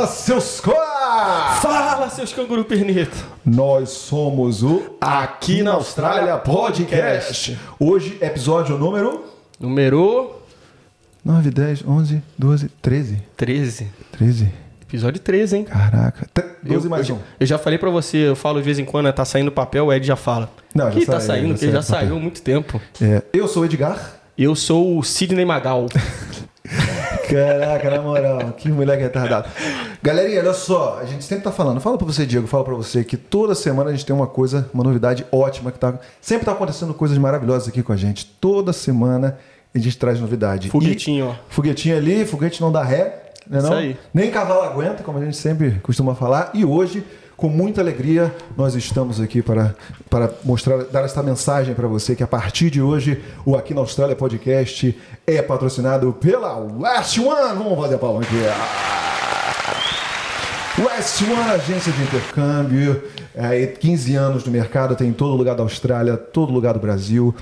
Fala, seus! Fala, seus canguru pernito! Nós somos o Aqui na Austrália Podcast. Hoje, episódio número Número 9, 10, 11, 12, 13. 13. 13. Episódio 13, hein? Caraca. Te- 12 eu, mais eu, um. eu já falei pra você, eu falo de vez em quando, né, tá saindo papel, o Ed já fala. Não, já que tá saiu, saindo, já porque saiu já saiu há muito tempo. É, eu sou o Edgar. Eu sou o Sidney Magal. Caraca, na moral, que moleque retardado. Galerinha, olha só, a gente sempre tá falando, fala pra você, Diego, fala pra você que toda semana a gente tem uma coisa, uma novidade ótima que tá. Sempre tá acontecendo coisas maravilhosas aqui com a gente. Toda semana a gente traz novidade. Foguetinho, ó. E, foguetinho ali, foguete não dá ré, né? Isso Não? aí. Nem cavalo aguenta, como a gente sempre costuma falar. E hoje, com muita alegria, nós estamos aqui para, para mostrar, dar esta mensagem para você que a partir de hoje, o Aqui na Austrália Podcast é patrocinado pela West One. Vamos fazer a palma aqui. Ah! West One, agência de intercâmbio, é, 15 anos no mercado, tem em todo lugar da Austrália, todo lugar do Brasil.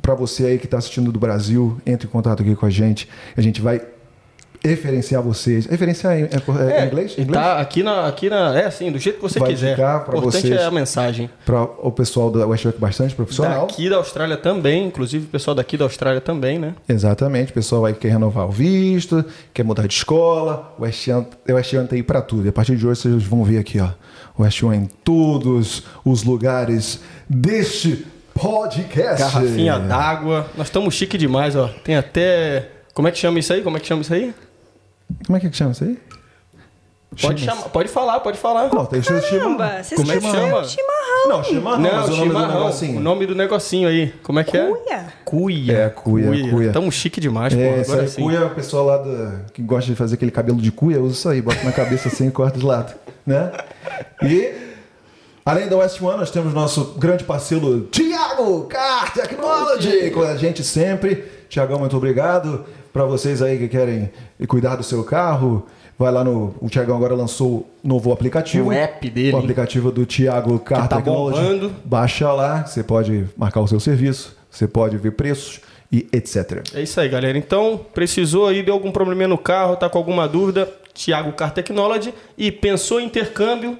Para você aí que está assistindo do Brasil, entre em contato aqui com a gente. A gente vai referenciar vocês. Referenciar em, é, é, inglês? inglês? Tá aqui na, aqui na. É assim, do jeito que você Vai quiser. o importante vocês. é a mensagem. Para o pessoal da West Work bastante profissional. Daqui da Austrália também, inclusive o pessoal daqui da Austrália também, né? Exatamente, o pessoal aí quer renovar o visto, quer mudar de escola, o West One, o West One tá aí para tudo. E a partir de hoje vocês vão ver aqui, ó, o West One em todos os lugares deste podcast. Garrafinha d'água. Nós estamos chique demais, ó. Tem até. Como é que chama isso aí? Como é que chama isso aí? Como é que chama isso aí? Pode, chamar, pode falar, pode falar. Não, tem chama. Caramba, vocês Como é que chama? chimarrão. Não, chimarrão, Não, mas o nome do negocinho. o nome do negocinho aí. Como é que é? Cuia. Cuia. É, cuia, cuia. Tamo chique demais, pô. É, isso Agora sim. cuia, é o pessoal lá do, que gosta de fazer aquele cabelo de cuia, usa isso aí, bota na cabeça assim e corta de lado, né? E, além da West One, nós temos nosso grande parceiro Tiago Car Technology com a gente sempre. Tiagão, muito obrigado. Para vocês aí que querem cuidar do seu carro, vai lá no... O Tiagão agora lançou o novo aplicativo. O app dele, O aplicativo do Tiago Car tá Technology. bombando. Baixa lá, você pode marcar o seu serviço, você pode ver preços e etc. É isso aí, galera. Então, precisou aí, deu algum probleminha no carro, tá com alguma dúvida, Thiago Car Technology. E pensou em intercâmbio,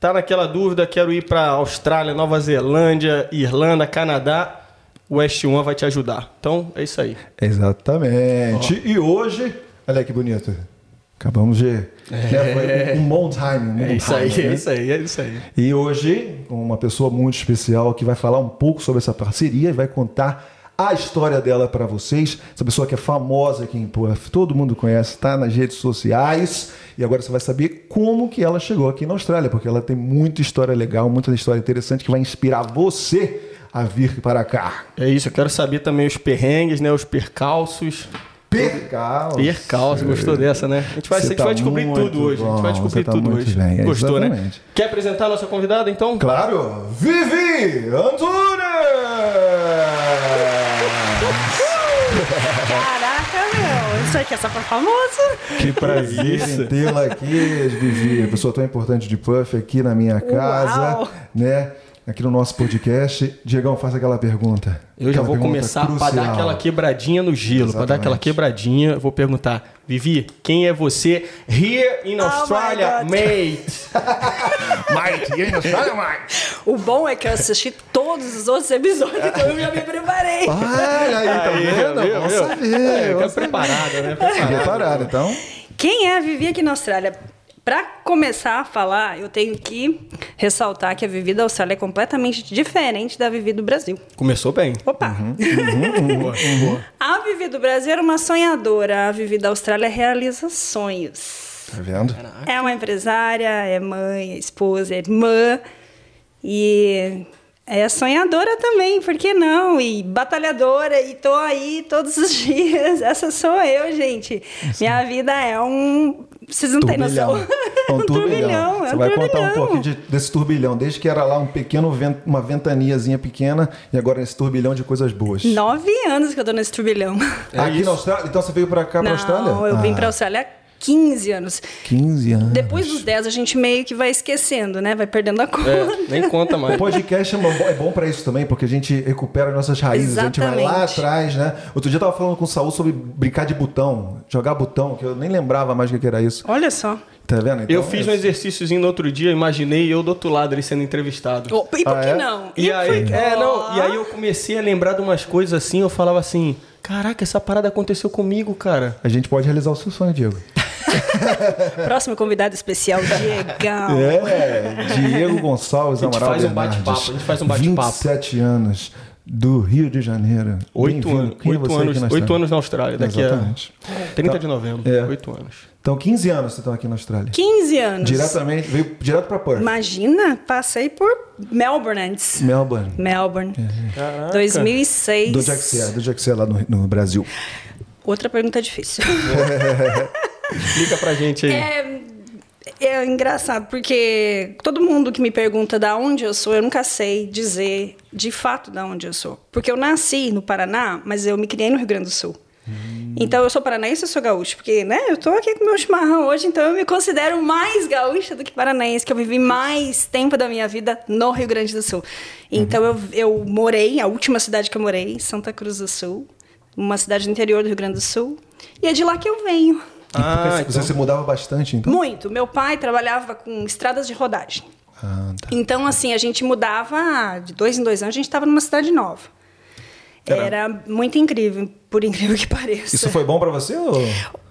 tá naquela dúvida, quero ir pra Austrália, Nova Zelândia, Irlanda, Canadá, o West One vai te ajudar. Então, é isso aí. Exatamente. E hoje, olha que bonito. Acabamos de. né, foi um bom timing. um É bom isso aí, timing, é né? isso aí, é isso aí. E hoje, uma pessoa muito especial que vai falar um pouco sobre essa parceria e vai contar a história dela para vocês. Essa pessoa que é famosa aqui em Perth, todo mundo conhece, está nas redes sociais. E agora você vai saber como que ela chegou aqui na Austrália, porque ela tem muita história legal, muita história interessante que vai inspirar você a vir para cá. É isso, eu quero saber também os perrengues, né? Os percalços. Percalço. Percalços, gostou dessa, né? A gente vai, Você a gente tá vai descobrir tudo hoje. A gente vai bom, descobrir tá tudo hoje. bem, é, Gostou, né? exatamente. Quer apresentar a nossa convidada, então? Claro, Vivi Antunes! Caraca, meu. Isso aqui é só pra famoso. Que prazer em tê-la aqui, Vivi, pessoa tão importante de Puff aqui na minha casa, Uau. né? Aqui no nosso podcast. Diegão, faça aquela pergunta. Eu já Aquela vou pergunta começar para dar aquela quebradinha no gelo. Para dar aquela quebradinha, eu vou perguntar: Vivi, quem é você here in Oh Australia, mate? Mike, e aí, Austrália, Mike? O bom é que eu assisti todos os outros episódios, então eu já me preparei. Olha aí, tá vendo? viu, Vamos viu? saber. É, quero saber. preparada, né? Preparada. Preparado, então. Quem é a Vivi aqui na Austrália? Pra começar a falar, eu tenho que ressaltar que a Vivi da Austrália é completamente diferente da Vivi do Brasil. Começou bem. Opa! Boa, boa. A Vivi do Brasil era uma sonhadora, a Vivi da Austrália realiza sonhos. Tá vendo? É uma empresária, é mãe, é esposa, é irmã e é sonhadora também, por que não? E batalhadora, e tô aí todos os dias. Essa sou eu, gente. Minha vida é um. Vocês não têm noção. É um turbilhão. é Você um vai contar um turbilhão. pouquinho de- desse turbilhão, desde que era lá um pequeno vento, uma ventaniazinha pequena e agora esse turbilhão de coisas boas. Nove anos que eu tô nesse turbilhão. É Aqui isso. na Austrália? Então você veio pra cá, pra não, Austrália? eu vim Ah, pra Austrália 15 anos. 15 anos. Depois dos 10 a gente meio que vai esquecendo, né? Vai perdendo a conta. É, nem conta O mais. podcast é bom, é bom pra isso também, porque a gente recupera nossas raízes. A gente vai lá Exatamente. atrás, né? Outro dia eu tava falando com o Saul sobre brincar de botão, jogar botão, que eu nem lembrava mais o que era isso. Olha só. Tá vendo? Então, Eu fiz um é- exercíciozinho no outro dia, imaginei eu do outro lado ali sendo entrevistado. Oh, e por Ah, que é? não? E aí, por- é, não, e aí eu comecei a lembrar de umas coisas assim, eu falava assim, caraca, essa parada aconteceu comigo, cara. A gente pode realizar o seu sonho, Diego. Próximo convidado especial, Diegão. É, Diego Gonçalves A gente Amaral faz um Bernardes, bate-papo, a gente faz um bate-papo. 27 anos, do Rio de Janeiro. Oito é oito aqui anos, na oito Austrália? anos na Austrália, daqui Exatamente. a 30 de novembro, É. oito anos. Então, 15 anos você está aqui na Austrália. 15 anos. Diretamente, veio direto para Perth. Imagina, passei por Melbourne antes. Melbourne. Melbourne. Caraca. 2006. Do Jack Sea, do Jack lá no, no Brasil. Outra pergunta difícil. Explica pra gente aí. É, é engraçado, porque todo mundo que me pergunta da onde eu sou, eu nunca sei dizer de fato da onde eu sou. Porque eu nasci no Paraná, mas eu me criei no Rio Grande do Sul. Então eu sou paranaense ou sou gaúcho? Porque, né, eu tô aqui com meu chimarrão hoje, então eu me considero mais gaúcha do que paranaense, que eu vivi mais tempo da minha vida no Rio Grande do Sul. Então eu, eu morei, a última cidade que eu morei, Santa Cruz do Sul, uma cidade do interior do Rio Grande do Sul, e é de lá que eu venho. Ah, você se mudava bastante, então? Muito. Meu pai trabalhava com estradas de rodagem. Ah, tá. Então, assim, a gente mudava de dois em dois anos, a gente estava numa cidade nova. Era- Era muito incrível, por incrível que pareça. Isso foi bom para você? Ou...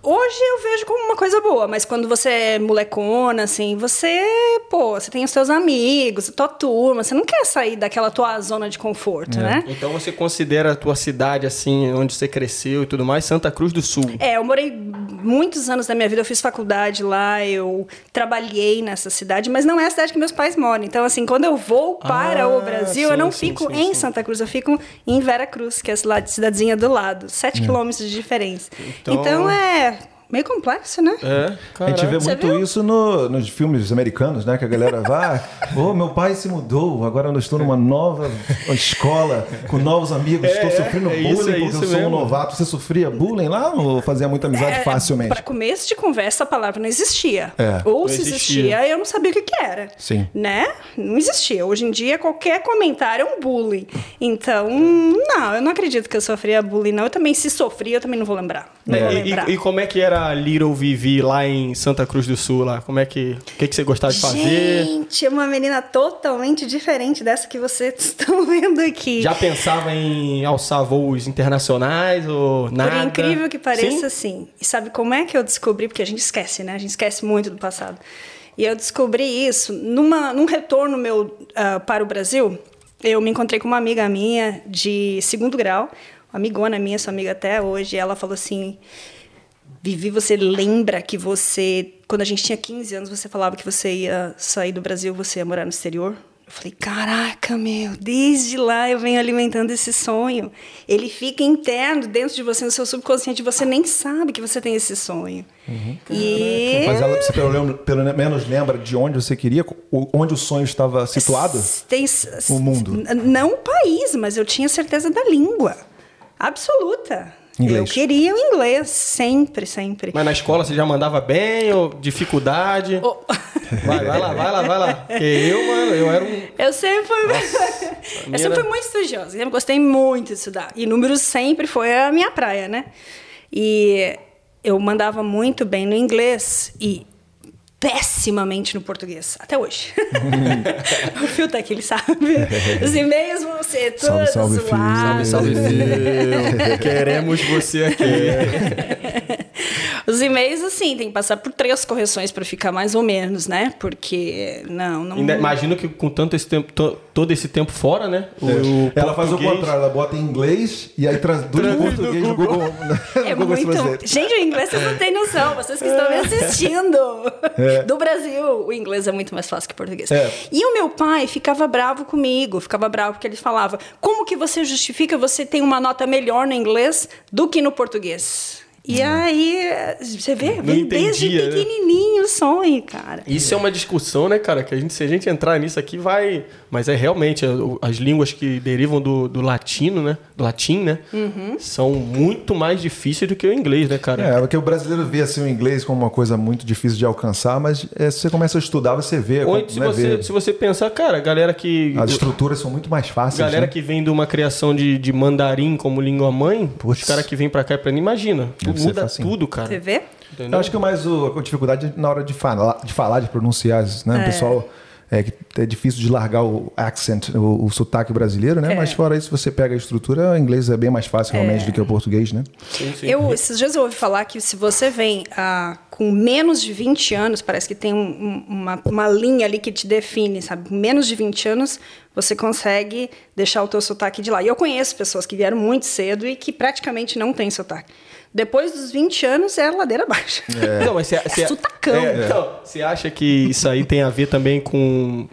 Hoje eu vejo como uma coisa boa, mas quando você é molecona, assim, você, pô, você tem os seus amigos, a tua turma, você não quer sair daquela tua zona de conforto, né? Então você considera a tua cidade assim, onde você cresceu e tudo mais, Santa Cruz do Sul. É, eu morei muitos anos da minha vida, eu fiz faculdade lá, eu trabalhei nessa cidade, mas não é a cidade que meus pais moram. Então, assim, quando eu vou para Ah, o Brasil, eu sim, não sim, fico sim, em sim. Santa Cruz, eu fico em Vera Cruz, que é a cidade- cidadezinha do lado. Sete quilômetros de diferença. Então- Então... é meio complexo, né? É, A gente vê Você muito viu? isso no- nos filmes americanos, né? Que a galera vai, ô, meu pai se mudou, agora eu estou numa nova escola, com novos amigos, estou É, sofrendo é bullying isso, é porque isso eu sou um mesmo. novato. Você sofria bullying lá ou fazia muita amizade facilmente? Para começo de conversa, a palavra não existia. É. Ou Não se existia. existia, eu não sabia o que, que era. Sim. Né? Não existia. Hoje em dia, qualquer comentário é um bullying. Então, não, eu não acredito que eu sofria bullying, não. Eu também, se sofria, eu também não vou lembrar. Não vou É, E, lembrar. e- e como é que era a Little Vivi lá em Santa Cruz do Sul lá? Como é que, o que, que você gostava de fazer? Gente, é uma menina totalmente diferente dessa que vocês estão vendo aqui. Já pensava em alçar voos internacionais ou nada? Por incrível que pareça, Sim? sim. E sabe como é que eu descobri? Porque a gente esquece, né? A gente esquece muito do passado. E eu descobri isso numa, num retorno meu ah, para o Brasil. Eu me encontrei com uma amiga minha de segundo grau, uma amigona minha, sou amiga até hoje. E ela falou assim: Vivi, você lembra que você, quando a gente tinha 15 anos, você falava que você ia sair do Brasil, você ia morar no exterior? Eu falei, caraca, meu, desde lá eu venho alimentando esse sonho. Ele fica interno dentro de você, no seu subconsciente, você nem sabe que você tem esse sonho. E Mas ela, você pelo, pelo menos lembra de onde você queria, onde o sonho estava situado? Tem, O mundo. Não o país, mas eu tinha certeza da língua. Absoluta. Inglês. Eu queria o inglês, sempre, sempre. Mas na escola você já mandava bem ou dificuldade? Oh. Vai, vai lá, vai lá, vai lá. Porque eu, mano, eu era um... Eu sempre fui, minha eu sempre era- fui muito estudiosa. Eu sempre gostei muito de estudar. E números sempre foi a minha praia, né? E eu mandava muito bem no inglês e pessimamente no português, até hoje. o Fio tá aqui, ele sabe. Os e-mails vão ser Salve, todos salve, zoados. Salve, Fio. Queremos você aqui. Os e-mails, assim, tem que passar por três correções para ficar mais ou menos, né? Porque, não, não... Ainda imagino que com tanto esse tempo, to- todo esse tempo fora, né? O, o É. Ela faz o contrário, ela bota em inglês e aí traduz em português no Google, É no Google muito. Gente, o inglês vocês não têm noção. Vocês que estão me assistindo É. do Brasil, o inglês é muito mais fácil que o português. É. E o meu pai ficava bravo comigo, ficava bravo porque ele falava: como que você justifica você tem uma nota melhor no inglês do que no português? E aí, você vê, vem desde né? pequenininho o sonho, cara. Isso é uma discussão, né, cara? Que a gente, se a gente entrar nisso aqui, vai. Mas é realmente é, as línguas que derivam do, do latino, né? Do latim, né? Uhum. São muito mais difíceis do que o inglês, né, cara? É, porque o brasileiro vê assim, o inglês como uma coisa muito difícil de alcançar, mas é, se você começa a estudar, você vê. Ou como- se né, você, vê. se você pensar, cara, a galera que. As estruturas são muito mais fáceis. Galera né? que vem de uma criação de, de mandarim como língua mãe, Putz. os caras que vêm pra cá e pra imagina, Deve ser muda facinho. tudo, cara. Você vê? Entendeu? Eu acho que mais o, a dificuldade é na hora de falar, de, falar, de pronunciar, né? O pessoal é que é difícil de largar o accent, o, o sotaque brasileiro, né? É. Mas fora isso, você pega a estrutura, o inglês é bem mais fácil realmente do que o português, né? Sim, sim. Eu, esses dias eu ouvi falar que se você vem ah, com menos de 20 anos, parece que tem um- um- uma, uma linha ali que te define, sabe? Com menos de 20 anos, você consegue deixar o teu sotaque de lá. E eu conheço pessoas que vieram muito cedo e que praticamente não têm sotaque. Depois dos 20 anos, é ladeira abaixo. Não, mas você, você- sotacão. É, então, você acha que isso aí tem a ver também com.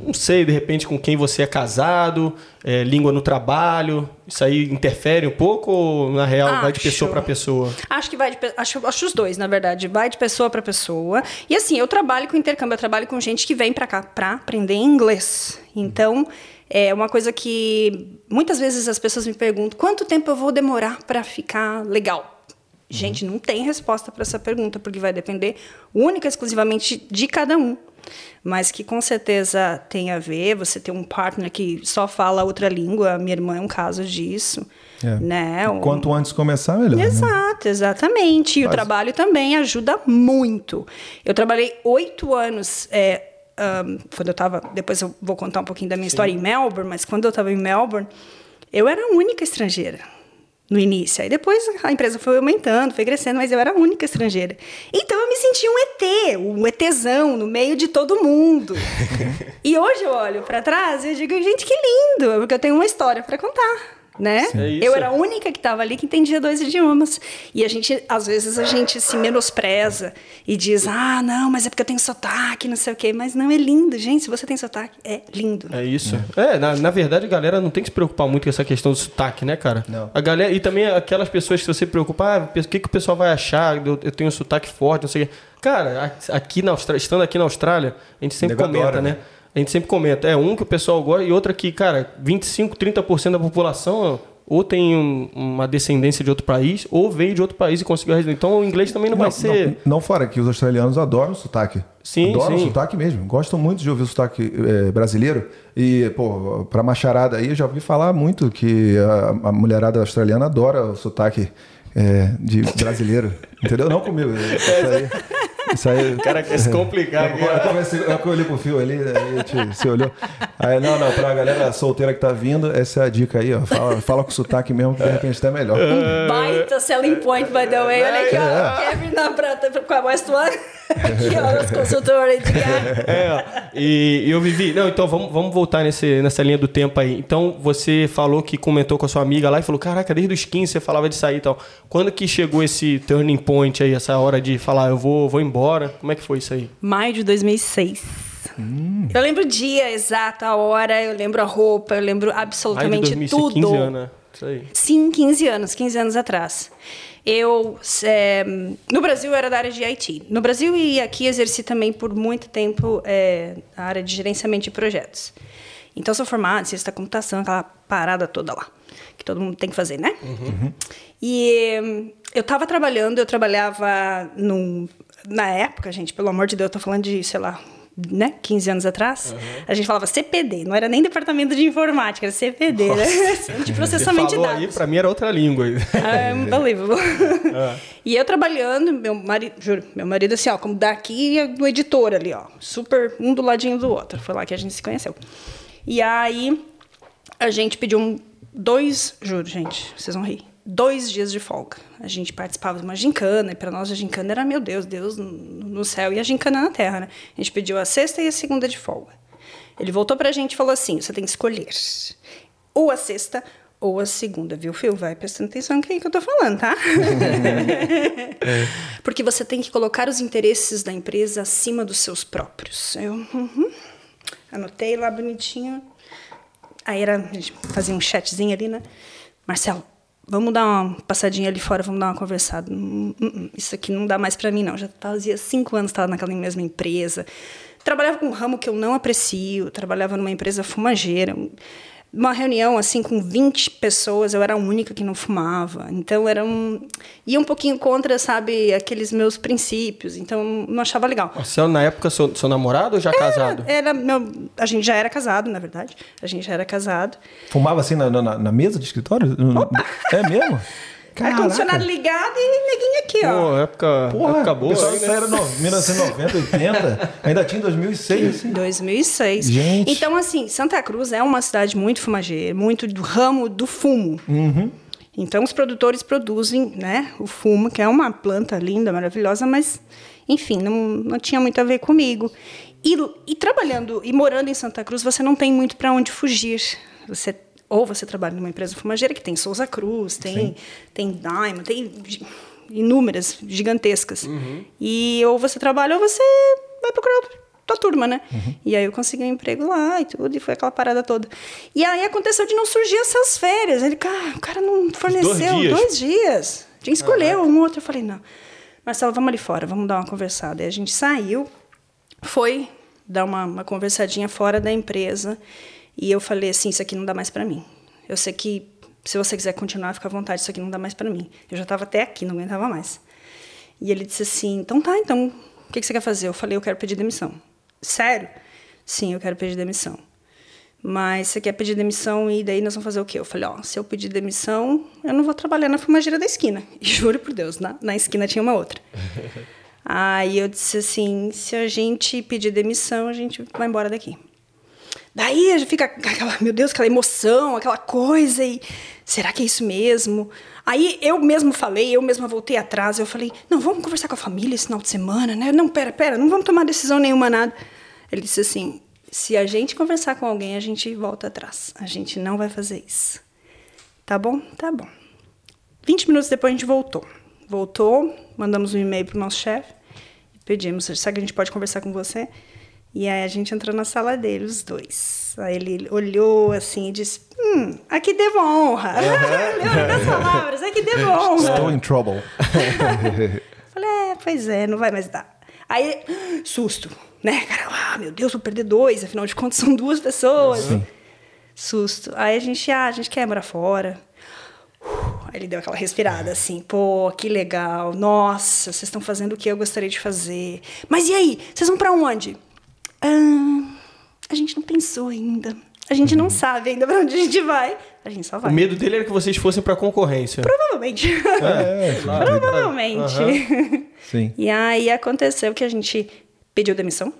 Não sei, de repente, com quem você é casado, é, língua no trabalho. Isso aí interfere um pouco ou, na real, vai de Acho. pessoa para pessoa? Acho que vai de, acho, acho os dois, na verdade, vai de pessoa para pessoa. E assim, eu trabalho com intercâmbio, eu trabalho com gente que vem para cá para aprender inglês. Então, é uma coisa que muitas vezes as pessoas me perguntam: quanto tempo eu vou demorar para ficar legal? Gente, não tem resposta para essa pergunta, porque vai depender única e exclusivamente de cada um. Mas que com certeza tem a ver, você ter um partner que só fala outra língua, minha irmã é um caso disso. É. Né? Um- Quanto antes começar, melhor. né? Exato, exatamente. E o Faz- trabalho também ajuda muito. Eu trabalhei oito anos. é, ahn, quando eu estava. Depois eu vou contar um pouquinho da minha história em Melbourne, mas quando eu estava em Melbourne, eu era a única estrangeira no início. Aí depois a empresa foi aumentando, foi crescendo, mas eu era a única estrangeira. Então eu me sentia um ET, um ETzão no meio de todo mundo. e hoje eu olho para trás e eu digo, gente, que lindo, porque eu tenho uma história para contar. Né? É. Eu era a única que estava ali que entendia dois idiomas. E a gente, às vezes, a gente se menospreza e diz: ah, não, mas é porque eu tenho sotaque, não sei o quê. Mas não é lindo, gente. Se você tem sotaque, é lindo. É isso. É, na, na verdade, a galera não tem que se preocupar muito com essa questão do sotaque, né, cara? Não. A galera, e também aquelas pessoas que você preocupa, ah, o que, que o pessoal vai achar? Eu, eu tenho um sotaque forte, não sei o quê. Cara, aqui na Austrália, estando aqui na Austrália, a gente sempre comenta, adora, né? né? A gente sempre comenta. É um que o pessoal gosta e outra que, cara, 25, 30% da população ou tem um- uma descendência de outro país ou veio de outro país e conseguiu a residência. Então o inglês também não, vai ser. Não, não fora que os australianos adoram o sotaque. Sim, adoram sim. o sotaque mesmo. Gostam muito de ouvir o sotaque eh, brasileiro. E, pô, pra macharada aí, eu já ouvi falar muito que a, a mulherada australiana adora o sotaque eh, de brasileiro. Entendeu? Não comigo. Isso aí. Isso aí O cara quer se complicar aqui. eu, comecei, eu olhei pro fio ali, aí gente se olhou. Aí, não, não, pra galera solteira que tá vindo, essa é a dica aí, ó. Fala, fala com sotaque mesmo, que de repente tá melhor. Um baita selling point, by the way. Olha aqui, ó. É. Kevin na prata com a West One. Aqui, ó, nosso consultor aí de. É, e, e eu vivi. Não, então vamos, vamos voltar nesse, nessa linha do tempo aí. Então você falou que comentou com a sua amiga lá e falou: Caraca, desde os 15 você falava de sair e tal. Quando que chegou esse turning point aí, essa hora de falar, eu vou, vou embora? Como é que foi isso aí? Maio de 2006. Eu lembro o dia exato, a hora, eu lembro a roupa, eu lembro absolutamente 2015 tudo. anos, né? Isso aí. Sim, 15 anos, 15 anos atrás. Eu, é, no Brasil, eu era da área de IT. No Brasil e aqui exerci também por muito tempo é, a área de gerenciamento de projetos. Então, sou formada em ciência da computação, aquela parada toda lá, que todo mundo tem que fazer, né? E hum, eu estava trabalhando, eu trabalhava num, na época, gente, pelo amor de Deus, eu tô falando de, sei lá, né, 15 anos atrás, a gente falava CPD, não era nem departamento de informática, era CPD, né? Centro de processamento Você de falou dados. aí, pra mim era outra língua. Ah, Unbelievable. E eu trabalhando, meu marido, juro, meu marido assim, ó, como daqui do editor ali, ó, super um do ladinho do outro. Foi lá que a gente se conheceu. E aí a gente pediu um, dois, juro, gente, vocês vão rir. Dois dias de folga. A gente participava de uma gincana, e para nós a gincana era, meu Deus, Deus no- céu e a gincana na terra, né? A gente pediu a sexta e a segunda de folga. Ele voltou pra gente e falou assim: você tem que escolher ou a sexta ou a segunda, viu, Phil? Vai prestando atenção no que que eu tô falando, tá? Porque você tem que colocar os interesses da empresa acima dos seus próprios. Eu uhum, anotei lá bonitinho. Aí era, a gente fazia um chatzinho ali, né? Marcelo, vamos dar uma passadinha ali fora, vamos dar uma conversada. Hum, hum, hum, Isso aqui não dá mais para mim, não. Já fazia cinco anos que estava naquela mesma empresa. Trabalhava com um ramo que eu não aprecio, trabalhava numa empresa fumageira. Uma reunião assim com 20 pessoas, eu era a única que não fumava. Então era um ia um pouquinho contra, sabe, aqueles meus princípios. Então não achava legal. Você, na época, seu, seu namorado ou já casado? Era meu, a gente já era casado, na verdade. A gente já era casado. Fumava assim na, na, na mesa de escritório? É mesmo? Ar-condicionado ligado e neguinho aqui, ó. Pô, época, Porra, época o boa. pessoal aí, isso era no, 1990, 80, ainda tinha em 2006, assim. 2006. Gente. Então, assim, Santa Cruz é uma cidade muito fumageira, muito do ramo do fumo. Uhum. Então, os produtores produzem né, o fumo, que é uma planta linda, maravilhosa, mas, enfim, não, não tinha muito a ver comigo. E, e trabalhando e morando em Santa Cruz, você não tem muito para onde fugir. Você ou você trabalha numa empresa fumageira que tem Souza Cruz, tem tem Diamond, tem inúmeras, gigantescas. E ou você trabalha ou você vai procurar tua turma, né? E aí eu consegui um emprego lá e tudo, e foi aquela parada toda. E aí aconteceu de não surgir essas férias. Ele, cara, o cara não forneceu dias. dois dias. Tinha que escolher um outro. Eu falei, não. Marcelo, vamos ali fora, vamos dar uma conversada. Aí a gente saiu, foi dar uma, uma conversadinha fora da empresa. E eu falei assim, isso aqui não dá mais para mim. Eu sei que se você quiser continuar, fica à vontade, isso aqui não dá mais para mim. Eu já estava até aqui, não aguentava mais. E ele disse assim, então tá, então, o que, que você quer fazer? Eu falei, eu quero pedir demissão. Sério? Sim, eu quero pedir demissão. Mas você quer pedir demissão e daí nós vamos fazer o quê? Eu falei, ó, se eu pedir demissão, eu não vou trabalhar na fumageira da esquina. E juro por Deus, na, na esquina tinha uma outra. Aí eu disse assim, se a gente pedir demissão, a gente vai embora daqui. Daí fica aquela, meu Deus, aquela emoção, aquela coisa e será que é isso mesmo? Aí eu mesmo falei, eu mesma voltei atrás, eu falei, não, vamos conversar com a família esse final de semana, né? Não, pera, pera, não vamos tomar decisão nenhuma, nada. Ele disse assim, se a gente conversar com alguém, a gente volta atrás. A gente não vai fazer isso. Tá bom? Tá bom. 20 minutos depois a gente voltou. Voltou, mandamos um e-mail pro nosso chefe pedimos, sabe que a gente pode conversar com você? E aí a gente entrou na sala dele, os dois. Aí ele olhou assim e disse: Hum, aqui devo honra. Lembra das palavras? Aqui devo honra. Estou in trouble. Falei, é, pois é, não vai mais dar. Aí, susto, né, cara? Ah, meu Deus, vou perder dois, afinal de contas são duas pessoas. Susto. Aí a gente, ah, a gente quer morar fora. Uh, Aí ele deu aquela respirada assim, pô, que legal. Nossa, vocês estão fazendo o que eu gostaria de fazer. Mas e aí? Vocês vão pra onde? Ah, a gente não pensou ainda. A gente não sabe ainda pra onde a gente vai. A gente só O vai. medo dele era que vocês fossem pra concorrência. Provavelmente. É, Provavelmente. sim. E aí aconteceu que a gente pediu demissão.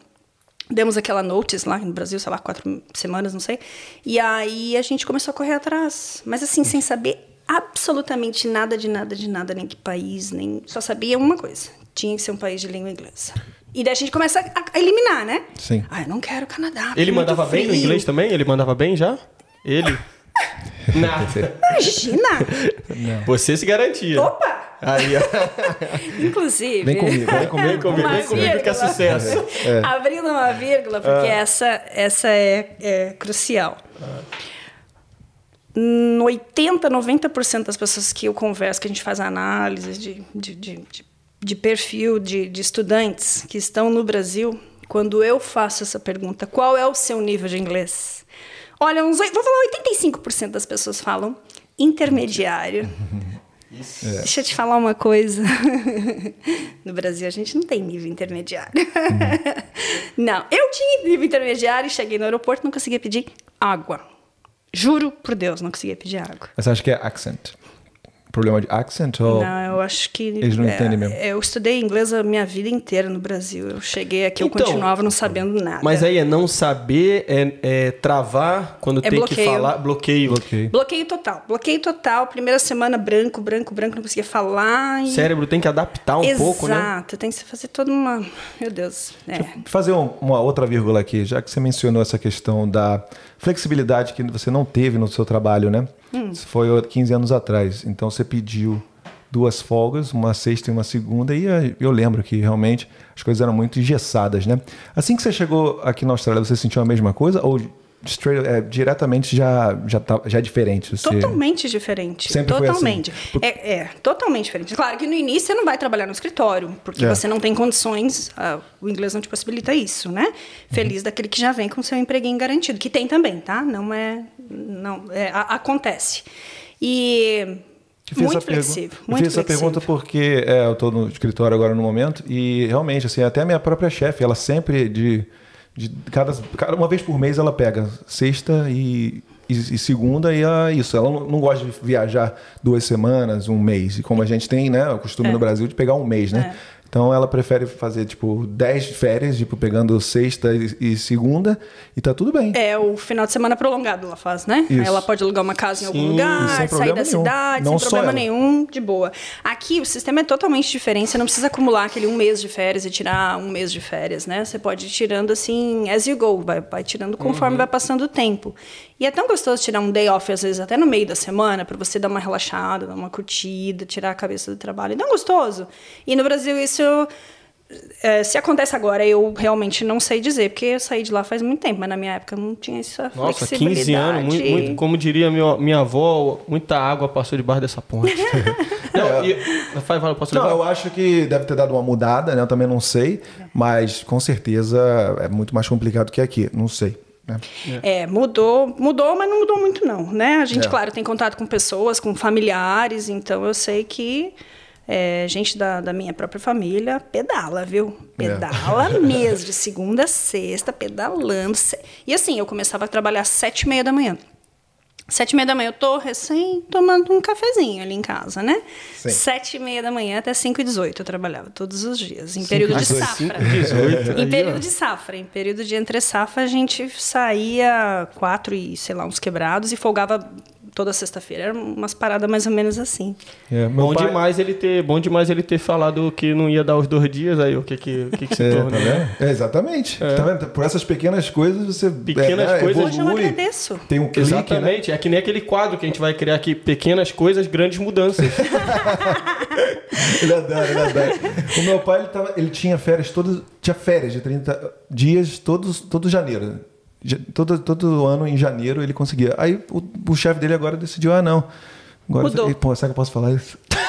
Demos aquela notice lá no Brasil, sei lá, quatro semanas, não sei. E aí a gente começou a correr atrás. Mas assim, sem saber absolutamente nada de nada de nada, nem que país, nem. Só sabia uma coisa: tinha que ser um país de língua inglesa. E daí a gente começa a eliminar, né? Sim. Ah, eu não quero Canadá. Ele é mandava bem no inglês também? Ele mandava bem já? Ele? Nada. Imagina! Você se garantia. Opa! Aí, ó. Inclusive. Vem comigo, vem comigo, Vem comigo, vem comigo que é sucesso. Abrindo uma vírgula, porque essa, essa é, é crucial. Hum, 80, 90% das pessoas que eu converso, que a gente faz análise de, de, de, de, de perfil de, de estudantes que estão no Brasil, quando eu faço essa pergunta, qual é o seu nível de inglês? Olha, uns, vou falar 85% das pessoas falam intermediário. Deixa eu te falar uma coisa. No Brasil, a gente não tem nível intermediário. Não, eu tinha nível intermediário, cheguei no aeroporto não conseguia pedir água. Juro por Deus, não conseguia pedir água. Mas acho que é accent. Problema de accent ou... Não, eu acho que. Eles não é, entendem mesmo. Eu estudei inglês a minha vida inteira no Brasil. Eu cheguei aqui, eu Então, continuava não sabendo nada. Mas aí é não saber, é, é travar quando É tem que bloqueio. falar. Bloqueio. Bloqueio. Bloqueio total. Bloqueio total. Primeira semana, branco, branco, branco, não conseguia falar. E... cérebro tem que adaptar um Exato, pouco, né? tem que fazer toda uma. Meu Deus. É. Fazer um- uma outra vírgula aqui, já que você mencionou essa questão da flexibilidade que você não teve no seu trabalho, né? Isso foi 15 anos atrás. Então você pediu duas folgas, uma sexta e uma segunda, e eu lembro que realmente as coisas eram muito engessadas, né? Assim que você chegou aqui na Austrália, você sentiu a mesma coisa ou straight, é, diretamente já, já, tá, já é diferente. Você... Totalmente diferente. Sempre foi totalmente. assim. É, é, totalmente diferente. Claro que no início você não vai trabalhar no escritório, porque É. você não tem condições, ah, o inglês não te possibilita isso, né? Feliz Uhum. daquele que já vem com seu empreguinho garantido, que tem também, tá? Não é. Não, é, acontece. E. Muito flexível. Muito fiz essa pergunta porque é, eu estou no escritório agora no momento e realmente, assim, até a minha própria chefe, ela sempre de, de cada, cada uma vez por mês ela pega sexta e, e, e segunda e é isso. Ela não, não gosta de viajar duas semanas, um mês. E como a gente tem, né, o costume É. no Brasil de pegar um mês, né? Então ela prefere fazer tipo 10 férias, tipo pegando sexta e, e segunda e tá tudo bem. É o final de semana prolongado ela faz, né? Isso. Aí ela pode alugar uma casa em algum Sim, lugar, sair da nenhum. cidade, Não sem problema ela. nenhum, de boa. Aqui o sistema é totalmente diferente, você não precisa acumular aquele um mês de férias e tirar um mês de férias, né? Você pode ir tirando assim, as you go, vai, vai tirando conforme vai passando o tempo. E é tão gostoso tirar um day off, às vezes até no meio da semana, para você dar uma relaxada, dar uma curtida, tirar a cabeça do trabalho. É tão gostoso. E no Brasil isso é, se acontece agora, eu realmente não sei dizer, porque eu saí de lá faz muito tempo, mas na minha época não tinha essa Nossa, flexibilidade. 15 anos, muito, muito- como diria meu, minha avó, muita água passou debaixo dessa ponte. não, e, faz, posso Não, eu acho que deve ter dado uma mudada, né? Eu também não sei, mas com certeza é muito mais complicado que aqui. Não sei. né? É, mudou, mudou, mas não mudou muito não, né? A gente, É. claro, tem contato com pessoas, com familiares, então eu sei que é, gente da, da minha própria família pedala, viu? É. Pedala mesmo, de segunda a sexta, pedalando. E assim, eu começava a trabalhar às sete e meia da manhã. Sete e meia da manhã eu tô recém tomando um cafezinho ali em casa, né? Sim. Sete e meia da manhã até cinco e dezoito eu trabalhava todos os dias, em período de 18. safra. 18. Em período de safra, em período de entre safra, a gente saía quatro e, sei lá, uns quebrados e folgava toda sexta-feira. Era umas paradas mais ou menos assim. É, Bom pai- demais ele ter, bom demais ele ter falado que não ia dar os dois dias aí, o que que, o que, que se É, torna, tá né? É, exatamente. Tá vendo? Por essas pequenas coisas você Pequenas é, né, coisas- Hoje eu evolui. agradeço. Tem um clique, né? Exatamente, é que nem aquele quadro que a gente vai criar aqui, pequenas coisas, grandes mudanças. Ele adora, ele adora. O meu pai, ele, tava, ele tinha férias todos. Tinha férias de 30 dias todos, todo janeiro. Todo, todo ano em janeiro ele conseguia. Aí o, o chefe dele agora decidiu: ah, não. Agora, Mudou. Pô, será que eu posso falar isso?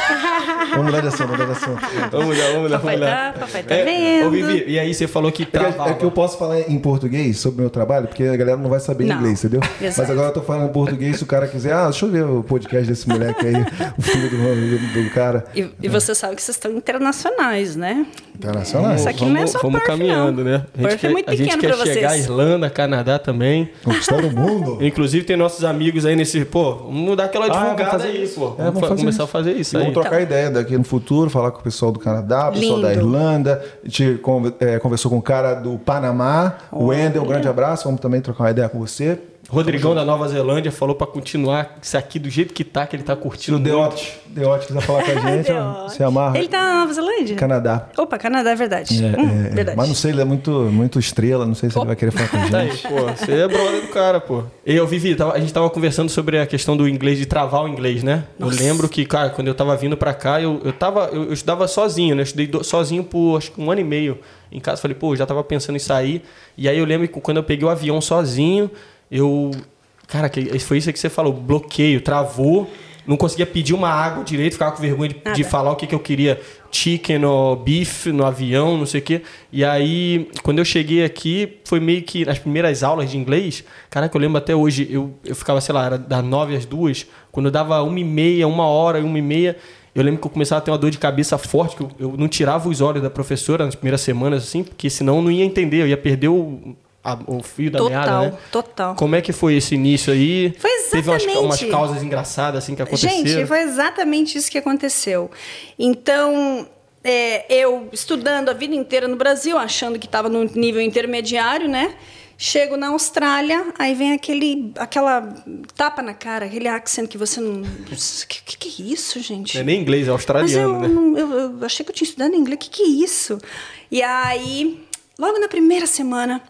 vamos mudar de assunto, vamos mudar de assunto. vamos lá, vamos lá, Papai vamos lá. tá, papai tá É, vendo. ô, Vivi, e aí você falou que É que, travava. é que eu posso falar em português sobre o meu trabalho, porque a galera não vai saber Não. inglês, entendeu? Exato. Mas agora eu tô falando em português, se o cara quiser, ah, deixa eu ver o podcast desse moleque aí, o filho do, do, do cara. E, e você sabe que vocês estão internacionais, né? Internacional. Isso aqui não é só vamos Perth, caminhando, não. né? A gente Perth é quer, muito a gente quer chegar à. Irlanda, Canadá também. Conquistar o mundo. Inclusive tem nossos amigos aí nesse, pô, vamos dar aquela Ah, vamos divulgada fazer aí, isso. pô. É, Vamos, vamos começar isso. a fazer isso E aí. vamos trocar ideia daqui no futuro, falar com o pessoal do Canadá, o pessoal da. Irlanda. A gente é, conversou com o cara do Panamá, o Wendel, um grande abraço. Vamos também trocar uma ideia com você. Rodrigão da Nova Zelândia falou pra continuar isso aqui do jeito que tá, que ele tá Se curtindo. o muito. Deote, Deote quiser falar com a gente, ó, se amarra. Ele tá na Nova Zelândia? Canadá. Opa, Canadá é verdade. É, Hum, é, verdade. Mas não sei, ele é muito, muito estrela, não sei se ele vai querer falar com a Tá aí, gente. pô, você é brother do cara, pô. E eu, Vivi, tava- a gente tava conversando sobre a questão do inglês, de travar o inglês, né? Nossa. Eu lembro que, cara, quando eu tava vindo pra cá, eu, eu tava. Eu, eu estudava sozinho, né? Eu estudei do- sozinho por acho que um ano e meio em casa. Falei, pô, eu já tava pensando em sair. E aí eu lembro que quando eu peguei o avião sozinho, eu. Cara, que, foi isso que você falou, bloqueio, travou. Não conseguia pedir uma água direito, ficava com vergonha de, de falar o que, que eu queria. Chicken ou beef no avião, não sei o quê. E aí, quando eu cheguei aqui, foi meio que nas primeiras aulas de inglês. Caraca, eu lembro até hoje, eu, eu ficava, sei lá, era das nove às duas. Quando eu dava uma e meia, uma hora, uma e meia, eu lembro que eu começava a ter uma dor de cabeça forte, que eu, eu não tirava os olhos da professora nas primeiras semanas, assim, porque senão eu não ia entender, eu ia perder o, a- o fio da meada, Total, né? total. Como é que foi esse início aí? Foi Teve umas, exatamente. umas causas engraçadas assim que aconteceram. Gente, foi exatamente isso que aconteceu. Então, é, eu estudando a vida inteira no Brasil, achando que estava no nível intermediário, né? Chego na Austrália, aí vem aquele, aquela tapa na cara, aquele accent que você não. O que, que, que é isso, gente? Não é nem inglês, é Mas australiano, eu, né? não- eu, eu achei que eu tinha estudado inglês. O que, que é isso? E aí, logo na primeira semana,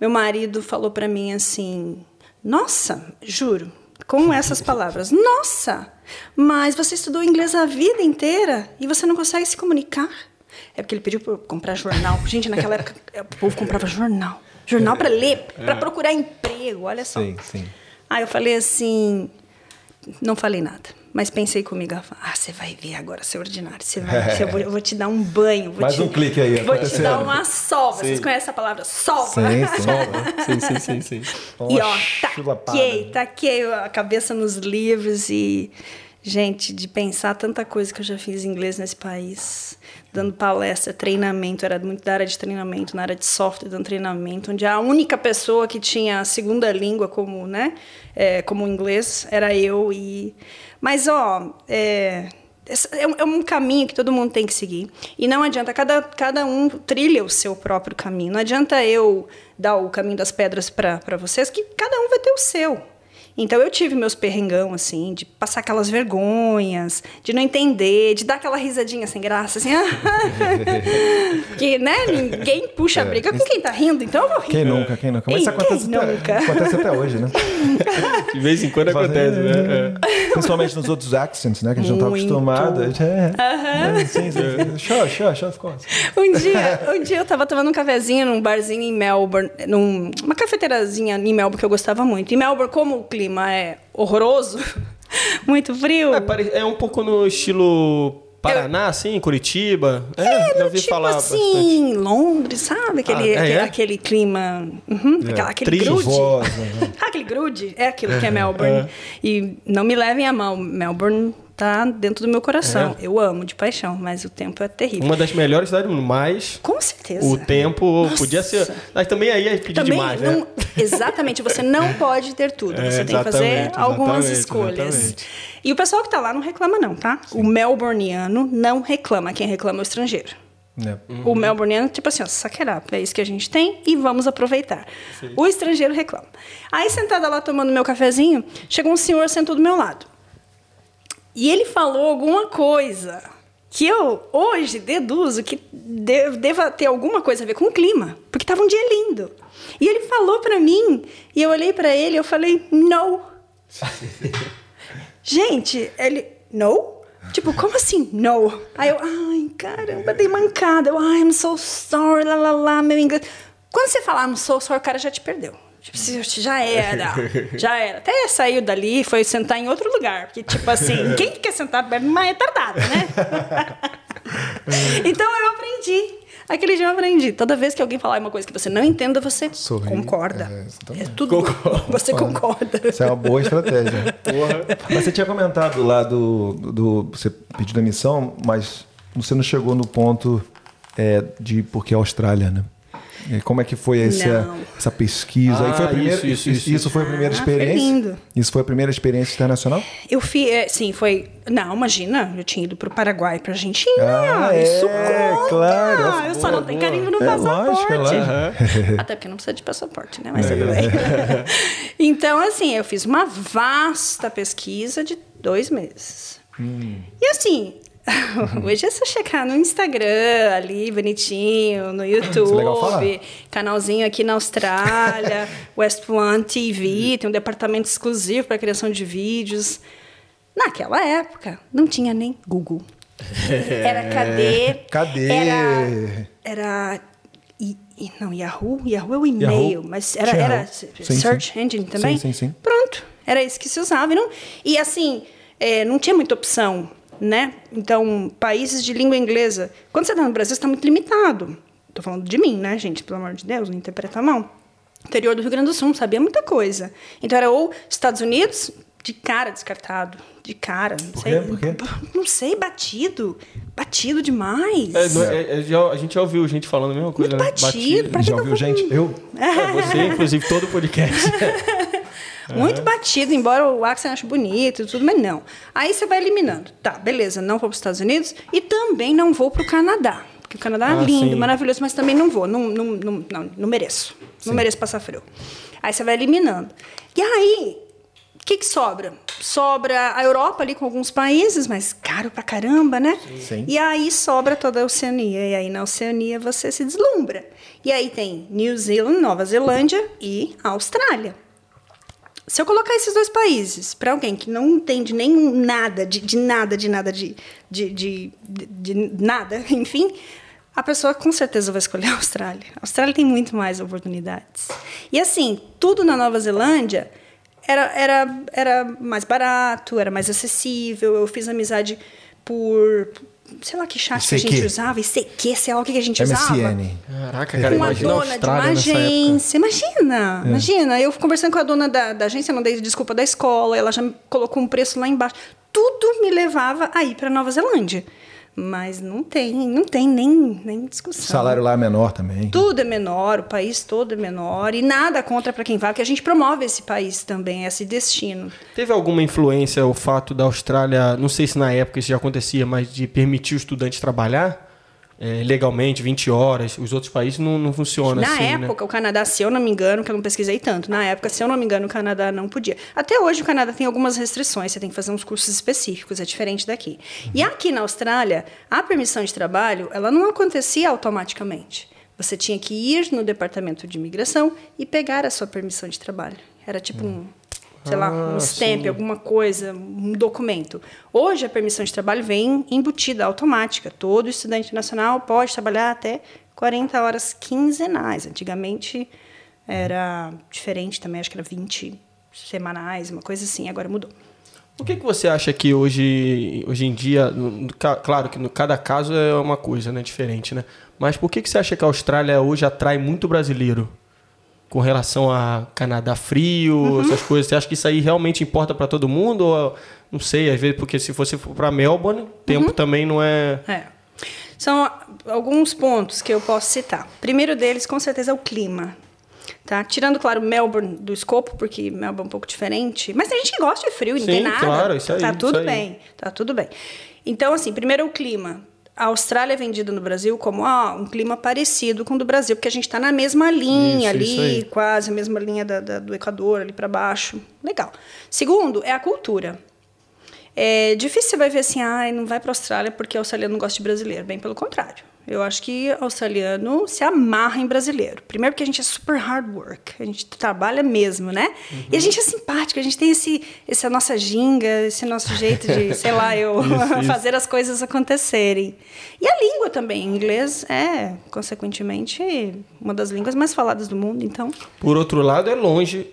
meu marido falou para mim assim: Nossa, juro, com essas palavras, nossa, mas você estudou inglês a vida inteira e você não consegue se comunicar? É porque ele pediu para comprar jornal. Gente, naquela época o povo comprava jornal. jornal para ler, para procurar emprego, olha só. Sim, sim. Aí eu falei assim, não falei nada. Mas pensei comigo, ah, você vai ver agora, seu ordinário. Você vai, eu, vou, eu vou te dar um banho. Vou Mais te, um clique aí Vou te dar uma sova. Vocês conhecem a palavra sova? Sim, sim. sim, sim, sim, sim. E ó, taquei, taquei a cabeça nos livros e, gente, de pensar tanta coisa que eu já fiz em inglês nesse país, dando palestra, treinamento, era muito da área de treinamento, na área de software, dando treinamento, onde a única pessoa que tinha a segunda língua como, né, é, como inglês era eu e... Mas, ó, é, é um, é um caminho que todo mundo tem que seguir. E não adianta, cada, cada um trilha o seu próprio caminho. Não adianta eu dar o caminho das pedras para vocês, que cada um vai ter o seu. Então eu tive meus perrengão, assim, de passar aquelas vergonhas, de não entender, de dar aquela risadinha sem graça, assim. que, né, ninguém puxa a briga com quem tá rindo, então eu vou rir. Quem nunca, quem nunca? Mas isso acontece até, nunca? acontece até hoje, né? De vez em quando acontece, né? É. Principalmente nos outros accents, né? Que a gente não tá Muito. acostumado. A gente É, é, sim, sim, sim. Sure, sure, sure, of course. Um dia, um dia eu tava tomando um cafezinho num barzinho em Melbourne, num, uma cafeteirazinha em Melbourne que eu gostava muito. Em Melbourne, como o clima é horroroso, muito frio. É, pare- é um pouco no estilo Paraná, assim, Curitiba. É, já ouvi tipo falar assim, bastante. Londres, sabe? Aquele, Ah, é, aquele, é? aquele clima. uhum, aquela- aquele Trilho, grude. né? Aquele grude é aquilo que é Melbourne. E não me levem a mão, Melbourne tá dentro do meu coração. É. Eu amo de paixão, mas o tempo é terrível. Uma das melhores cidades do mundo, mas Com certeza. o tempo Nossa. podia ser. Mas também aí é pedir Também demais, não, né? Exatamente, você não pode ter tudo. É, Você tem que fazer algumas escolhas. exatamente. E o pessoal que tá lá não reclama, não, tá? O melbourniano não reclama. Quem reclama é o estrangeiro. Né? O melbourniano, tipo assim, ó, saqueira, é isso que a gente tem e vamos aproveitar. O estrangeiro reclama. Aí, sentada lá tomando meu cafezinho, chegou um senhor sentou do meu lado. E ele falou alguma coisa que eu hoje deduzo que de- deva ter alguma coisa a ver com o clima, porque estava um dia lindo. E ele falou para mim, e eu olhei para ele e eu falei, no. Gente, ele, no? Tipo, como assim, no? Aí eu, ai, caramba, dei mancada. Eu, ai, I'm so sorry, lá, lá, lá, meu inglês. Quando você falar I'm so sorry, o cara já te perdeu. Tipo, já era, já era. Até saiu dali e foi sentar em outro lugar. Porque, tipo assim, quem quer sentar perto de uma retardada, né? então eu aprendi. Aquele dia eu aprendi. Toda vez que alguém falar uma coisa que você não entenda, você Sorri. concorda. É, É, tudo. Você concorda. Isso é uma boa estratégia. Mas você tinha comentado lá do, do. Você pediu demissão, mas você não chegou no ponto é, de porque a Austrália, né? E Como é que foi essa, essa pesquisa? Ah, foi a primeira, isso, isso, isso. foi a primeira Ah, foi experiência? lindo. Isso foi a primeira experiência internacional? Eu fiz, é, sim, foi. Não, imagina, eu tinha ido pro Paraguai, pra Argentina. Ah, isso é, conta. claro. Eu só não tenho carimbo no É, passaporte. lógico, é lógico. Até porque não precisa de passaporte, né? Mas tudo bem. então, assim, eu fiz uma vasta pesquisa de dois meses. Hum. E assim. Hoje é só checar no Instagram, ali, bonitinho, no YouTube, é falar. canalzinho aqui na Austrália, West One TV, tem um departamento exclusivo para criação de vídeos. Naquela época, não tinha nem Google. Era cadê? Cadê? Era. era i- i- não, Yahoo? Yahoo é o e-mail, mas era, era. Sim, search sim. engine também? Sim, sim, sim. Pronto, era isso que se usava. E, não, e assim, é, não tinha muita opção, né? Então, países de língua inglesa. Quando você está no Brasil, você está muito limitado. Estou falando de mim, né, gente? Pelo amor de Deus, não interpreta mal. Interior do Rio Grande do Sul, não sabia muita coisa. Então, era ou Estados Unidos, de cara descartado. De cara, não Por sei. quê? Por quê? Não sei, batido. Batido demais. É, é- é, já- a gente já ouviu gente falando a mesma coisa, Muito né? batido, pra que Já eu ouviu, gente? Eu? É, você, inclusive, todo podcast. Muito batido, embora o Axel ache bonito e tudo, mas não. Aí você vai eliminando. Tá, beleza, não vou para os Estados Unidos e também não vou para o Canadá. Porque o Canadá é Ah, lindo, sim. maravilhoso, mas também não vou. Não, não, não, não, não mereço. Não mereço passar frio. Aí você vai eliminando. E aí, o que, que sobra? Sobra a Europa ali com alguns países, mas caro pra caramba, né? Sim. E aí sobra toda a Oceania. E aí na Oceania você se deslumbra. E aí tem New Zealand, Nova Zelândia e Austrália. Se eu colocar esses dois países para alguém que não entende nem nada, de, de nada, de nada, de, de, de, de- nada, enfim, a pessoa com certeza vai escolher a Austrália. A Austrália tem muito mais oportunidades. E assim, tudo na Nova Zelândia era, era, era mais barato, era mais acessível. Eu fiz amizade por. Sei lá que chat que a gente usava, ICQ, sei lá o que a gente MSN. usava. Caraca, cara, Com a imagina a dona de uma agência. Imagina, imagina. Eu conversando com a dona da, da agência, não dei desculpa da escola, ela já me colocou um preço lá embaixo. Tudo me levava a ir para Nova Zelândia. Mas não tem, não tem nem, nem O discussão. salário lá é menor também. Tudo é menor, o país todo é menor e nada contra para quem vai, porque a gente promove esse país também, esse destino. Teve alguma influência o fato da Austrália, não sei se na época isso já acontecia, mas de permitir o estudante trabalhar é, legalmente, 20 horas? Os outros países não, não funcionam Na assim, né? época, o Canadá, se eu não me engano, que eu não pesquisei tanto, na época, se eu não me engano, o Canadá não podia. Até hoje, o Canadá tem algumas restrições, você tem que fazer uns cursos específicos, é diferente daqui. E aqui na Austrália, a permissão de trabalho, ela não acontecia automaticamente. Você tinha que ir no departamento de imigração e pegar a sua permissão de trabalho. Era tipo um, sei lá, um Ah, stamp, sim. alguma coisa, um documento. Hoje a permissão de trabalho vem embutida, automática. Todo estudante nacional pode trabalhar até 40 horas quinzenais. Antigamente era diferente também, acho que era 20 semanais, uma coisa assim, agora mudou. O que, que você acha que hoje, hoje em dia, claro que no cada caso é uma coisa, né, diferente, né? Mas por que, que você acha que a Austrália hoje atrai muito brasileiro? Com relação a Canadá frio, Uhum. essas coisas, você acha que isso aí realmente importa para todo mundo? Ou, não sei, às vezes, porque se for para Melbourne, Uhum. tempo também não é. É. São alguns pontos que eu posso citar. Primeiro deles, com certeza, é o clima. Tá? Tirando, claro, Melbourne do escopo, porque Melbourne é um pouco diferente. Mas tem gente que gosta de frio, e não tem nada. claro, isso aí, Tá isso tudo aí. bem. Tá tudo bem. Então, assim, primeiro o clima. A Austrália é vendida no Brasil como ah, um clima parecido com o do Brasil, porque a gente está na mesma linha Isso, isso ali, aí. quase a mesma linha da- da- do Equador, ali para baixo. Legal. Segundo, é a cultura. É difícil você vai ver assim, ah, não vai para a Austrália porque australiano não gosta de brasileiro. Bem pelo contrário. Eu acho que australiano se amarra em brasileiro. Primeiro porque a gente é super hard work, a gente trabalha mesmo, né? E a gente é simpático, a gente tem esse, essa nossa ginga, esse nosso jeito de, sei lá, eu fazer as coisas acontecerem. E a língua também, inglês é, consequentemente, uma das línguas mais faladas do mundo, então. Por outro lado, é longe.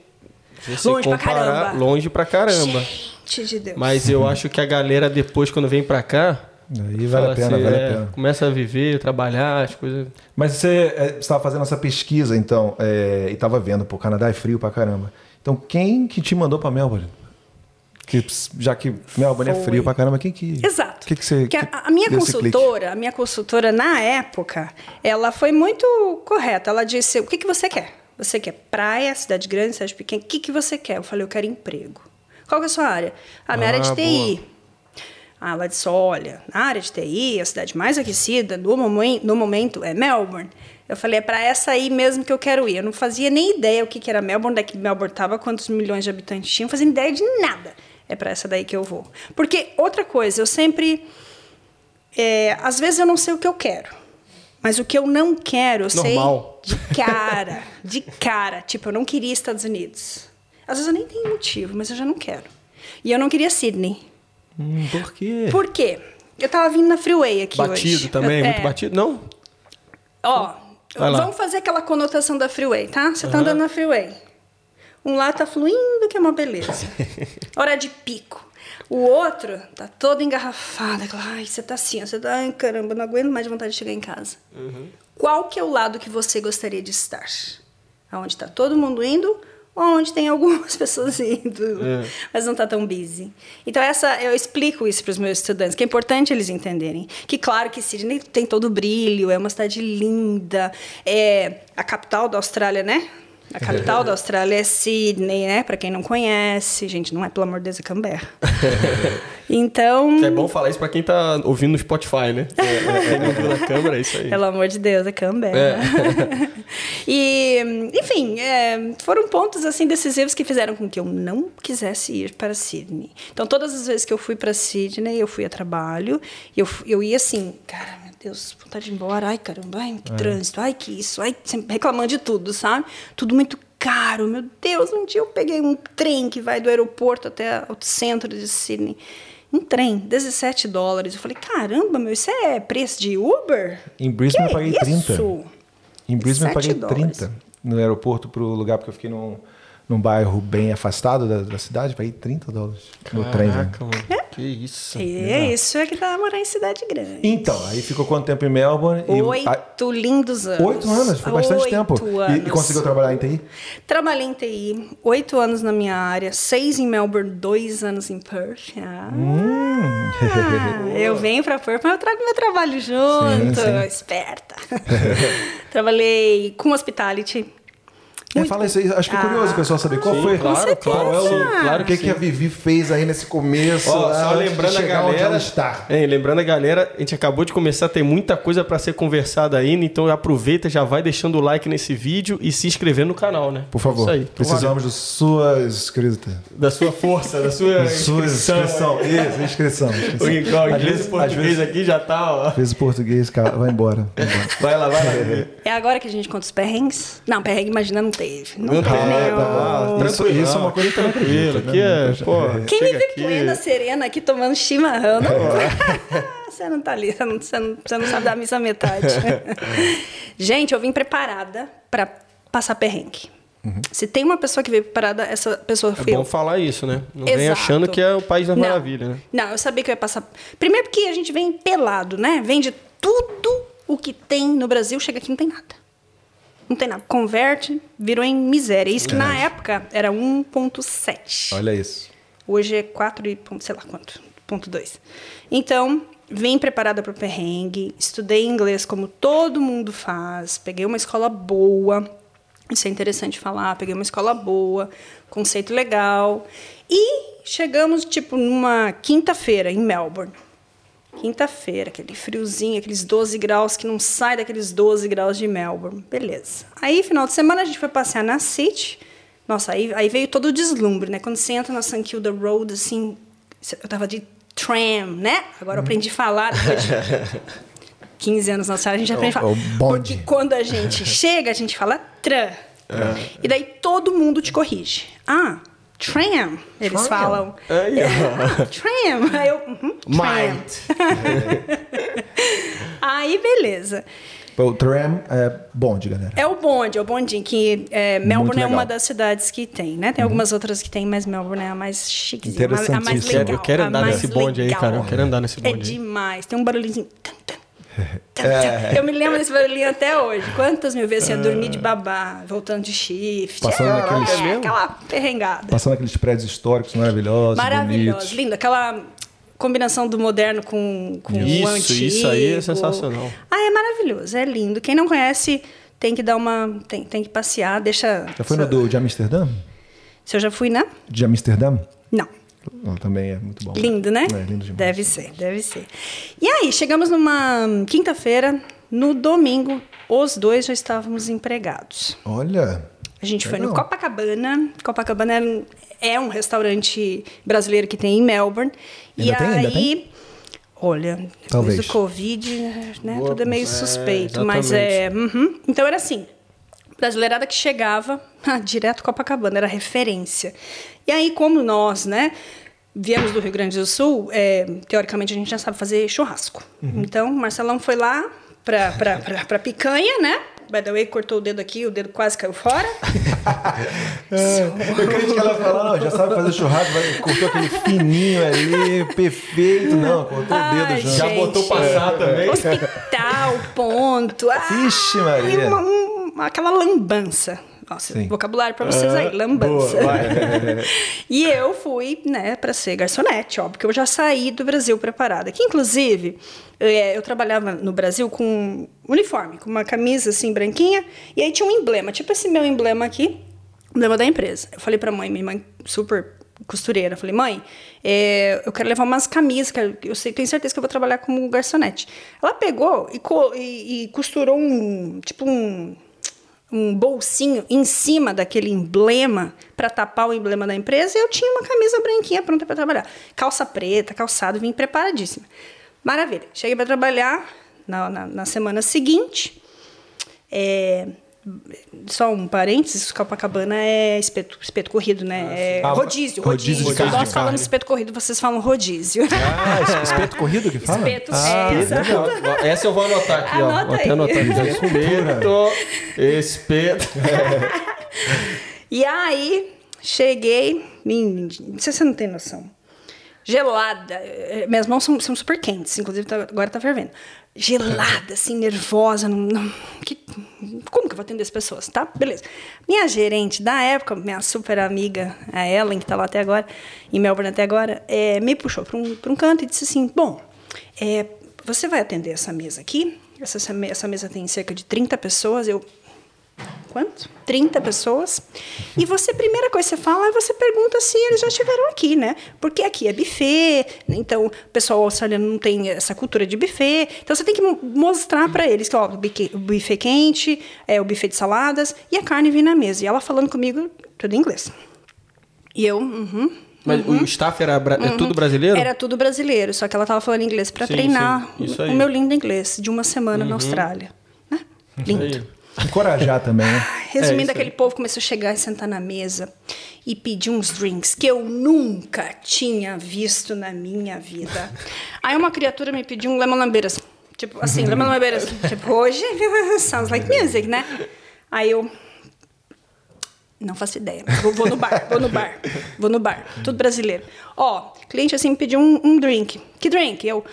Se Longe pra comparar, caramba. longe pra caramba. Gente de Deus. Mas eu acho que a galera depois, quando vem pra cá, Aí vale a pena, assim, vale é, a pena. começa a viver, trabalhar, as coisas. Mas você é, estava fazendo essa pesquisa, então, é, e estava vendo, pô, o Canadá é frio pra caramba. Então, quem que te mandou pra Melbourne? Que, já que Melbourne é Foi. frio pra caramba, quem que... Exato. Que que você, Que a, a minha consultora, a minha consultora na época, ela foi muito correta. Ela disse: "O que que você quer? Você quer praia, cidade grande, cidade pequena? O que que você quer?" Eu falei: "Eu quero emprego." Qual que é a sua área? A minha área é Ah, de TI. Ah, ela disse: olha, na área de TI, a cidade mais aquecida no, momen- no momento é Melbourne. Eu falei: é para essa aí mesmo que eu quero ir. Eu não fazia nem ideia o que, que era Melbourne, daqui Melbourne estava, quantos milhões de habitantes tinha, não fazia ideia de nada. É para essa daí que eu vou. Porque, outra coisa, eu sempre. é, às vezes eu não sei o que eu quero. Mas o que eu não quero, eu Normal. sei de cara. de cara. Tipo, eu não queria Estados Unidos. Às vezes eu nem tenho motivo, mas eu já não quero. E eu não queria Sydney. Hum, por quê? Por quê? Eu tava vindo na freeway aqui Batido hoje. também? Eu- Muito é. batido? Não? Ó, vamos fazer aquela conotação da freeway, tá? Você tá andando na freeway. Um lá tá fluindo, que é uma beleza. Hora de pico. O outro tá todo engarrafado. Ai, você tá assim, ó, você tá, ai, caramba, não aguento mais de vontade de chegar em casa. Uhum. Qual que é o lado que você gostaria de estar? Aonde tá todo mundo indo onde tem algumas pessoas indo, É. mas não tá tão busy. Então essa eu explico isso para os meus estudantes, que é importante eles entenderem. Que claro que Sydney tem todo o brilho, é uma cidade linda, é a capital da Austrália, né? A capital da Austrália é Sydney, né? Para quem não conhece, gente, não é pelo amor de Deus, é Canberra. então, É bom falar isso pra quem tá ouvindo no Spotify, né? Quem não viu na câmera, é isso aí. Pelo amor de Deus, é Canberra. e, enfim, é, foram pontos assim decisivos que fizeram com que eu não quisesse ir para Sydney. Então, todas as vezes que eu fui para Sydney, eu fui a trabalho, eu, eu ia assim, cara, Deus, vontade de ir embora, ai caramba, ai que trânsito, ai que isso, ai sempre reclamando de tudo, sabe? Tudo muito caro, meu Deus. Um dia eu peguei um trem que vai do aeroporto até o centro de Sydney. Um trem, 17 dólares. Eu falei, caramba, meu, isso é preço de Uber? Em Brisbane Que eu paguei 30. isso? Em Brisbane eu 17 paguei 30 no aeroporto pro lugar, porque eu fiquei num, num bairro bem afastado da, da cidade, paguei 30 dólares no trem. né? Caraca, mano. Que isso. É, isso é que dá morar em cidade grande. Então, aí ficou quanto tempo em Melbourne? E- Oito lindos anos. Oito anos, foi bastante Oito tempo. E- E, anos. conseguiu trabalhar em TI? Trabalhei em TI, oito anos na minha área, seis em Melbourne, dois anos em Perth. Ah, Hum. eu venho para Perth, mas eu trago meu trabalho junto, Sim, sim. esperta. Trabalhei com hospitality. É, fala isso aí, acho que é curioso o pessoal saber qual Sim, foi. claro, qual claro, é o, sim, claro o que, que que a. Vivi fez aí nesse começo. Ó, lá, só lembrando a galera. ela está. Hein, lembrando a galera, a gente acabou de começar, tem muita coisa pra ser conversada ainda, então aproveita, já vai deixando o like nesse vídeo e se inscrever no canal, né? Por favor, Isso aí. Então, precisamos de sua inscrita. valeu. da sua força, da sua Sua inscrição. inscrição. Isso, inscrição. inscrição. O Às inglês vezes- e português às vezes- aqui já tá, ó. Às vezes o português cara, vai embora. Vai embora. Vai lá, vai lá. Vivi. É agora que a gente conta os perrengues? Não, perrengue imagina não teve. Não, Não teve teve, nenhum. tá. Isso, isso é uma coisa Tranquilo, acredito. aqui né? é, pô, Quem chega vive aqui- plena, serena aqui tomando chimarrão? Não... você não tá ali, você não, você não, você não sabe da missa metade. Gente, eu vim preparada para passar perrengue. Se tem uma pessoa que veio preparada, essa pessoa É foi bom eu. falar isso, né? Não vem Exato. achando que é o país da Não. maravilha, né? Não, eu sabia que eu ia passar. Primeiro porque a gente vem pelado, né? Vende tudo o que tem no Brasil, chega aqui não tem nada. Não tem nada. Converte, virou em miséria. Isso que na época era 1.7. Olha isso. Hoje é 4 e ponto, sei lá quanto, ponto 2. Então, vim preparada para o perrengue, estudei inglês como todo mundo faz, peguei uma escola boa, isso é interessante falar, peguei uma escola boa, conceito legal, e chegamos, tipo, numa quinta-feira em Melbourne. Quinta-feira, aquele friozinho, aqueles 12 graus que não sai daqueles 12 graus de Melbourne. Beleza. Aí, final de semana, a gente foi passear na City. Nossa, aí, aí veio todo o deslumbre, né? Quando você entra na St. Kilda Road, assim, eu tava de tram, né? Agora eu aprendi a falar depois de 15 anos na sala, a gente aprende a É falar. bonde. Porque quando a gente chega, a gente fala tram. E daí todo mundo te corrige. Ah, tram, eles Tram. falam. Aí, É, ó. tram. Aí eu, uhum, tram. Might. Aí, beleza. O tram é bonde, galera. É o bonde, é o bondinho, que é, Melbourne é uma das cidades que tem, né? Tem algumas outras que tem, mas Melbourne é a mais chiquezinha, a mais- legal. Eu quero andar mais nesse bonde aí, legal. cara. Eu quero andar nesse É bonde aí. demais. Tem um barulhinho. Tum, tum. É. Eu me lembro desse barulhinho até hoje. Quantas mil vezes você ia dormir de babá, voltando de shift. Passando é, naqueles- é, aquela perrengada. Passando aqueles prédios históricos maravilhosos, Maravilhoso, bonitos. lindo. Aquela combinação do moderno com, com Isso, o antigo. isso aí é sensacional. Ah, é maravilhoso, é lindo. Quem não conhece tem que dar uma. tem, tem que passear, deixa. Já foi no do de Amsterdã? Se eu já fui, né? De Amsterdã? Não. Não, também é muito bom. Lindo, né? É, lindo demais. Deve ser, deve ser. E aí, chegamos numa quinta-feira, no domingo, os dois já estávamos empregados. Olha. A gente foi no. Copacabana. Copacabana é um- é um restaurante brasileiro que tem em Melbourne. Ainda e tem? Ainda aí, olha, depois Talvez. do Covid, né, Boa, tudo é meio é, suspeito. mas é. uhum. Então era assim. Brasileirada que chegava ah, direto Copacabana, era referência. E aí, como nós, né, viemos do Rio Grande do Sul, é, teoricamente a gente já sabe fazer churrasco. Uhum. Então, o Marcelão foi lá pra picanha, né? By the way, cortou o dedo aqui, o dedo quase caiu fora. Eu acredito que ela não, já sabe fazer churrasco, vai- cortou aquele fininho ali, perfeito. Não, cortou o dedo já. Já botou passar também? Hospital, ponto. Ah, Ixi, Maria. e uma- um- aquela lambança. Nossa, Sim. vocabulário pra vocês aí, lambança. boa, e eu fui, né, pra ser garçonete, óbvio, porque eu já saí do Brasil preparada. Que, inclusive, é, eu trabalhava no Brasil com uniforme, com uma camisa, assim, branquinha, e aí tinha um emblema, tipo esse meu emblema aqui, emblema da empresa. Eu falei pra mãe, minha mãe super costureira, falei, mãe, é, eu quero levar umas camisas, quero- eu sei, tenho certeza que eu vou trabalhar como garçonete. Ela pegou e, co- e- e costurou um, tipo um um bolsinho em cima daquele emblema para tapar o emblema da empresa e eu tinha uma camisa branquinha pronta para trabalhar. Calça preta, calçado, vim preparadíssima. Maravilha. Cheguei para trabalhar na, na, na semana seguinte. É, só um parênteses, Copacabana é espeto, espeto corrido, né? É Ah, rodízio, rodízio rodízio. de carne. Nós de falamos espeto corrido, vocês falam rodízio. Ah, espeto corrido que fala? Espeto, ah, é. Ó, ó, Essa eu vou anotar aqui, ó. Anota Vou até anotar aqui. Espeto. Espeto. E aí, cheguei, não sei se você não tem noção. Gelada. eh, Minhas mãos são, são super quentes, inclusive tá- agora tá fervendo. Gelada, assim, nervosa. Não, não- que- como que eu vou atender as pessoas, tá? Beleza. Minha gerente da época, minha super amiga, a Ellen, que tá lá até agora, em Melbourne até agora, eh, me puxou para um, um canto e disse assim: Bom, eh, você vai atender essa mesa aqui. Essa, essa mesa tem cerca de 30 pessoas. Eu, quanto? 30 pessoas. E você, a primeira coisa que você fala é você pergunta se eles já estiveram aqui, né? Porque aqui é buffet, então o pessoal australiano não tem essa cultura de buffet. Então você tem que mo- mostrar para eles que ó, o buffet quente, é o buffet de saladas e a carne vem na mesa. E ela falando comigo tudo em inglês. E eu, uhum. Mas o staff era bra- é tudo brasileiro? Era tudo brasileiro, só que ela tava falando inglês para treinar sim, isso o aí. Uhum. meu lindo inglês de uma semana na Austrália. Né? Lindo. Encorajar também, né? Resumindo, É, aquele povo começou a chegar e sentar na mesa e pedir uns drinks que eu nunca tinha visto na minha vida. Aí uma criatura me pediu um lemon lambeiras. Tipo assim, lemon lambeiras. tipo, hoje sounds like music, né? Aí eu não faço ideia. Vou, vou no bar, vou no bar, vou no bar. Tudo brasileiro. Ó, cliente assim me pediu um, um drink. Que drink? Eu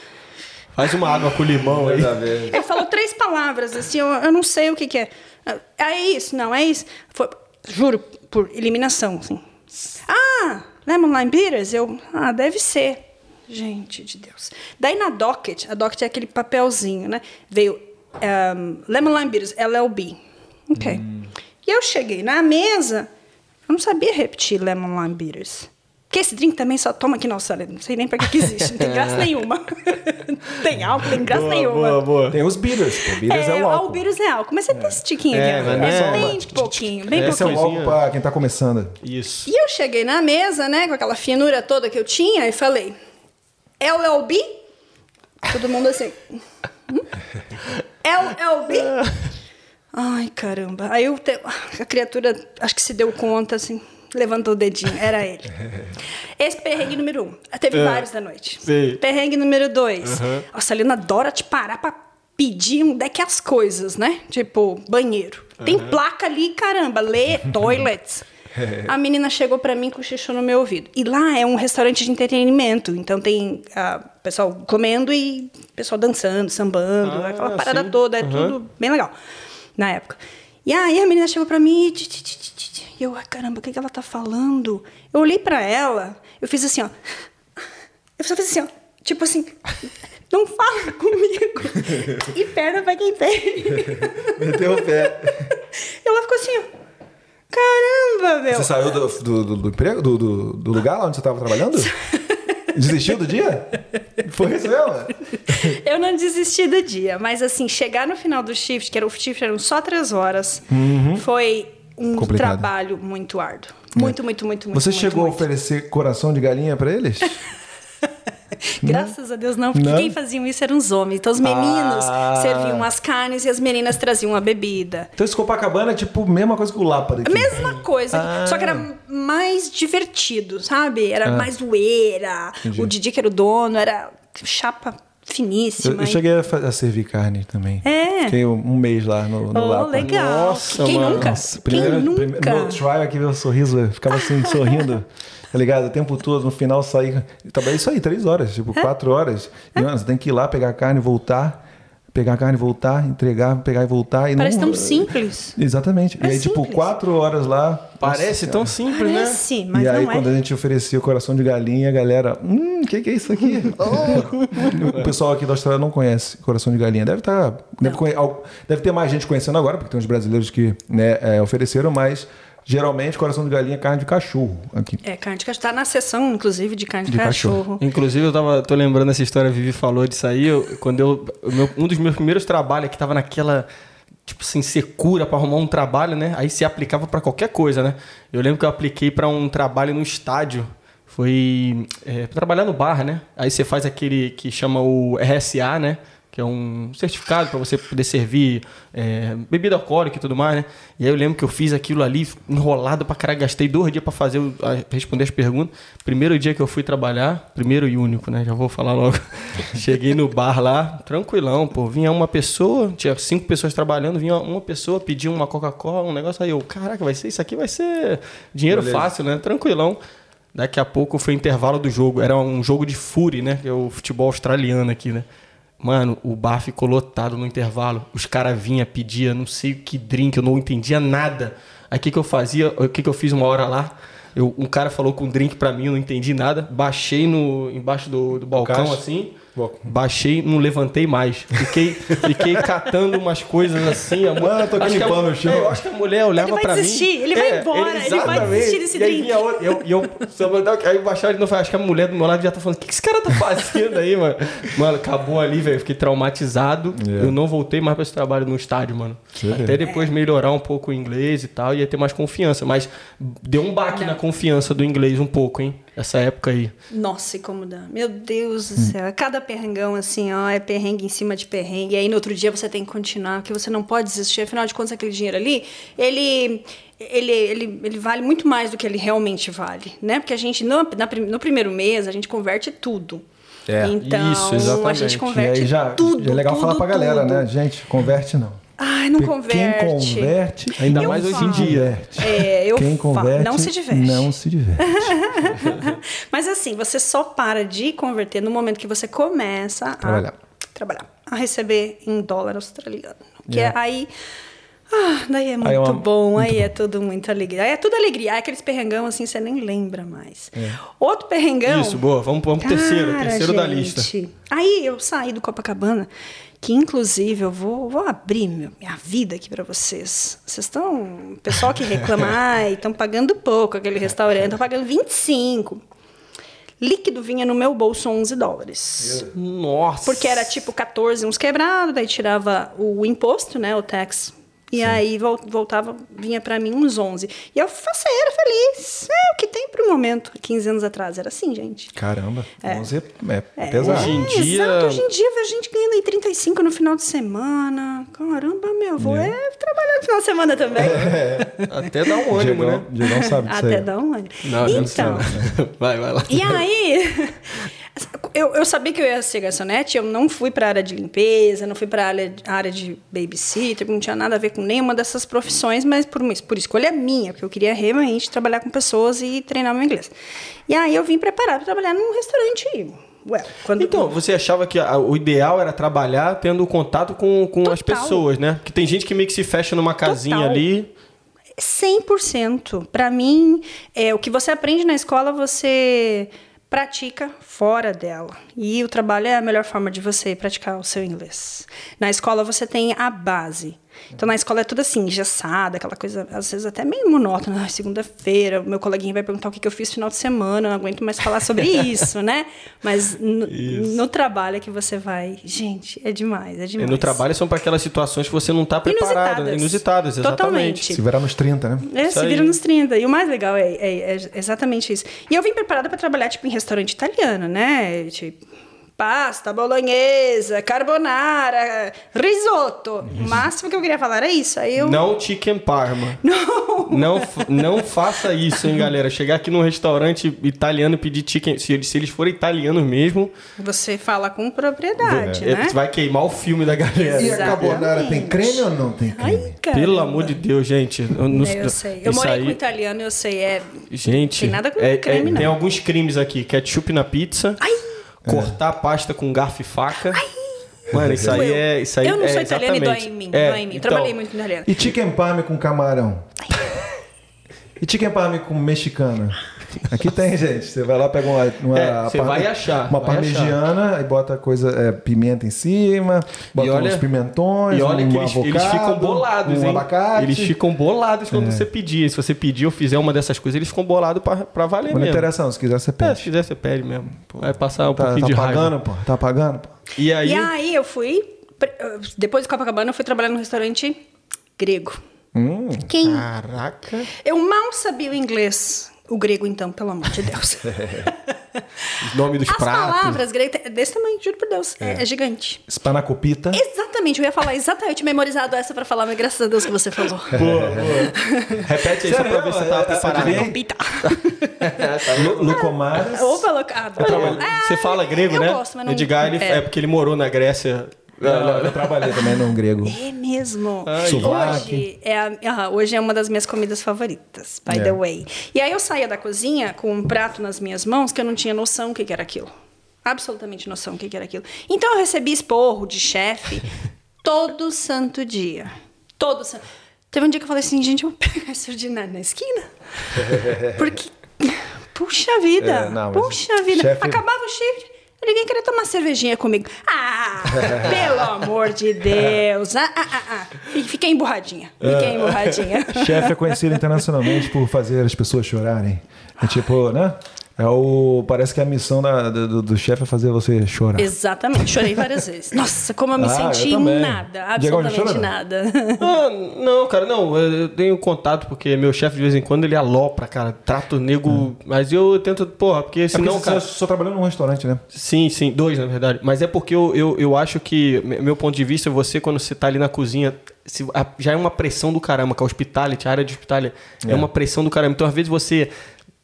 Faz uma água com limão aí. ele falou três palavras, assim, eu, eu não sei o que, que é. É isso, não, é isso. Foi, juro, por eliminação, assim. Ah, Lemon Lime Bitters? Eu, ah, deve ser. Gente de Deus. Daí na docket, a docket é aquele papelzinho, né? Veio um, Lemon Lime Bitters, LLB. Ok. E eu cheguei na mesa, eu não sabia repetir Lemon Lime Bitters. Porque esse drink também só toma aqui na Austrália. Não sei nem pra que, que existe. Não tem graça nenhuma. tem álcool, tem graça Boa, nenhuma. boa, boa. Tem os beaters, pô. Beaters é, o ah, álcool. o é álcool, mas é desse tiquinho É, aqui. mas não É, é bem uma- pouquinho, bem Esse é pouquinho. o álcool pra quem tá começando. Isso. E eu cheguei na mesa, né, com aquela finura toda que eu tinha, e falei: LLB? Todo mundo assim. "Hum? LLB? Ai, caramba. Aí eu te- a criatura, acho que se deu conta, assim, levantou o dedinho. Era ele. Esse perrengue número um. Teve É. vários da noite. Sei. Perrengue número dois. Aham. A Salina adora te parar pra pedir um deck as coisas, né? Tipo, banheiro. Tem placa ali, caramba. Lê, toilets. A menina chegou pra mim com xixi no meu ouvido. E lá é um restaurante de entretenimento. Então tem ah, pessoal comendo e pessoal dançando, sambando, Ah, aquela parada sim. toda. É Aham. tudo bem legal na época. E aí a menina chegou pra mim e... E eu, caramba, o que, que ela tá falando? Eu olhei pra ela, eu fiz assim, ó. Eu só fiz assim, ó. Tipo assim, não fala comigo. e perna pra quem tem. Meteu o pé. ela ficou assim, ó. Caramba, meu. Você saiu do, do, do- do emprego, do, do, do lugar lá onde você tava trabalhando? Desistiu do dia? Foi isso mesmo? Eu não desisti do dia, mas assim, chegar no final do shift, que era o shift eram só três horas, foi um Complicado. trabalho muito árduo. Muito, muito, muito, muito. Você muito, chegou muito. a oferecer coração de galinha pra eles? Graças a Deus não, porque Não? quem faziam isso eram os homens. Então os meninos Ah. serviam as carnes e as meninas traziam a bebida. Então esse Copacabana é tipo a mesma coisa que o Lapa daqui. Mesma coisa, Ah. só que era mais divertido, sabe? Era mais zoeira. Entendi. O Didi, que era o dono, era chapa finíssima. eu cheguei a, a servir carne também. É. Fiquei um, mês lá no, no Oh, Lapa. legal. Nossa, Quem mano. nunca? Nossa, Quem primeiro, nunca? primeiro- no trial aqui, meu sorriso, eu ficava assim, sorrindo, tá ligado? O tempo todo, no final saí. Trabalhei isso aí, três horas, tipo, quatro horas. E, mano, você tem que ir lá, pegar a carne, voltar, pegar a carne, voltar, entregar, pegar e voltar. E Parece não, tão simples. Exatamente. É e aí, tipo, simples. quatro horas lá. Parece nossa tão simples, né? Parece, mas e aí, não quando é. a gente oferecia o coração de galinha, a galera, hum, o que, que é isso aqui? Oh. o pessoal aqui da Austrália não conhece coração de galinha. Deve estar. Deve, conhe- al- deve ter mais gente conhecendo agora, porque tem uns brasileiros que né, é, ofereceram, mas geralmente coração de galinha é carne de cachorro aqui. É, carne de cachorro. Tá na seção, inclusive, de carne de, De cachorro. cachorro. Inclusive, eu tava, tô lembrando essa história, a Vivi falou disso aí. eu- quando eu, meu- um dos meus primeiros trabalhos que tava naquela, tipo assim, secura pra arrumar um trabalho, né? Aí se aplicava pra qualquer coisa, né? Eu lembro que eu apliquei pra um trabalho no estádio. Foi é, pra trabalhar no bar, né? Aí você faz aquele que chama o RSA, né? Que é um certificado para você poder servir é, bebida alcoólica e tudo mais, né? E aí eu lembro que eu fiz aquilo ali enrolado pra caralho, gastei dois dias para fazer, a- responder as perguntas. Primeiro dia que eu fui trabalhar, primeiro e único, né? Já vou falar logo. Cheguei no bar lá, tranquilão, pô. Vinha uma pessoa, tinha cinco pessoas trabalhando, vinha uma pessoa, pedia uma Coca-Cola, um negócio aí. Eu, caraca, vai ser isso aqui, vai ser dinheiro fácil, né? Tranquilão. Daqui a pouco foi o intervalo do jogo. Era um jogo de Fury, né? Que é o futebol australiano aqui, né? Mano, o bar ficou lotado no intervalo. Os caras vinham, pedia não sei que drink, eu não entendia nada. Aí o que, que eu fazia? O que, que eu fiz uma hora lá? Eu, um cara falou com um drink pra mim, eu não entendi nada. Baixei no, embaixo do, do balcão caixa. assim. Baixei, não levantei mais. Fiquei, fiquei catando umas coisas assim. A mu- Mano, eu tô aqui acho que a- limpando o chão. é, eu acho que a mulher olhava Ele vai pra mim. desistir, ele vai embora, ele vai exatamente. desistir desse e aí drink. vinha outra, eu, e eu, se eu mandar, aí eu baixava de novo, acho que a mulher do meu lado já tá falando, o que, que esse cara tá fazendo aí, mano? Mano, acabou ali, velho, fiquei traumatizado. É. Eu não voltei mais pra esse trabalho no estádio, mano. Vê. Até depois melhorar um pouco o inglês e tal, ia ter mais confiança. Mas deu um baque na confiança do inglês um pouco, hein? Essa época aí. Nossa, e como dá. Meu Deus do céu. Cada perrengão, assim, ó, é perrengue em cima de perrengue. E aí no outro dia você tem que continuar, porque você não pode desistir. Afinal de contas, aquele dinheiro ali, ele. Ele, ele, ele vale muito mais do que ele realmente vale, né? Porque a gente, no, na no primeiro mês, a gente converte tudo. É, então, isso, a exatamente. gente E converte aí já, tudo. já é legal tudo, falar pra galera, tudo. né? Gente, converte não. Ai, não converte. Quem converte, Ainda Eu mais hoje em dia. É, eu Quem converte, não se diverte. Não se diverte. Mas assim, você só para de converter no momento que você começa Trabalhar. a trabalhar, a receber em dólar australiano. Que Yeah. é aí. Ah, daí é muito Aí é uma- bom, muito aí bom. é tudo muito alegria. Aí é tudo alegria. Aí aqueles perrengão assim, você nem lembra mais. É. Outro perrengão. Isso, boa. Vamos, vamos pro terceiro, terceiro da gente, lista. Aí eu saí do Copacabana, que inclusive eu vou, vou abrir meu- minha vida aqui pra vocês. Vocês estão. Pessoal que reclama, ai, estão pagando pouco aquele restaurante, estão pagando 25. Líquido vinha no meu bolso 11 dólares. Nossa. Porque era tipo 14 uns quebrados, daí tirava o imposto, né, o tax. E aí vol- voltava, vinha pra mim uns 11. E eu faceira, feliz. É o que tem pro momento. 15 anos atrás era assim, gente. Caramba, 11 é, É, pesado. Hoje em é, dia- Exato, hoje em dia a gente ganhando aí 35 no final de semana. Caramba, meu avô é, trabalhar no final de semana também. Até dá um ânimo, Diegão, né? Diegão sabe disso Até aí. dá um ano. Não, não sei então, não. Vai, vai lá. e aí, eu, eu sabia que eu ia ser garçonete, eu não fui para a área de limpeza, não fui para a área, área de babysitter, não tinha nada a ver com nenhuma dessas profissões, mas por, por escolha minha, porque eu queria realmente trabalhar com pessoas e treinar meu inglês. E aí eu vim preparada para trabalhar num restaurante. Well, quando, Então, você achava que a- o ideal era trabalhar tendo contato com, com as pessoas, né? Porque tem gente que meio que se fecha numa casinha Total. ali. 100%. Para mim, é, o que você aprende na escola, você pratica fora dela. E o trabalho é a melhor forma de você praticar o seu inglês. Na escola você tem a base. Então na escola é tudo assim, engessada, aquela coisa, às vezes até meio monótona. Ah, Segunda-feira, o meu coleguinha vai perguntar o que que eu fiz no final de semana, eu não aguento mais falar sobre isso, né? Mas no, no trabalho é que você vai. Gente, é demais, é E demais. no trabalho são para aquelas situações que você não tá preparado. Inusitadas. Inusitadas, exatamente. Totalmente. Se virar nos 30, né? É, Isso se vira aí. nos 30. E o mais legal é, é- é exatamente isso. E eu vim preparada para trabalhar, tipo, em restaurante italiano, né? Tipo, pasta, bolonhesa, carbonara, risoto. O máximo que eu queria falar era isso. Aí eu... Não chicken parma. Não. Não, não faça isso, hein, galera. Chegar aqui num restaurante italiano e pedir chicken. Se eles, se eles forem italianos mesmo, Você fala com propriedade, é, né? vai queimar o filme da galera. E a carbonara tem creme ou não tem creme? Ai. Pelo amor de Deus, gente. Eu, não- É, eu sei. Eu isso morei aí- com italiano, eu sei. É... Gente, Tem nada com é- é- creme, não. tem alguns crimes aqui. Ketchup na pizza. Cortar a pasta com garfo e faca. Mano, isso aí é. Isso aí eu não é sou italiana e dói em mim. É, dói em mim. então, Trabalhei muito com italiano. E chicken parme com camarão? E chicken parme com mexicana? Aqui tem, gente. Você vai lá, pega uma. uma É, você vai achar, Uma vai parmegiana e bota coisa, é, pimenta em cima, bota olha- uns pimentões, E olha um que eles, eles ficam avocado, bolados, um hein? abacate. Eles ficam bolados quando É. você pedir. Se você pedir ou fizer uma dessas coisas, eles ficam bolados pra, pra valer Mas não mesmo. interessa não, se quiser você É, pede. se quiser, você pede mesmo. Vai passar um Tá, pouquinho tá de pagando, raiva. pô? Tá pagando, pô? E aí, E aí eu fui... Depois de Copacabana, eu fui trabalhar num restaurante grego. Hum, Quem Caraca. Eu mal sabia o inglês. O grego, então, pelo amor de Deus. Os nomes dos As pratos. palavras gregas, é desse tamanho, juro por Deus, é, é gigante. Spanakopita. Exatamente, eu ia falar exatamente, memorizado essa pra falar, mas graças a Deus que você falou. Boa, boa. Repete aí só pra ver se você tava É, é, preparado. adivinha? Pita. Lu- Lucomares. Opa, loucado. É, Você fala grego, eu né? gosto, mas não- Edgar, ele, é. é. porque ele morou na Grécia. Não, não, eu trabalhei também no grego. É mesmo. Sovaque. Hoje é, a- aham, hoje é uma das minhas comidas favoritas, by É. the way. E aí eu saía da cozinha com um prato nas minhas mãos que eu não tinha noção o que que era aquilo. Absolutamente noção o que que era aquilo. Então eu recebi esporro de chefe todo santo dia. Todo santo. Teve um dia que eu falei assim, gente, eu vou pegar esse ordinário na esquina. Porque, puxa vida, É, não, puxa vida. chefe- Acabava o shift, ninguém queria tomar cervejinha comigo. Ah, pelo amor de Deus. Ah, ah, ah, ah. Fiquei emburradinha, fiquei emburradinha. Chefe é conhecido internacionalmente por fazer as pessoas chorarem. É tipo, né? É o. Parece que a missão da- do, do chefe é fazer você chorar. Exatamente, chorei várias vezes. Nossa, como eu me Ah, eu senti também. nada, já absolutamente nada. Ah, não, cara, não. Eu tenho contato porque meu chefe de vez em quando ele alopra, cara. Trata o nego. Mas eu tento, porra, porque É porque senão, você cara. só trabalhando num restaurante, né? Sim, sim, dois na verdade. Mas é porque eu, eu, eu acho que, me- meu ponto de vista, você, quando você tá ali na cozinha, se- a- já é uma pressão do caramba, que a hospitality, a área de hospitality, é. É. uma pressão do caramba. Então, às vezes, você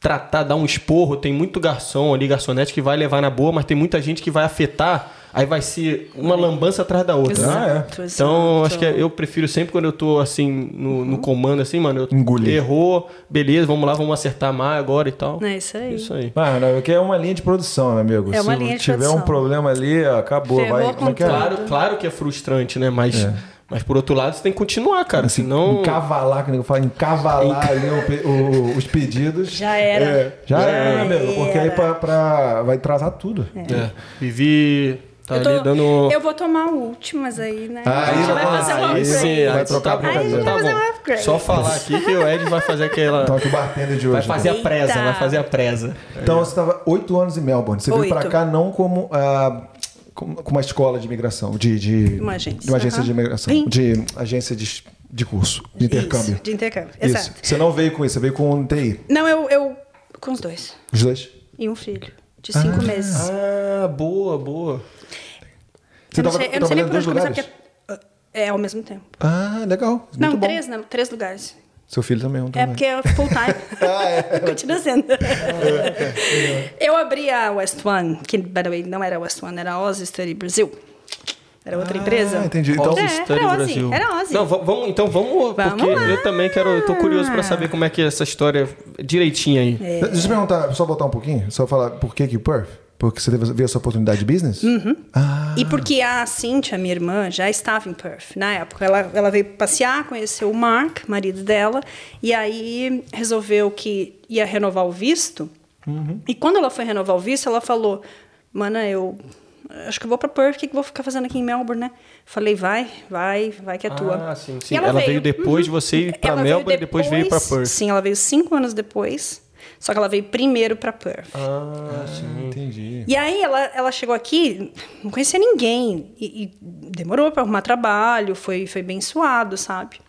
tratar, dar um esporro, tem muito garçom ali, garçonete que vai levar na boa, mas tem muita gente que vai afetar, aí vai ser uma lambança atrás da outra. né? Ah, é. Exato, Então, exato. acho que eu prefiro sempre quando eu tô assim, no, no comando, assim, mano, eu Engolir. errou, beleza, vamos lá, vamos acertar mais agora e tal. É isso aí. Isso aí. Mano, porque é uma linha de produção, meu amigo. É uma Se linha de tiver um produção. problema ali, acabou. Ferrou vai, com como é que é? Claro, claro que é frustrante, né? Mas, É. mas por outro lado, você tem que continuar, cara. senão. Encavalar, que eu falo, encavalar ali o o- os pedidos. Já era. É. Já Já era, amigo, porque aí pra, pra- vai atrasar tudo. É. Vivi. Tá eu, tô- dando. eu vou tomar o último, mas aí, né? Ah, a gente aí vai fazer um upgrade. sim, vai trocar a tá. Aí a gente vai tá fazer um upgrade. Só falar aqui que o Ed vai fazer aquela. Então aqui o bartender de hoje. Vai fazer a Eita. presa, vai fazer a presa. Então você estava oito anos em Melbourne. Você veio Oito. pra cá não como, ah, como uma escola de imigração, de, de Uma agência. de uma agência Aham. de imigração, Sim. de agência de, de curso, de intercâmbio. Isso, de intercâmbio, Isso. exato. Você não veio com isso, você veio com TI. Não, eu, eu. Com os dois. Os dois. E um filho. De cinco meses. Ah, boa, boa. Você eu não tava sei, eu não sei nem por onde dois começar, lugares? porque. É ao mesmo tempo. Ah, legal. Muito não, bom. três, não, três lugares. Seu filho também é um É porque é full time. Ah, Continua sendo. eu abri a West One, que, by the way, não era a West One, era a Oz Study Brasil. Era outra empresa. Ah, entendi. Então, Ozzy É, Study era Ozzy, Brasil. era Ozzy. Não, va- vamos, então vamos, Vamos porque lá. eu também quero, eu tô curioso pra saber como é que é essa história direitinho aí. É. deixa eu perguntar, só voltar um pouquinho, só falar por que que Perth? Porque você teve- viu essa oportunidade de business? Uhum. Ah, E porque a Cynthia, minha irmã, já estava em Perth na época. Ela, ela veio passear, conheceu o Mark, marido dela, e aí resolveu que ia renovar o visto. E quando ela foi renovar o visto, ela falou: Mana, eu acho que eu vou para Perth, o que, que eu vou ficar fazendo aqui em Melbourne, né? Falei: Vai, vai, vai que é tua. Ah, sim, E sim. Ela veio depois de você ir pra Ela veio Melbourne e depois veio pra Perth. Sim, ela veio cinco anos depois. Só que ela veio primeiro para Perth. Ah, sim. entendi. E aí ela, ela chegou aqui, não conhecia ninguém. E, e demorou para arrumar trabalho, foi, foi bem suado, sabe?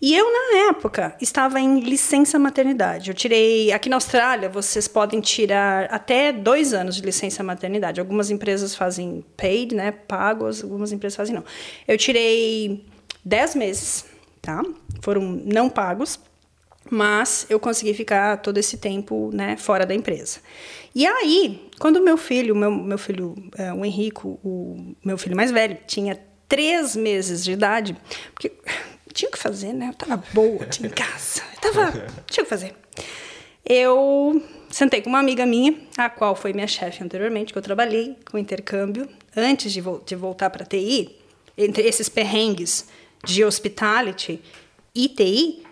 E eu, na época, estava em licença maternidade. Eu tirei. Aqui na Austrália, vocês podem tirar até dois anos de licença maternidade. Algumas empresas fazem paid, né? Pagos, algumas empresas fazem não. Eu tirei dez meses, tá? Foram não pagos mas eu consegui ficar todo esse tempo né, fora da empresa. E aí, quando meu filho, meu, meu filho, é, o Henrico, o meu filho mais velho, tinha três meses de idade, porque tinha o que fazer, né? Eu tava boa, tinha em casa, eu tava, tinha o que fazer. Eu sentei com uma amiga minha, a qual foi minha chefe anteriormente, que eu trabalhei com intercâmbio, antes de, vol de voltar para TI, entre esses perrengues de hospitality e TI,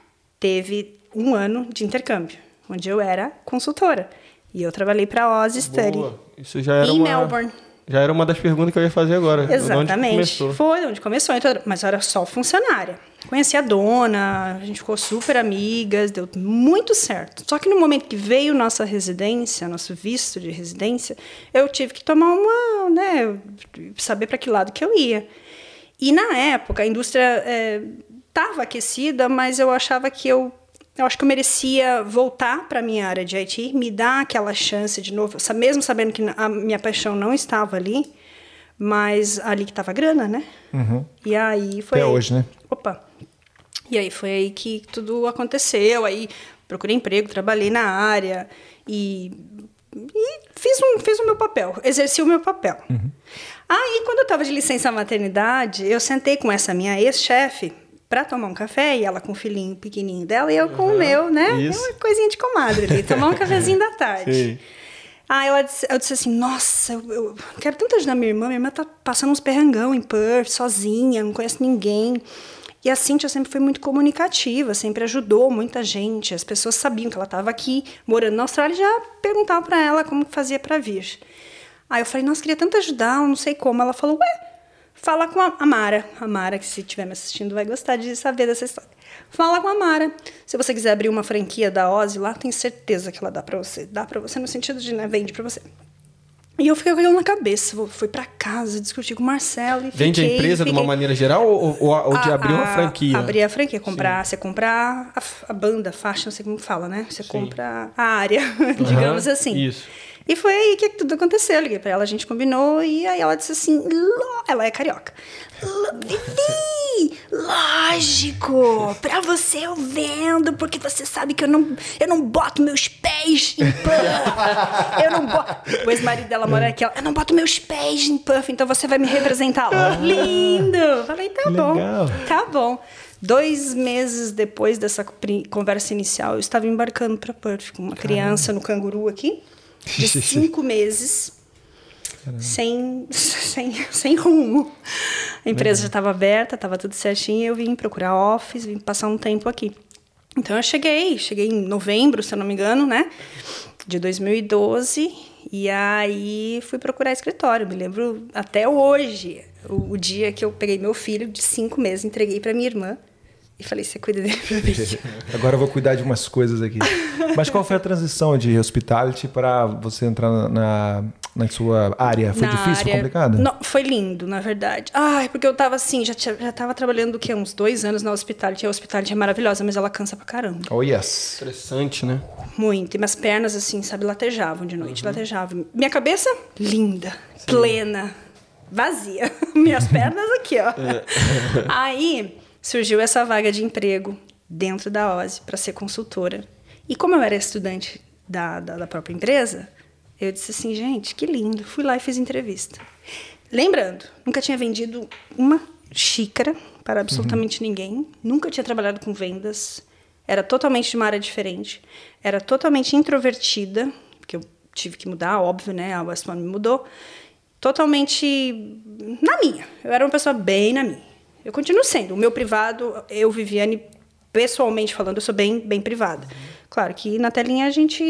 teve um ano de intercâmbio, onde eu era consultora. E eu trabalhei para a Oz Study. Isso já era Em uma... Melbourne. Já era uma das perguntas que eu ia fazer agora. Onde Exatamente. começou? Foi onde começou, então, mas eu era só funcionária. Conheci a dona, a gente ficou super amigas, deu muito certo. Só que no momento que veio nossa residência, nosso visto de residência, eu tive que tomar uma, né, saber para que lado que eu ia. E na época a indústria estava aquecida, mas eu achava que eu eu acho que eu merecia voltar para minha área de IT, me dar aquela chance de novo, mesmo sabendo que a minha paixão não estava ali, mas ali que estava a grana, né? E aí foi. Até aí- hoje, né? Opa! E aí foi aí que tudo aconteceu. Aí procurei emprego, trabalhei na área e, e fiz, um, fiz o meu papel, exerci o meu papel. Aí, quando eu estava de licença maternidade, eu sentei com essa minha ex-chefe para tomar um café, e ela com o filhinho pequenininho dela, e eu com o meu, né? isso. Uma coisinha de comadre ali, tomar um cafezinho da tarde. Sim. Aí ela disse, eu disse assim, nossa, eu, eu quero tanto ajudar minha irmã. Minha irmã tá passando uns perrangão em Perth, sozinha, não conhece ninguém. E a Cintia sempre foi muito comunicativa, sempre ajudou muita gente. As pessoas sabiam que ela estava aqui, morando na Austrália, e já perguntavam para ela como fazia para vir. Aí eu falei, nossa, queria tanto ajudar, eu não sei como. Ela falou, ué, fala com a a Mara. A Mara, que se estiver me assistindo, vai gostar de saber dessa história. Fala com a Mara. Se você quiser abrir uma franquia da Ozzy lá, tenho certeza que ela dá pra você. Dá pra você no sentido de, né, vende pra você. E eu fiquei com aquilo na cabeça. Fui pra casa, discuti com o Marcelo e Vende a fiquei, empresa de uma fiquei- maneira geral ou, ou, ou de a- abrir uma a- franquia? Abrir a franquia, comprar, você comprar a, a banda, a faixa, não sei como fala, né? Você compra a área, digamos assim. isso. E foi aí que tudo aconteceu. Eu liguei pra ela, a gente combinou, e aí ela disse assim: "Ló-" ela é carioca. "Ló- Vivi, lógico, pra você eu vendo, porque você sabe que eu não, eu não boto meus pés em puff. Eu não boto. O ex-marido dela mora aqui, ela, eu não boto meus pés em puff, então você vai me representar lá. Lindo! Falei, tá bom. legal. Tá bom. Dois meses depois dessa conversa inicial, eu estava embarcando para Perth com uma criança no canguru aqui, de cinco meses, sem, sem, sem rumo. A empresa já estava aberta, estava tudo certinho, eu vim procurar office, vim passar um tempo aqui. Então eu cheguei, cheguei em novembro, se eu não me engano, né? De 2012. E aí fui procurar escritório. Me lembro até hoje, o, o dia que eu peguei meu filho de cinco meses, entreguei para minha irmã e falei: Você cuida dele pra mim. Agora eu vou cuidar de umas coisas aqui. Mas qual foi a transição de hospitality para você entrar na, na, sua área? Foi Na difícil, área- complicado? Não, foi lindo, na verdade. Ai, porque eu tava assim, já, tinha, já tava trabalhando o quê? Uns dois anos na hospitality. A hospitality é maravilhosa, mas ela cansa pra caramba. Oh, yes. Interessante, né? Muito. E minhas pernas, assim, sabe, latejavam de Uhum. noite, latejavam. Minha cabeça, linda, plena, vazia. Minhas pernas aqui, ó. É. Aí surgiu essa vaga de emprego dentro da OSE para ser consultora. E como eu era estudante da, da, da própria empresa, eu disse assim, gente, que lindo. Fui lá e fiz entrevista. Lembrando, nunca tinha vendido uma xícara para absolutamente ninguém. Nunca tinha trabalhado com vendas. Era totalmente de uma área diferente. Era totalmente introvertida, porque eu tive que mudar, óbvio, né? A West One me mudou. Totalmente na minha. Eu era uma pessoa bem na minha. Eu continuo sendo. O meu privado, eu, Viviane, pessoalmente falando, eu sou bem, bem privada. Claro que na telinha a gente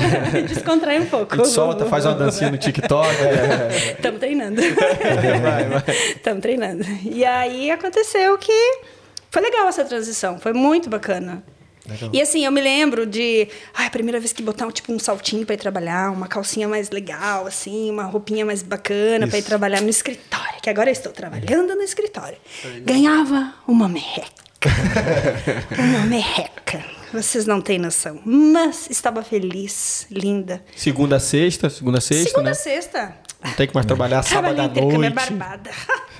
descontrai um pouco. A gente solta, faz uma dancinha no TikTok. Estamos treinando. vai, vai. Estamos treinando. E aí aconteceu que foi legal essa transição, foi muito bacana. E assim, eu me lembro de, ai, a primeira vez que botar tipo um saltinho para ir trabalhar, uma calcinha mais legal, assim, uma roupinha mais bacana para ir trabalhar no escritório, que agora eu estou trabalhando no escritório. Ganhava uma merreca. uma merreca. Vocês não têm noção. Mas estava feliz, linda. Segunda a sexta, segunda a sexta, Segunda né? a sexta. Não tem que mais trabalhar sábado à é noite. barbada.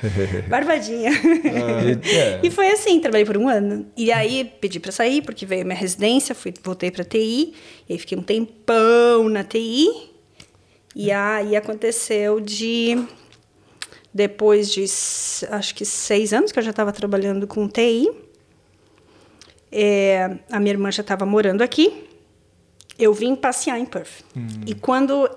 Barbadinha. É. E foi assim, trabalhei por um ano. E aí pedi pra sair, porque veio minha residência, fui, voltei pra TI, e aí fiquei um tempão na TI. E aí aconteceu de. Depois de acho que seis anos que eu já estava trabalhando com TI, é, a minha irmã já estava morando aqui. Eu vim passear em Perth. E quando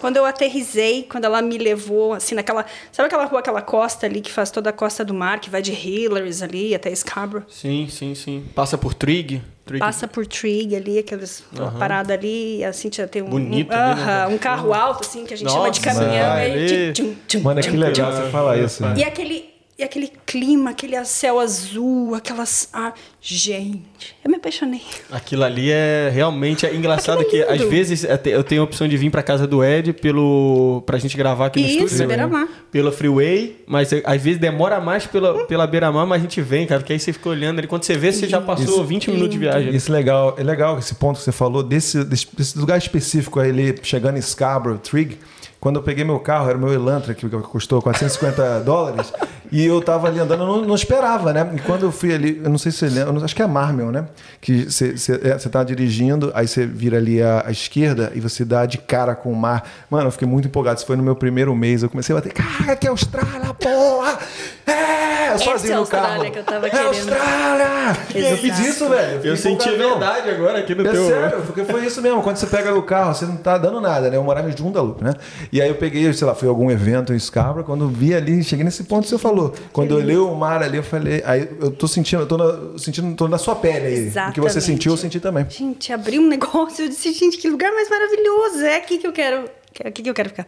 quando eu aterrisei, quando ela me levou assim naquela, sabe aquela rua, aquela costa ali que faz toda a costa do mar, que vai de Hillers ali até Scarborough? Sim, sim, sim. Passa por Trig. Trig. Passa por Trig ali, aqueles aquela parada ali, e a Cintia tem um Bonito um, ali, né? aham, um carro alto assim que a gente chama de Nossa, caminhão. ali. aí, tchum, tchum, Mano, é tchum, que legal você falar isso. e aquele E aquele clima, aquele céu azul, aquelas. Ah, gente, eu me apaixonei. Aquilo ali é realmente é engraçado Aquilo é que às vezes eu tenho a opção de vir pra casa do Ed pelo pra gente gravar aqui no Isso, estúdio, né? beira-mar. Pela freeway, mas é, às vezes demora mais pela, pela beira-mar, mas a gente vem, cara, porque aí você fica olhando ali quando você vê, você já passou 20 minutos de viagem. Isso é legal, é legal esse ponto que você falou desse, desse, desse lugar específico aí, ele chegando em Scarborough, Trig. Quando eu peguei meu carro, era o meu Elantra, que custou 450 dólares, e eu tava ali andando, eu não, não esperava, né? E quando eu fui ali, eu não sei se você lembra, eu acho que é a Marmel, né? Que você, você, é, tá dirigindo, aí você vira ali à, à esquerda e você dá de cara com o mar. Mano, eu fiquei muito empolgado. Isso foi no meu primeiro mês. Eu comecei a bater, cara, que é Austrália, porra! É! Eu sozinho é a no carro. Austrália que eu tava é querendo. Austrália! Eu fiz isso, velho. fiquei Eu senti empolgadão. verdade agora aqui no É teu. sério, porque foi isso mesmo. Quando você pega o carro, você não tá dando nada, né? Eu morava em Joondalup, né? E aí eu peguei, sei lá, fui a algum evento em Scarborough, quando vi ali, cheguei nesse ponto que você falou. Quando eu olhei o mar ali, eu falei, aí eu tô sentindo, eu tô na, sentindo, tô na sua pele aí. O que você Exatamente. sentiu, eu senti também. Gente, abriu um negócio, eu disse, gente, que lugar mais maravilhoso, é aqui que eu quero. Que é Aqui que eu quero ficar.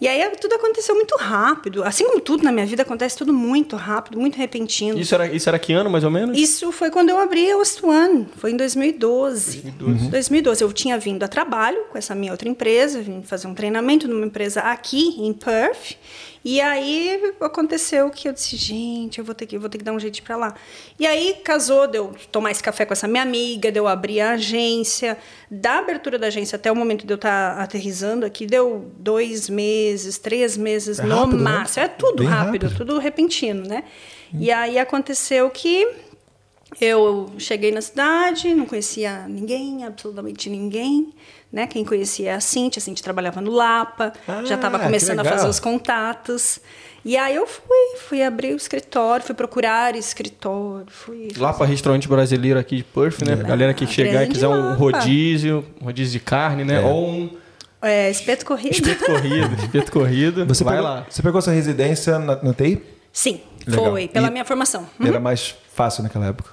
E aí tudo aconteceu muito rápido. Assim como tudo na minha vida, acontece tudo muito rápido, muito repentino. Isso era, isso era que ano, mais ou menos? Isso foi quando eu abri a West One, foi em 2012. 2012. Eu tinha vindo a trabalho com essa minha outra empresa, vim fazer um treinamento numa empresa aqui em Perth. E aí aconteceu que eu disse, gente, eu vou ter que, vou ter que dar um jeito pra lá. E aí casou, deu tomar esse café com essa minha amiga, deu abrir a agência. Da abertura da agência até o momento de eu estar aterrizando aqui, deu dois meses, três meses É no rápido, né? máximo. É tudo rápido, rápido. tudo repentino, né? E aí aconteceu que eu cheguei na cidade, não conhecia ninguém, absolutamente ninguém. Né? Quem conhecia é a Cintia, a Cintia trabalhava no Lapa, já Ah, estava que começando a fazer os contatos. E aí eu fui, fui abrir o escritório, fui procurar escritório, fui... Lá para restaurante brasileiro aqui de Perth, né? Galera que Ah, chegar e quiser um Lapa. rodízio, um rodízio de carne, né? É. Ou um É, espeto corrido. espeto corrido, espeto corrido. Você vai pegou, lá. Você pegou essa residência na, na TI? Sim, Legal. foi, pela E- minha formação. Uhum. Era mais fácil naquela época.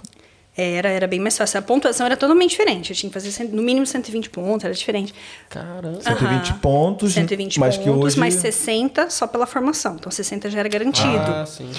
Era, era bem mais fácil. A pontuação era totalmente diferente. Eu tinha que fazer no mínimo 120 pontos, era diferente. Caramba. 120 Aham. pontos, 120 mas que pontos, hoje... mais 60 só pela formação. Então 60 já era garantido. Ah, sim.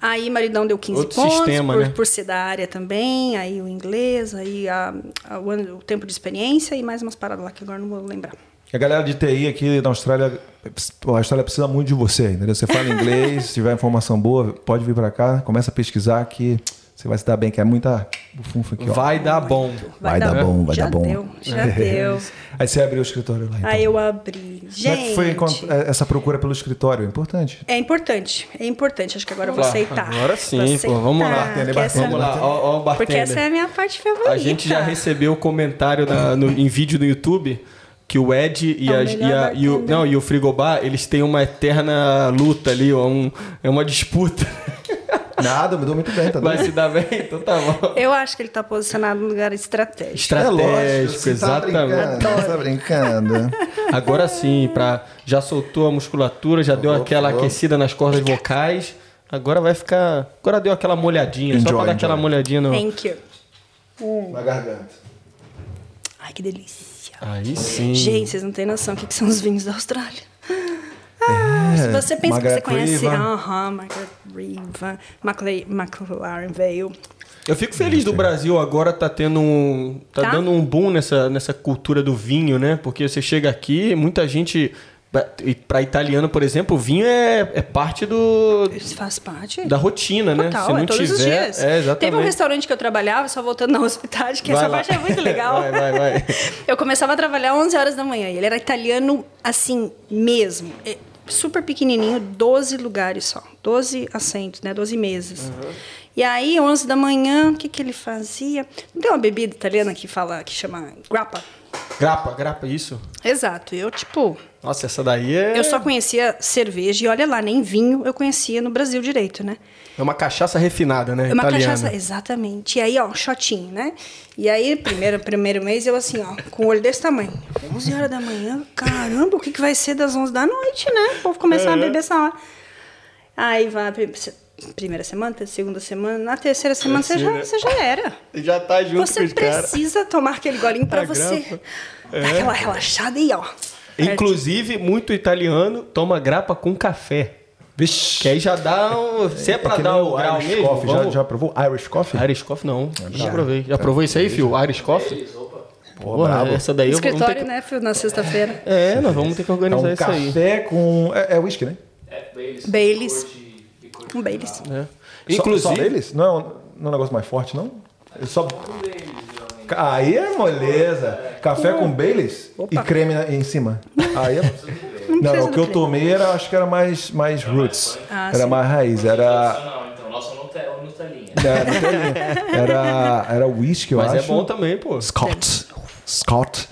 Aí maridão deu 15 Outro pontos sistema, por, né? por ser da área também, aí o inglês, aí a- a- o, ano- o tempo de experiência e mais umas paradas lá que agora não vou lembrar. A galera de TI aqui na Austrália, a Austrália precisa muito de você, entendeu? Você fala inglês, se tiver informação boa, pode vir pra cá, começa a pesquisar que você vai se dar bem, que é muita bufunfa aqui, ó. Vai dar bom. Vai dar bom, vai já dar bom. Deu, já deu. Aí você abriu o escritório lá, então. Aí eu abri. Como é que Gente, foi encont- essa procura pelo escritório? É importante. é importante, é importante. Acho que agora eu vou Lá, aceitar. agora sim, Vou pô, vamos lá. aceitar, Bartender, essa- Vamos lá, ó, ó o Porque bartender. essa é a minha parte favorita. A gente já recebeu comentário na- no- em vídeo no YouTube que o Ed e, É o a- e a- e o, bartender. não, e o Frigobar, eles têm uma eterna luta ali, ó, um- é uma disputa. Nada, me dou muito bem, tá Vai doido? se dar bem? Então tá bom. Eu acho que ele está posicionado no lugar estratégico. Estratégico, você tá exatamente. brincando, você tá brincando. Agora sim, pra, já soltou a musculatura, já deu Por aquela favor. aquecida nas cordas vocais. Agora vai ficar. Agora deu aquela molhadinha, só Enjoy, pra dar aquela enjoy. molhadinha no. Thank you. Na garganta. Ai, que delícia. Aí sim. Gente, vocês não têm noção o que, que são os vinhos da Austrália. Ah, se você pensa Margaret que você conhece... Aham, Margaret Riva, McLaren Vale. Eu fico feliz do Brasil agora tá tendo um. Tá, Tá? dando um boom nessa, nessa cultura do vinho, né? Porque você chega aqui, muita gente. Pra italiano, por exemplo, o vinho é, é parte do. Isso faz parte. Da rotina, né? Total, Se não é todos tiver. os dias. É, exatamente. Teve um restaurante que eu trabalhava, só voltando na hospedagem, que Vai essa lá. parte é muito legal. Vai, vai, vai. Eu começava a trabalhar às 11 horas da manhã. E ele era italiano, assim, mesmo. Super pequenininho, 12 lugares só. 12 assentos, né? 12 mesas. E aí, 11 da manhã, o que, que ele fazia? Não tem uma bebida italiana que fala, que chama grappa? Grapa, grapa, isso. Exato. Eu, tipo, Nossa, essa daí é. eu só conhecia cerveja. E olha lá, nem vinho eu conhecia no Brasil direito, né? É uma cachaça refinada, né? É uma italiana. cachaça, exatamente. E aí, ó, um shotinho, né? E aí, primeiro, primeiro mês, eu assim, ó, com o olho desse tamanho. 11 horas da manhã, caramba, o que, que vai ser das 11 da noite, né? O povo começar a beber essa hora. Aí vai, primeira semana, segunda semana, na terceira semana você já, você já era. Já tá junto Você com caras. precisa tomar aquele golinho pra A você grapa. dar aquela relaxada e ó. Inclusive, muito italiano toma grapa com café. Vixe. Que aí já dá um. Se é pra que dar o grau Irish mesmo. Coffee. Já, vamos- já provou Irish Coffee? Irish Coffee não. Já Já. provei. Já provou isso aí, Fio? Irish Coffee? Pô, Porra, essa daí eu vou- Escritório, que... né, Phil, na sexta-feira. É, nós vamos ter que É organizar um isso aí. café com... É, é whisky, né? É, Baileys. Baileys. Licor de- licor de Um Baileys. É. Só- Inclusive, Só, deles? Não é, um, não é um negócio mais forte, não? É só... Aí é moleza. Café com Baileys e creme em cima. Aí é... Não, precisa o que eu creme. tomei era, acho que era mais, mais roots. Ah, era sim. mais raiz. Era... Não, então, nossa Nutella, Nutelinha. Era, não tem linha. era, era whisky, eu mas é acho. bom também, pô. Scott. Scott.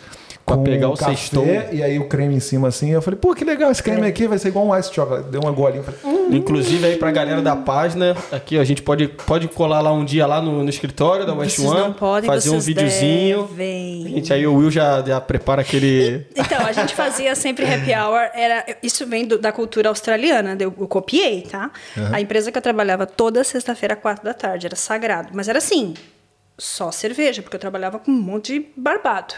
Pra com pegar o café sextou. E aí o creme em cima assim. Eu falei, pô, que legal, esse creme aqui vai ser igual um ice chocolate. Deu uma golinha. Falei, hum, Inclusive aí pra galera da página, aqui ó, a gente pode, pode colar lá um dia lá no, no escritório da West Vocês One, não podem, fazer um videozinho. devem. Gente aí o Will já, já prepara aquele. Então, a gente fazia sempre happy hour. Era, isso vem do- da cultura australiana, eu, eu copiei, tá? A empresa que eu trabalhava toda sexta-feira, quatro da tarde, era sagrado. Mas era assim, só cerveja, porque eu trabalhava com um monte de barbado.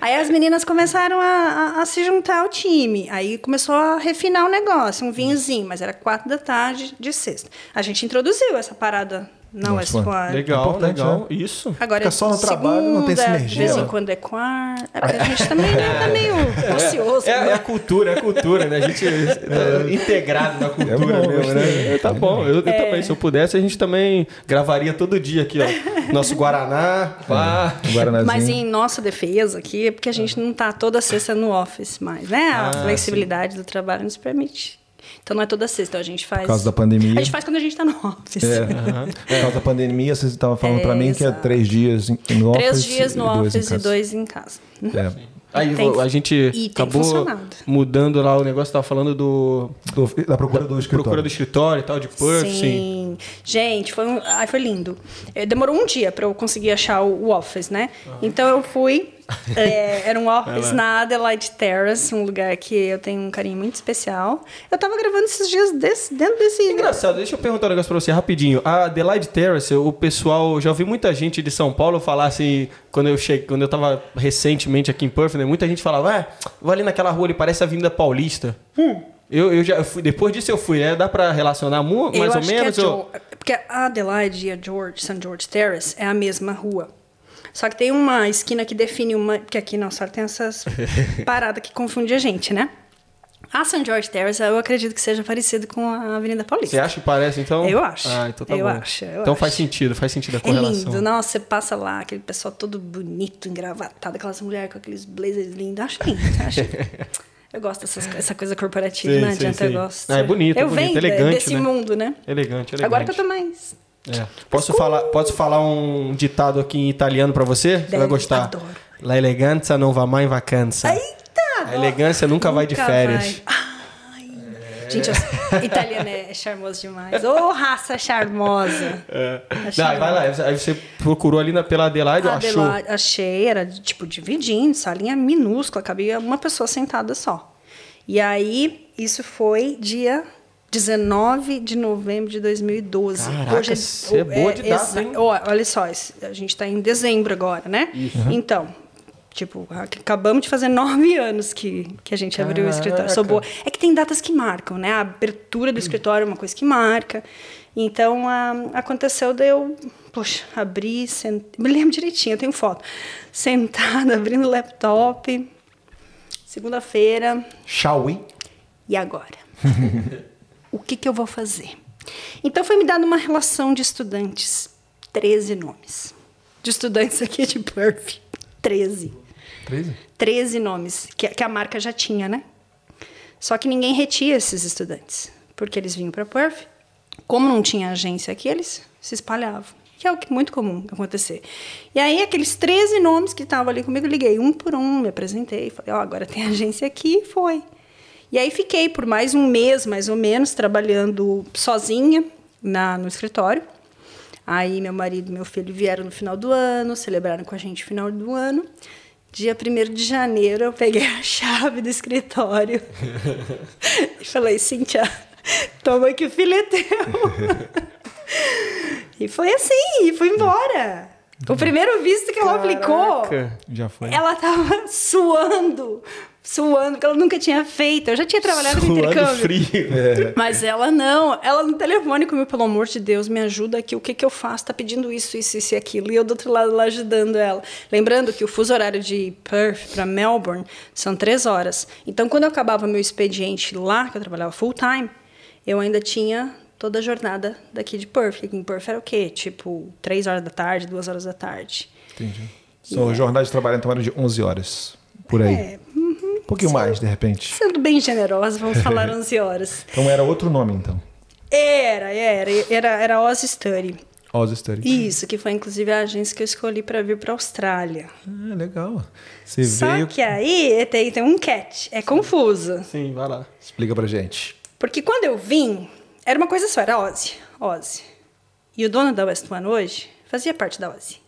Aí as meninas começaram a, a- a se juntar ao time. Aí começou a refinar o negócio, um vinhozinho, mas era quatro da tarde de sexta. A gente introduziu essa parada West mano. One. Legal, Importante, legal. né? Isso. Agora Fica é só no trabalho, não tem segunda, sinergia, De vez né? em quando é quarta. É porque a gente também tá meio ocioso. É, né? é a cultura, é a cultura, né? A gente tá integrado na cultura É bom, mesmo, gostei. né? Tá bom, eu, eu também. Se eu pudesse, a gente também gravaria todo dia aqui, ó. Nosso Guaraná, pá. Guaranazinho. Mas em nossa defesa aqui, é porque a gente não tá toda sexta no office mais, né? A Ah, flexibilidade do trabalho nos permite. Então não é toda sexta, a gente faz. Por causa da pandemia. A gente faz quando a gente tá no office. É. Por causa da pandemia, vocês estavam falando É, pra mim que é exato. três dias em- no office. Três dias no e dois office e dois em casa. É. Aí Tem- a gente e tem acabou funcionado. mudando lá o negócio, tava falando do Do- da procura do escritório. procura do escritório e tal, de Perth, sim. Sim. Gente, foi, um, ai, foi lindo. Eh, Demorou um dia para eu conseguir achar o, o office, né? Então eu fui. Eh, era um office na Adelaide Terrace, um lugar que eu tenho um carinho muito especial. Eu tava gravando esses dias desse- dentro desse. Engraçado, deixa eu perguntar um negócio pra você rapidinho. A Adelaide Terrace, o pessoal, já ouvi muita gente de São Paulo falar assim, quando eu cheguei, quando eu tava recentemente aqui em Perth, né, muita gente falava, ah, vou ali naquela rua ali, parece a Avenida Paulista. Eu, eu já fui, depois disso eu fui, né? Dá pra relacionar mais eu ou menos? que é Jo- Porque a Adelaide e a George, St. George Terrace é a mesma rua. Só que tem uma esquina que define uma. Porque aqui na Austrália tem essas paradas que confundem a gente, né? A St. George Terrace, eu acredito que seja parecido com a Avenida Paulista. Você acha que parece, então? Eu acho. Ah, então tá Eu bom. acho, eu então acho. faz sentido, faz sentido a É correlação. lindo, nossa, você passa lá, aquele pessoal todo bonito, engravatado, aquelas mulheres com aqueles blazers lindos, acho lindo, acho. Eu gosto dessa coisa corporativa, Sim, não sim, adianta, sim. eu gosto. Ah, é bonito, é eu bonito, venho elegante, desse né? mundo, né? Elegante, elegante. Agora que eu tô mais... É. Posso, falar, posso falar um ditado aqui em italiano pra você? Você vai gostar. adoro. La eleganza non va mai in vacanza. Eita! A elegância nunca, vai de férias. vai. Ai. Gente, eu- italiano é charmoso demais. Ô, raça charmosa. É. É Não, vai lá, aí você procurou ali na, pela Adelaide, achou. Adelaide, achei, era tipo dividindo, salinha minúscula, cabia uma pessoa sentada só. E aí, isso foi dia 19 de novembro de 2012. Caraca, você é boa de data, exa- hein? Olha só, a gente está em dezembro agora, né? Então, tipo, ac- acabamos de fazer nove anos que, que a gente abriu o escritório. Sou boa. É que tem datas que marcam, né? A abertura do escritório é uma coisa que marca. Então, ah, aconteceu de eu, poxa, abrir, sent... me lembro direitinho, eu tenho foto. Sentada, abrindo o laptop, segunda-feira, Shall we? e agora? o que, que eu vou fazer? Então foi me dada uma relação de estudantes, 13 nomes. De estudantes aqui de Perth, 13. 13? 13 nomes, que, que a marca já tinha, né? Só que ninguém retia esses estudantes, porque eles vinham para Perth. Como não tinha agência aqui, eles se espalhavam. Que é o que é muito comum acontecer. E aí, aqueles 13 nomes que estavam ali comigo, eu liguei um por um, me apresentei, falei, ó, agora tem agência aqui, e foi. E aí fiquei por mais um mês, mais ou menos, trabalhando sozinha na, no escritório. Aí meu marido e meu filho vieram no final do ano, celebraram com a gente o final do ano. Dia 1 de janeiro, eu peguei a chave do escritório e falei, Cíntia, toma que o filho é teu. e foi assim, e fui embora. O primeiro visto que ela aplicou, Caraca. Já foi. ela tava suando. Suando, porque ela nunca tinha feito. Eu já tinha trabalhado no Suando intercâmbio. frio. Mas ela não. Ela no telefone comigo, pelo amor de Deus, me ajuda aqui. O que que eu faço? Tá pedindo isso, isso, isso e aquilo. E eu do outro lado lá ajudando ela. Lembrando que o fuso horário de Perth para Melbourne são três horas. Então, quando eu acabava meu expediente lá, que eu trabalhava full time, eu ainda tinha toda a jornada daqui de Perth. Aqui em Perth era o quê? Tipo, três horas da tarde, duas horas da tarde. Entendi. Sua jornada de trabalho então era de 11 horas. Por aí. É, Um pouquinho mais, de repente. sendo bem generosa, vamos falar 11 horas. Então era outro nome, então. Era, era, era, era Oz Study. Oz Study. Isso, que foi inclusive a agência que eu escolhi para vir para Austrália. Ah, legal. Você Só veio... que aí tem, tem um catch, é confuso. Sim, vai lá. Explica pra gente. Porque quando eu vim, era uma coisa só, era Ozzy, Ozzy. E o dono da West One hoje fazia parte da Ozzy.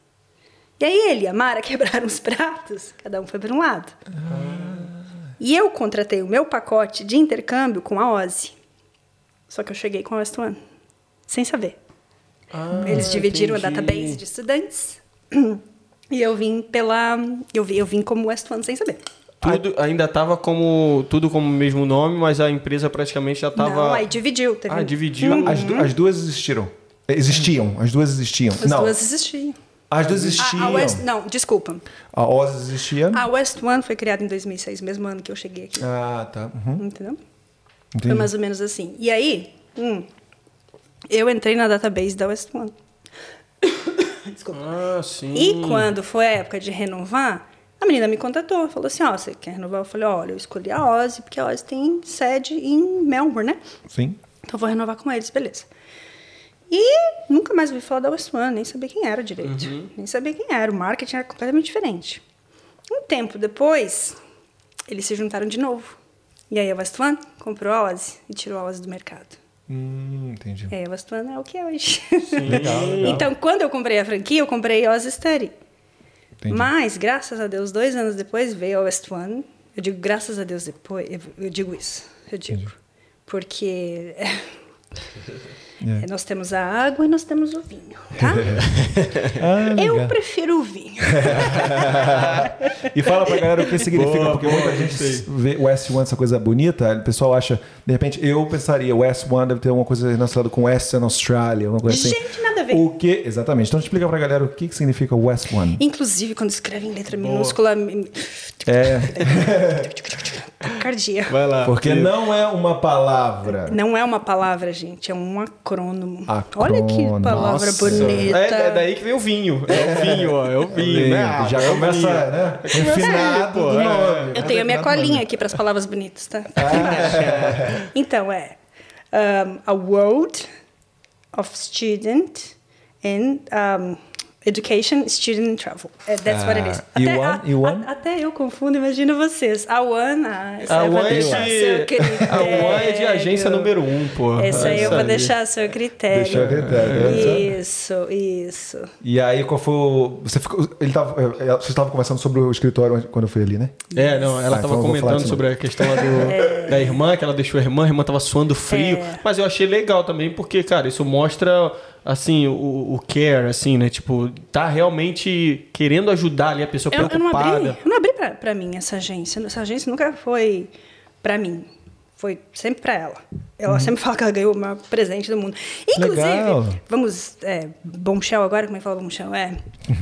E aí ele e a Mara quebraram os pratos, cada um foi para um lado. E eu contratei o meu pacote de intercâmbio com a Ozzy. Só que eu cheguei com a West One, sem saber. Eles dividiram entendi. a database de estudantes. E eu vim pela. Eu vim, eu vim como West One sem saber. Tudo ainda tava como tudo como o mesmo nome, mas a empresa praticamente já tava Não, aí dividiu. Teve Ah, dividiu. As, du- as duas existiram. Existiam. As duas existiam. As não. duas existiam. As duas A, existiam. a West, não, desculpa. A Oz existia. A West One foi criada em 2006, mesmo ano que eu cheguei aqui. Ah, tá. Uhum. Entendeu? Entendi. Foi mais ou menos assim. E aí, hum, eu entrei na database da West One. Desculpa. Ah, sim. E quando foi a época de renovar, a menina me contatou, falou assim, ó, você quer renovar? Eu falei, olha, eu escolhi a Ozzy, porque a Ozzy tem sede em Melbourne, né? Sim. Então eu vou renovar com eles, beleza. E nunca mais ouvi falar da West One, nem sabia quem era direito. Nem sabia quem era. O marketing era completamente diferente. Um tempo depois, eles se juntaram de novo. E aí a West One comprou a Ozzy e tirou a Ozzy do mercado. Hum, entendi. E aí a West One é o que é hoje. Legal, legal. então, quando eu comprei a franquia, eu comprei a Ozzy Study. Entendi. Mas, graças a Deus, dois anos depois veio a West One. Eu digo graças a Deus depois, eu, eu digo isso. Eu digo. Porque É. nós temos a água e nós temos o vinho, tá? Ah, eu prefiro o vinho. E fala pra galera o que significa, Boa, porque muita gente vê West One, essa coisa bonita, o pessoal acha, de repente, eu pensaria, West One deve ter uma coisa relacionada com Western Australia, uma coisa assim. Gente, nada a ver. O que, exatamente. Então explica pra galera o que, que significa West One. Inclusive, quando escreve em letra minúscula, me- É, cardia. Vai lá. porque não é uma palavra. Não é uma palavra, gente, é um acrônomo. Acrônomo. Olha que palavra Nossa. bonita. É, é daí que vem o vinho. É o vinho, ó. É o vinho, né? Ah, Já é o começa, vinho. né? Refinado pô, do é. Eu tenho a minha Refinado colinha aqui para as palavras bonitas, tá? Ah. Então é um, a world of student and um, education, student and travel. Uh, That's what it is. Ah, Até, a- a- até eu confundo, imagina vocês. A one, ah, essa A eu vou One é deixar a seu de, critério. a One é de agência número um, pô. Essa aí eu vou deixar a seu critério. Deixa a critério, Isso, isso. E aí, qual foi o. Você ficou. Ele tava, é, você estava conversando sobre o escritório quando eu fui ali, né? É, não, ela Ah, tava então comentando sobre a questão lá do, da irmã, que ela deixou a irmã, a irmã tava suando frio. É. Mas eu achei legal também, porque, cara, isso mostra, assim, o, o care, assim, né? Tipo, tá realmente querendo ajudar ali a pessoa Eu, eu não preocupada. abri, eu não abri pra, pra mim essa agência. Essa agência nunca foi pra mim. Foi sempre pra ela. Ela sempre fala que ela ganhou o maior presente do mundo. Inclusive, Legal. vamos. É, bombshell agora? Como é que fala bombshell? É.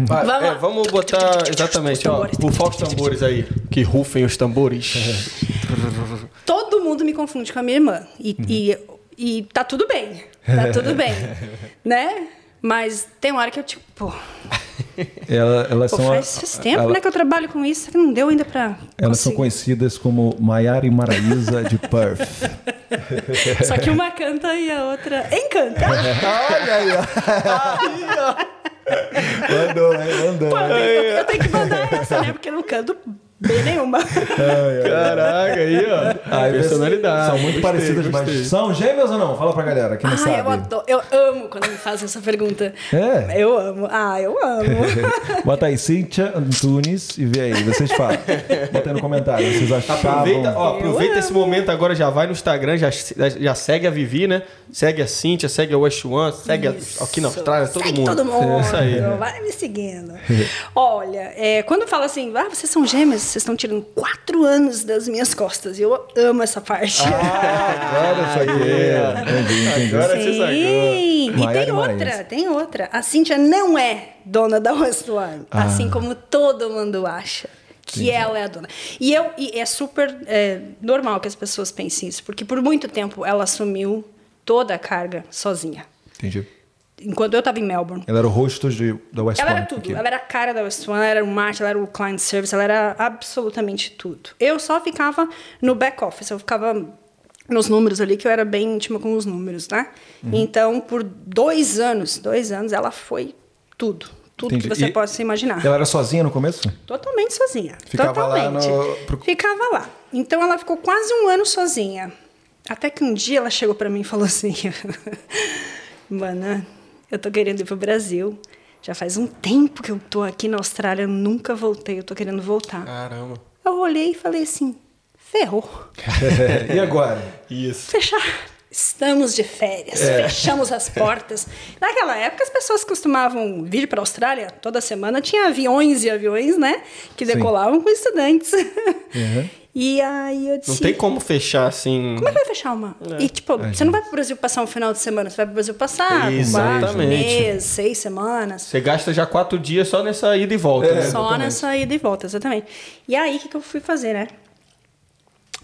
Vai, Vamos é, lá. vamos botar exatamente, ó, rufar os tambores aí. Que rufem os tambores. Todo mundo me confunde com a minha irmã. E, e, e tá tudo bem. Tá tudo bem. né? Mas tem uma hora que eu, tipo, pô, Ela, elas pô são. faz, faz tempo, ela- né, que eu trabalho com isso, que não deu ainda pra. Elas são conseguir. conhecidas como Maiara e Maraísa de Perth. Só que uma canta e a outra encanta. Olha aí, ó. Mandou, hein? Mandou. Pô, eu, tenho, eu tenho que mandar essa, né? Porque eu não canto B nenhuma. Caraca, aí, ó. Ai, Personalidade. São muito Gostei, parecidas, gostei. mas são gêmeas ou não? Fala pra galera que não Ai, sabe. eu adoro. Eu amo quando me fazem essa pergunta. É? Eu amo. Ah, eu amo. Bota aí, Cíntia Antunes e vê aí. Vocês falam. Bota aí no comentário. Vocês achavam... Aproveita, ó, aproveita Eu esse amo. momento agora, já vai no Instagram, já, já segue a Vivi, né? Segue a Cíntia, segue a West One, segue a- aqui na Austrália, todo Segue mundo. todo mundo. É isso aí. Vai me seguindo. Olha, é, quando fala assim, ah, vocês são gêmeas, vocês estão tirando quatro anos das minhas costas. E eu amo essa parte. Agora eu saquei. Entendi, entendi. Agora você sacou. Sim. E Maiara tem outra, tem outra. A Cíntia não é dona da West One, Ah. assim como todo mundo acha. Que ela é a dona. E, eu, e é super é, normal que as pessoas pensem isso, porque por muito tempo ela assumiu toda a carga sozinha. Entendi. Enquanto eu estava em Melbourne. Ela era o rosto de, da West Ela era Point tudo. aqui. Ela era a cara da West One, ela era o marketing, ela era o client service, ela era absolutamente tudo. Eu só ficava no back office, eu ficava nos números ali, que eu era bem íntima com os números, né? Uhum. Então, por dois anos, dois anos, ela foi tudo. Tudo Entendi. que você E possa imaginar. Ela era sozinha no começo? Totalmente sozinha. Ficava lá Totalmente. no- pro- Ficava lá. Então ela ficou quase um ano sozinha. Até que um dia ela chegou pra mim e falou assim: Mana, eu tô querendo ir pro Brasil. Já faz um tempo que eu tô aqui na Austrália, eu nunca voltei, eu tô querendo voltar. Caramba. Eu olhei e falei assim: ferrou. e agora? Isso. Fechar. Estamos de férias, É. fechamos as portas. Naquela época, as pessoas costumavam vir para a Austrália toda semana. Tinha aviões e aviões, né? Que Sim. decolavam com estudantes. Uhum. E aí eu disse... Não tem como fechar assim. Como é que vai fechar uma? E, tipo, você não vai para o Brasil passar um final de semana. Você vai para o Brasil passar quatro Exatamente. meses, seis semanas. Você gasta já quatro dias só nessa ida e volta, É. né? Só exatamente. nessa ida e volta, exatamente. E aí, o que, que eu fui fazer, né?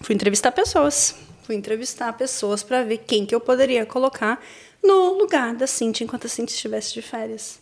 Fui entrevistar pessoas. Fui entrevistar pessoas para ver quem que eu poderia colocar no lugar da Cintia enquanto a Cintia estivesse de férias.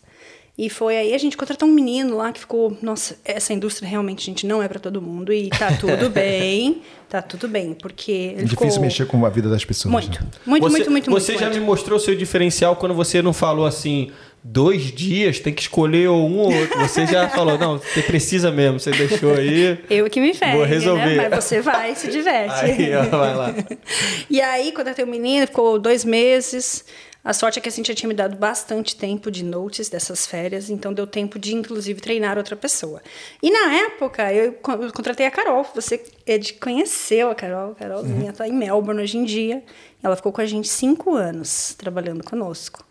E foi aí a gente contratou um menino lá que ficou, nossa, essa indústria realmente, gente, não é para todo mundo e tá tudo bem, tá tudo bem, porque ele É difícil ficou mexer com a vida das pessoas. muito, né? muito, você, muito, muito, Você muito, já muito. me mostrou o seu diferencial quando você não falou assim, dois dias, tem que escolher um ou outro. Você já falou, não, você precisa mesmo, você deixou aí. Eu que me ferro, Vou resolver. né? Mas você vai, se diverte. Aí, ó, vai lá. e aí, quando eu tenho o menino, ficou dois meses. A sorte é que a Cintia tinha me dado bastante tempo de notice dessas férias, então deu tempo de, inclusive, treinar outra pessoa. E na época, eu co- eu contratei a Carol. Você é de- conheceu a Carol. A Carolzinha está em Melbourne hoje em dia. Ela ficou com a gente cinco anos trabalhando conosco.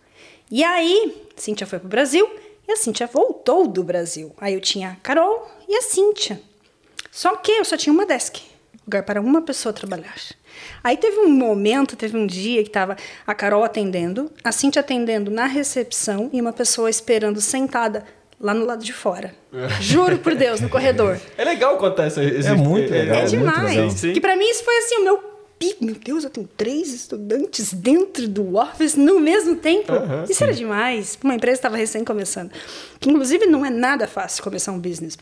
E aí, Cíntia foi pro Brasil e a Cíntia voltou do Brasil. Aí eu tinha a Carol e a Cíntia. Só que eu só tinha uma desk, lugar para uma pessoa trabalhar. Aí teve um momento, teve um dia que estava a Carol atendendo, a Cintia atendendo na recepção e uma pessoa esperando sentada lá no lado de fora. Juro por Deus, no corredor. É legal contar essa. esse- É muito legal. É, muito demais. legal. Sim. Que para mim isso foi assim o meu pico. Meu Deus, eu tenho três estudantes dentro do office no mesmo tempo. isso era demais. Uma empresa estava recém começando. Que inclusive não é nada fácil começar um business.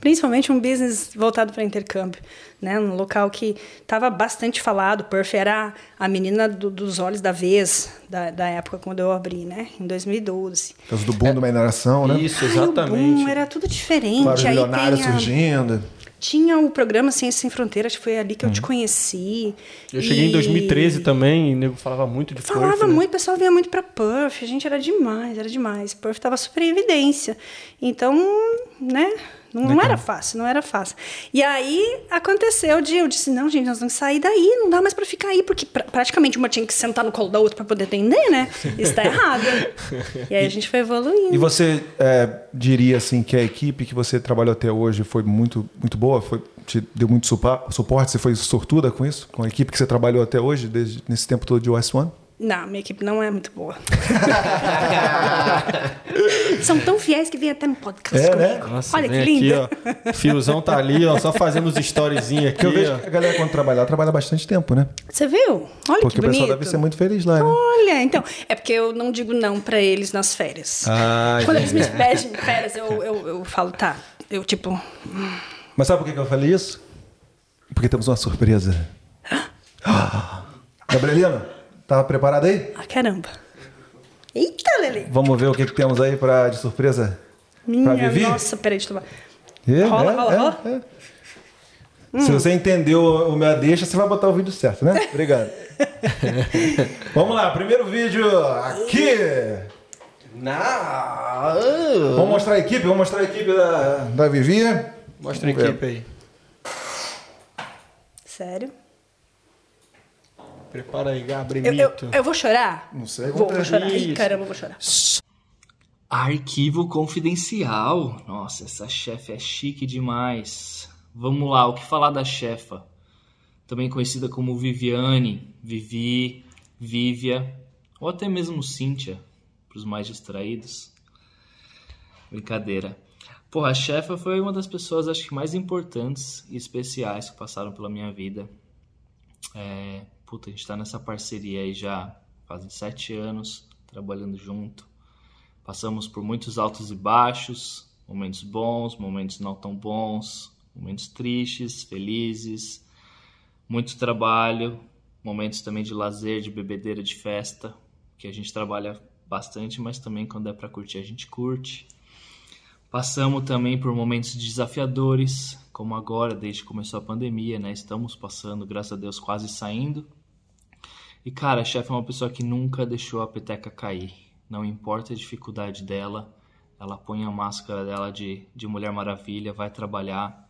Principalmente um business voltado para intercâmbio, né? Um local que estava bastante falado. Perth era a menina do- dos olhos da vez da, da época quando eu abri, né? Em 2012. Por causa do boom da mineração, né? Isso, Ai, o exatamente. boom, era tudo diferente. Vários Aí milionários tem a- surgindo. tinha o programa Ciência Sem Fronteiras, que foi ali que eu te conheci. Eu cheguei em E 2013 também, e o nego falava muito de Falava Perth, né? muito, o pessoal vinha muito pra Perth, a gente era demais, era demais. Perth tava super em evidência. Então, né, não, não era fácil, não era fácil. E aí aconteceu de eu disse: não, gente, nós vamos sair daí, não dá mais pra ficar aí, porque pra- praticamente uma tinha que sentar no colo da outra pra poder atender, né? Isso tá errado. e aí a gente foi evoluindo. E você é, diria assim que a equipe que você trabalhou até hoje foi muito, muito boa? Foi, te deu muito suporte? Você foi sortuda com isso? Com a equipe que você trabalhou até hoje, desde, nesse tempo todo de West One? Não, minha equipe não é muito boa. São tão fiéis que vêm até no podcast É, comigo. né? Nossa, Olha que lindo. aqui, ó. Fiozão tá ali, ó, só fazendo os storyzinhos aqui, Porque eu vejo ó. que a galera quando trabalha lá, trabalha bastante tempo, né? Você viu? Olha Porque que o pessoal bonito. deve ser muito feliz lá, né? Olha, então, é porque eu não digo não pra eles nas férias. Ah, Quando eles me pedem férias, eu, eu, eu falo, tá. Eu, tipo, Mas sabe por que eu falei isso? Porque temos uma surpresa. Gabrielina, tá preparada aí? ah, caramba. Eita, Lele. Vamos ver o que, que temos aí pra, de surpresa pra Minha Vivi? nossa, peraí, deixa eu tomar. É, Rola, é, rola, é, rola. é. Se você entendeu o meu deixa, você vai botar o vídeo certo, né? Obrigado. Vamos lá, primeiro vídeo aqui. Na... Vamos mostrar a equipe, vamos mostrar a equipe da, da Vivi. Mostra a ver. equipe aí. Sério? Prepara aí, Eu, eu, Gabrielito. eu vou chorar? Não sei, Vou, vou chorar. Ih, caramba, eu vou chorar. Arquivo confidencial. Nossa, essa chefe é chique demais. Vamos lá, o que falar da chefa? Também conhecida como Viviane, Vivi, Vívia, ou até mesmo Cíntia, para os mais distraídos. Brincadeira. Porra, a chefa foi uma das pessoas, acho que mais importantes e especiais que passaram pela minha vida. É, puta, a gente tá nessa parceria aí já fazem sete anos, trabalhando junto. Passamos por muitos altos e baixos, momentos bons, momentos não tão bons, momentos tristes, felizes, muito trabalho, momentos também de lazer, de bebedeira, de festa, que a gente trabalha bastante, mas também quando é para curtir a gente curte. Passamos também por momentos desafiadores, como agora, desde que começou a pandemia, né? Estamos passando, graças a Deus, quase saindo. E cara, chefe é uma pessoa que nunca deixou a peteca cair. Não importa a dificuldade dela, ela põe a máscara dela de, de Mulher Maravilha, vai trabalhar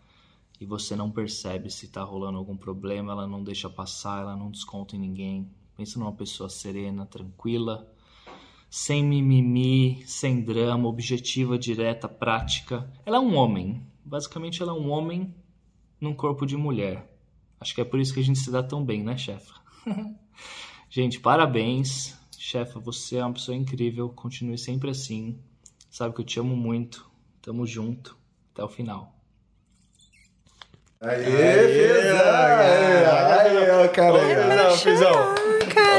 e você não percebe se tá rolando algum problema, ela não deixa passar, ela não desconta em ninguém. Pensa numa pessoa serena, tranquila, sem mimimi, sem drama, objetiva, direta, prática. Ela é um homem. Basicamente, ela é um homem num corpo de mulher. Acho que é por isso que a gente se dá tão bem, né, chefa? gente, parabéns. Chefa, você é uma pessoa incrível. Continue sempre assim. Sabe que eu te amo muito. Tamo junto. Até o final. Aê, Fizão! Aê, ó, cara. Não, Fizão. Ah,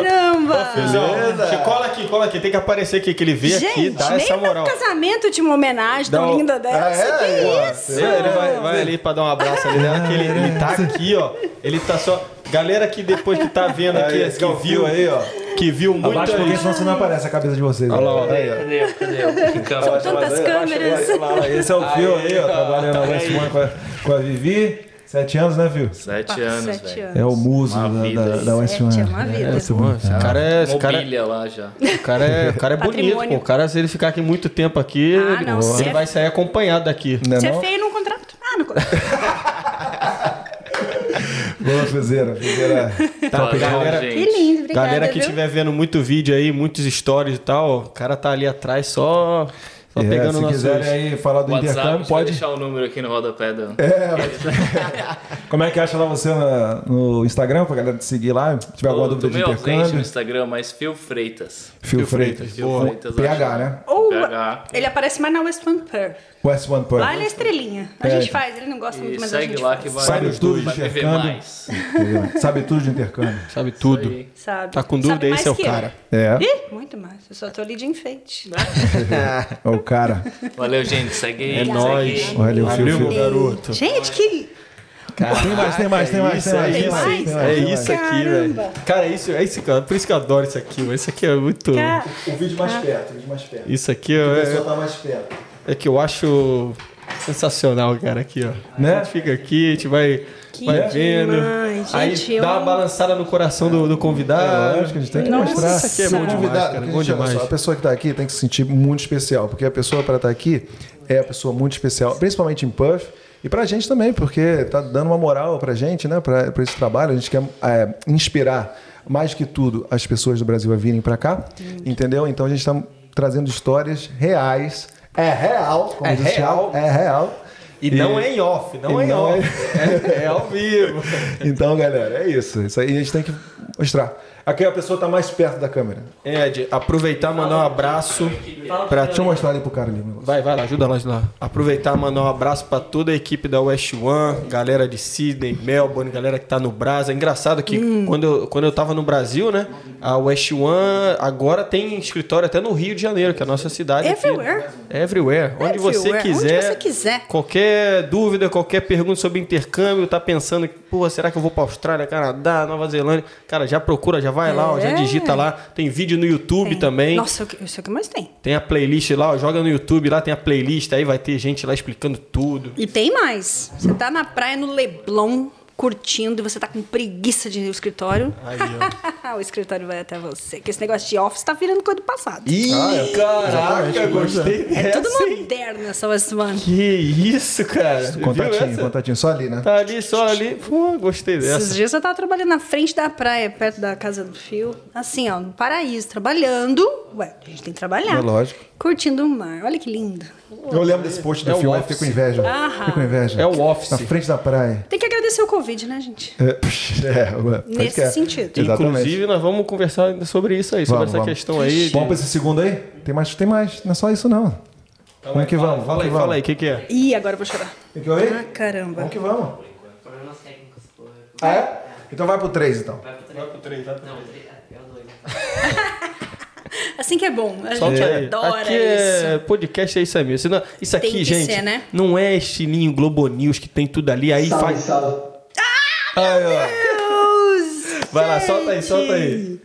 caramba! Fizão, Beleza. cola aqui, cola aqui. Tem que aparecer aqui, que ele vê aqui, Gente, dá nem essa moral. casamento tinha uma homenagem tão um- linda dessa. Ah, é? Que Pô, isso? É, ele vai, vai ali pra dar um abraço ali nela, que ele, ele tá aqui, ó. Ele tá só. Galera que depois que tá vendo aqui, Aí, esse que é o viu aí, ó. que viu muito. Abaixa um pouquinho, senão você não aparece a cabeça de vocês. Olha lá, ó. Aí, ó. Cadê? Cadê? Câmera? Tantas câmeras. Esse é o Fio aí, ó, trabalhando na West One com a, com a Vivi. Sete anos, né, Fio? Sete anos, Sete velho. anos. É o muso Uma da, vida da, da West Sete One. é uma vida. esse Pô, esse cara é. Esse cara, Mobília lá já. o cara é, o cara é bonito, pô. O cara, se ele ficar aqui muito tempo aqui, Ah, ele, não, se ele é- vai sair acompanhado daqui. Não é Você é não? feio no contrato? Ah, no contrato. Boa, Fizeira. Fizeira. Tá, Valeu, galera, gente. Que lindo, obrigada, galera que viu? estiver vendo muito vídeo aí, muitos stories e tal, o cara tá ali atrás só, só É, pegando se nossos... quiserem aí falar do WhatsApp, intercâmbio, pode. deixar o número aqui no rodapé do... Como é que acha lá você na- no Instagram, pra galera te seguir lá? Se tiver alguma dúvida de ausente no intercâmbio. Instagram, mas Phil Freitas. Fio Fio Freitas. Freitas, boa. Freitas, PH, acho. né? Ou PH. ele aparece mais na West One Perth. West One Perth. Lá na estrelinha. A gente faz, ele não gosta muito, E mas a segue gente lá faz. que vai, Sabe tudo de intercâmbio. Sabe tudo de intercâmbio. Sabe tudo. Sabe. Tá com dúvida, esse é o eu. cara. É, Ih, muito mais. Eu só tô ali de enfeite. é o cara. Valeu, gente. Segue aí. É nóis. Olha o meu garoto. Gente, que. Tem mais, tem mais, tem mais, isso, tem mais. é tem isso, mais, mais, É isso aqui, velho. Cara, é isso, é isso, cara. Por isso que eu adoro isso aqui, mano. Isso aqui é muito. Cara, O vídeo mais perto, o vídeo mais perto. Isso aqui é, pessoa tá mais perto. É que eu acho sensacional, cara, aqui, ó. Né? A gente fica aqui, a gente vai, Que vai vendo. demais, aí gente, dá eu- uma balançada no coração do, do É convidado. lógico, a gente tem que Nossa, mostrar. isso aqui é bom O demais, convidado, cara, bom demais. só, a pessoa que está aqui tem que se sentir muito especial, porque a pessoa para estar aqui é a pessoa muito especial, principalmente em Puff. E pra gente também, porque tá dando uma moral pra gente, né? Pra, pra esse trabalho. A gente quer é, inspirar, mais que tudo, as pessoas do Brasil a virem pra cá. Entendeu? Então a gente tá trazendo histórias reais. É real. como É real. É real. E, não é em off, não e é em não off. É, é ao vivo. Então, galera, é isso. Isso aí a gente tem que mostrar. Aqui a pessoa tá mais perto da câmera. Ed, aproveitar e mandar um abraço pra Deixa eu mostrar ali pro cara ali. Vai, vai lá, ajuda nós lá. Aproveitar mandar um abraço pra toda a equipe da West One, galera de Sydney, Melbourne, galera que tá no Brasa. Engraçado que Hum. quando, eu, quando eu tava no Brasil, né? A West One agora tem escritório até no Rio de Janeiro, que é a nossa cidade. aqui. Everywhere. Everywhere. Onde você Everywhere. quiser. Onde você quiser. Qualquer dúvida, qualquer pergunta sobre intercâmbio, tá pensando pô, será que eu vou pra Austrália, Canadá, Nova Zelândia? Cara, já procura, já vai lá, ó, já É. digita lá. Tem vídeo no YouTube Tem. também. Nossa, eu- isso é o que mais tem. Tem a playlist lá, ó, joga no YouTube lá, tem a playlist, aí vai ter gente lá explicando tudo. E tem mais. Você tá na praia no Leblon, curtindo, e você tá com preguiça de ir no escritório. Aí, o escritório vai até você. Que esse negócio de office tá virando coisa do passado. Ih, caraca, exatamente, gostei é tudo dessa, hein? moderno essa West One. Que isso, cara. Viu Contatinho, essa? contatinho, só ali, né? Tá ali, só ali. Pô, gostei Esses dessa. dias eu tava trabalhando na frente da praia, perto da casa do Fio. Assim, ó, no paraíso, trabalhando. Ué, a gente tem que trabalhar. É lógico. Curtindo o mar. Olha que lindo. Eu lembro desse post do É o Office. fiquei com inveja. Aham. Fiquei com inveja. É o Office. Na frente da praia. Tem que agradecer o Covid, né, gente? É, puxa, é, pode Nesse que é. sentido. Exatamente. Inclusive, nós vamos conversar ainda sobre isso aí, sobre Vamos, essa vamos. questão aí. de- Vamos pra esse segundo aí? Tem mais, tem mais. Não é só isso, não. Vamos que vamos, Fala aí, fala aí, o que, que é? Ih, agora eu vou chorar. Tem que ouvir? Ah, caramba. Vamos que vamos. Ah, é? Então vai pro 3, então. Assim que é bom. A Solte gente aí. adora Aqui é isso. podcast, é isso aí mesmo. Senão- Isso aqui, Tem que gente, ser, né? não é estilinho Globo News que tem tudo ali, aí faz... Aí, ó. Vai lá, solta aí, solta aí.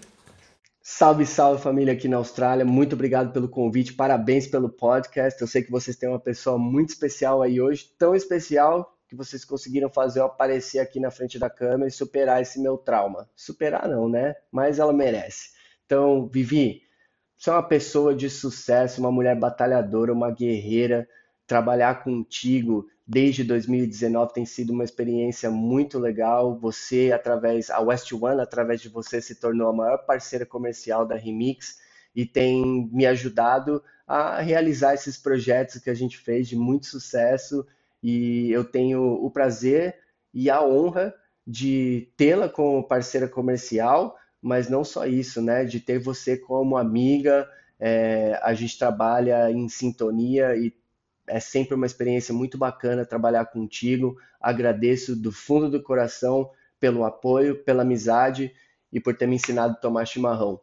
Salve, salve família aqui na Austrália. Muito obrigado pelo convite. Parabéns pelo podcast. Eu sei que vocês têm uma pessoa muito especial aí hoje, tão especial que vocês conseguiram fazer eu aparecer aqui na frente da câmera e superar esse meu trauma. Superar não, né? Mas ela merece. Então, Vivi, você é uma pessoa de sucesso, uma mulher batalhadora, uma guerreira. Trabalhar contigo desde 2019 tem sido uma experiência muito legal. Você, através, a West One, através de você, se tornou a maior parceira comercial da Remix e tem me ajudado a realizar esses projetos que a gente fez de muito sucesso. E eu tenho o prazer e a honra de tê-la como parceira comercial, mas não só isso, né? De ter você como amiga. É, a gente trabalha em sintonia e é sempre uma experiência muito bacana trabalhar contigo. Agradeço do fundo do coração pelo apoio, pela amizade e por ter me ensinado a tomar chimarrão.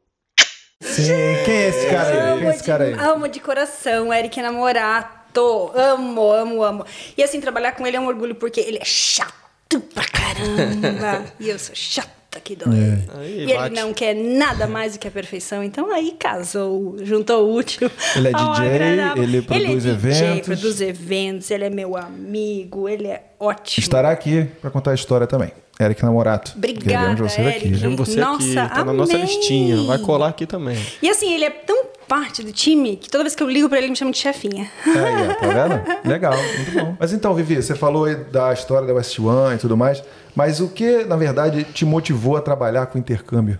Sim, quem é esse cara aí? Quem é esse cara aí? de, amo de coração, Eric Namorato. Amo, amo, amo. E assim, trabalhar com ele é um orgulho porque ele é chato pra caramba. e eu sou chata que dói. Aí, e bate. ele não quer nada mais do que a perfeição. Então aí casou, juntou o útil. Ele é ao DJ, agradável. ele produz ele é DJ, eventos. produz eventos, ele é meu amigo, ele é ótimo. Estará aqui pra contar a história também. Eric Namorato. Obrigada, Queremos você Eric. aqui. Queremos você Nossa, aqui, tá na nossa listinha. Vai colar aqui também. E assim, ele é tão parte do time que toda vez que eu ligo pra ele, ele me chama de chefinha. Aí, tá vendo? Legal, muito bom. Mas então, Vivi, você falou aí da história da West One e tudo mais, mas o que, na verdade, te motivou a trabalhar com intercâmbio?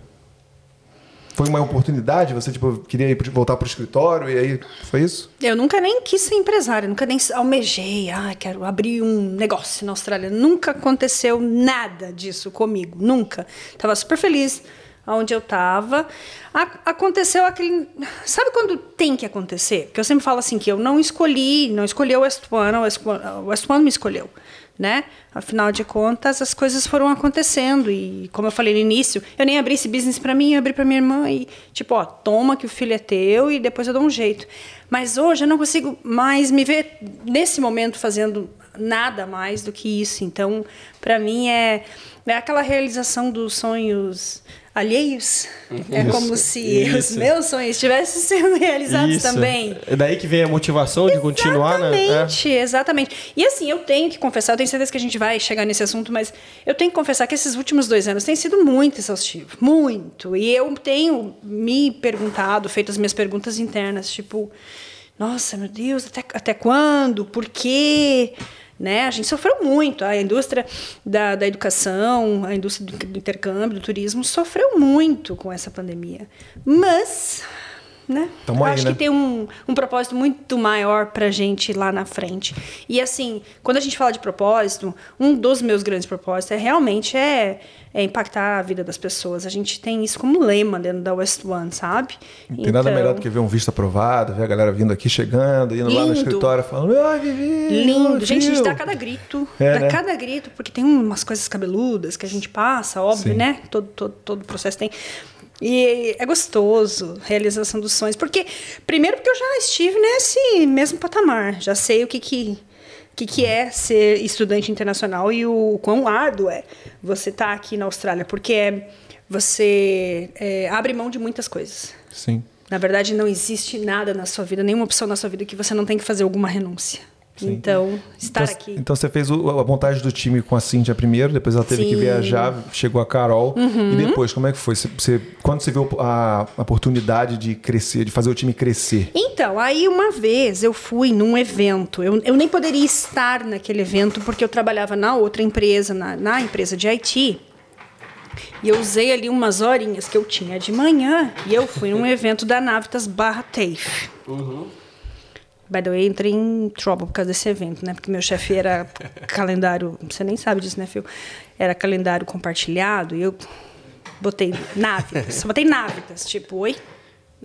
Foi uma oportunidade? Você, tipo, queria voltar pro escritório e aí foi isso? Eu nunca nem quis ser empresária, nunca nem almejei, ah, quero abrir um negócio na Austrália. Nunca aconteceu nada disso comigo, nunca. Tava super feliz onde eu tava. A- aconteceu aquele. Sabe quando tem que acontecer? Porque eu sempre falo assim que eu não escolhi, não escolhi o West o West One, o West One me escolheu. Né? Afinal de contas, as coisas foram acontecendo e, como eu falei no início, eu nem abri esse business para mim, eu abri para minha irmã e, tipo, ó, toma que o filho é teu e depois eu dou um jeito. Mas hoje eu não consigo mais me ver nesse momento fazendo nada mais do que isso. Então, para mim é, é aquela realização dos sonhos alheios. É como se os isso. meus sonhos estivessem sendo realizados Isso. também. É daí que vem a motivação de continuar, né? É. Exatamente, exatamente. E assim, eu tenho que confessar, eu tenho certeza que a gente vai chegar nesse assunto, mas eu tenho que confessar que esses últimos dois anos têm sido muito exaustivo. Muito. E eu tenho me perguntado, feito as minhas perguntas internas, tipo, nossa, meu Deus, até, até quando? Por quê? Né? A gente sofreu muito. A indústria da, da educação, a indústria do, do intercâmbio, do turismo, sofreu muito com essa pandemia. Mas, né? Tamo eu aí, acho né? que tem um, um propósito muito maior pra gente lá na frente. E assim, quando a gente fala de propósito, um dos meus grandes propósitos é realmente é, é impactar a vida das pessoas. A gente tem isso como lema dentro da West One, sabe? Não tem nada melhor do que ver um visto aprovado, ver a galera vindo aqui, chegando, indo lá no Lindo. escritório falando, ai, Vivi! Lindo. ô, Gente, a gente tio." dá cada grito. É, dá né? cada grito, porque tem umas coisas cabeludas que a gente passa, óbvio, Sim. né? Todo, todo, todo processo tem. E é gostoso, realização dos sonhos. Porque, primeiro, porque eu já estive nesse mesmo patamar. Já sei o que que, que, que é ser estudante internacional e o quão árduo é você estar aqui na Austrália. Porque é, você é, abre mão de muitas coisas. Sim. Na verdade, não existe nada na sua vida, nenhuma opção na sua vida que você não tem que fazer alguma renúncia. Então, estar então, aqui. Então você fez o, a montagem do time com a Cíntia primeiro, depois ela teve Sim. que viajar, chegou a Carol. Uhum. E depois, como é que foi? Você, você- quando você viu a, a oportunidade de crescer, de fazer o time crescer? Então, aí uma vez eu fui num evento. Eu, eu nem poderia estar naquele evento porque eu trabalhava na outra empresa, na, na empresa de IT. E eu usei ali umas horinhas que eu tinha de manhã e eu fui num evento da Navitas barra TAFE. By the way, entrei em trouble por causa desse evento, né? Porque meu chefe era calendário. Você nem sabe disso, né, Phil? Era calendário compartilhado e eu botei Navitas. Só botei Navitas. Tipo, oi?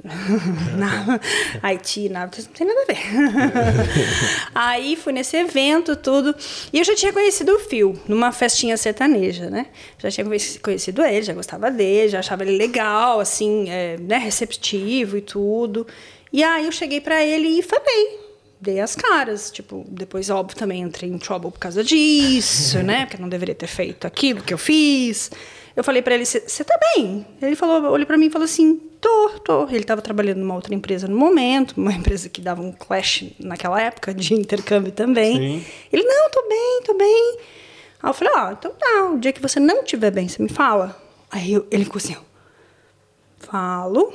Haiti, Navitas, não tem nada a ver. Aí fui nesse evento, tudo. E eu já tinha conhecido o Phil numa festinha sertaneja, né? Já tinha conheci- conhecido ele, já gostava dele, já achava ele legal, assim, é, né, receptivo e tudo. E aí eu cheguei pra ele e falei. Dei as caras, tipo, depois, óbvio, também entrei em trouble por causa disso, né? Porque não deveria ter feito aquilo que eu fiz. Eu falei pra ele, você tá bem? Ele falou, olhou pra mim e falou assim, tô, tô. Ele tava trabalhando numa outra empresa no momento, uma empresa que dava um clash naquela época de intercâmbio também. Sim. Ele, não, tô bem, tô bem. Aí eu falei, ó, então tá, o dia que você não estiver bem, você me fala. Aí eu- ele ficou assim, ó, falo.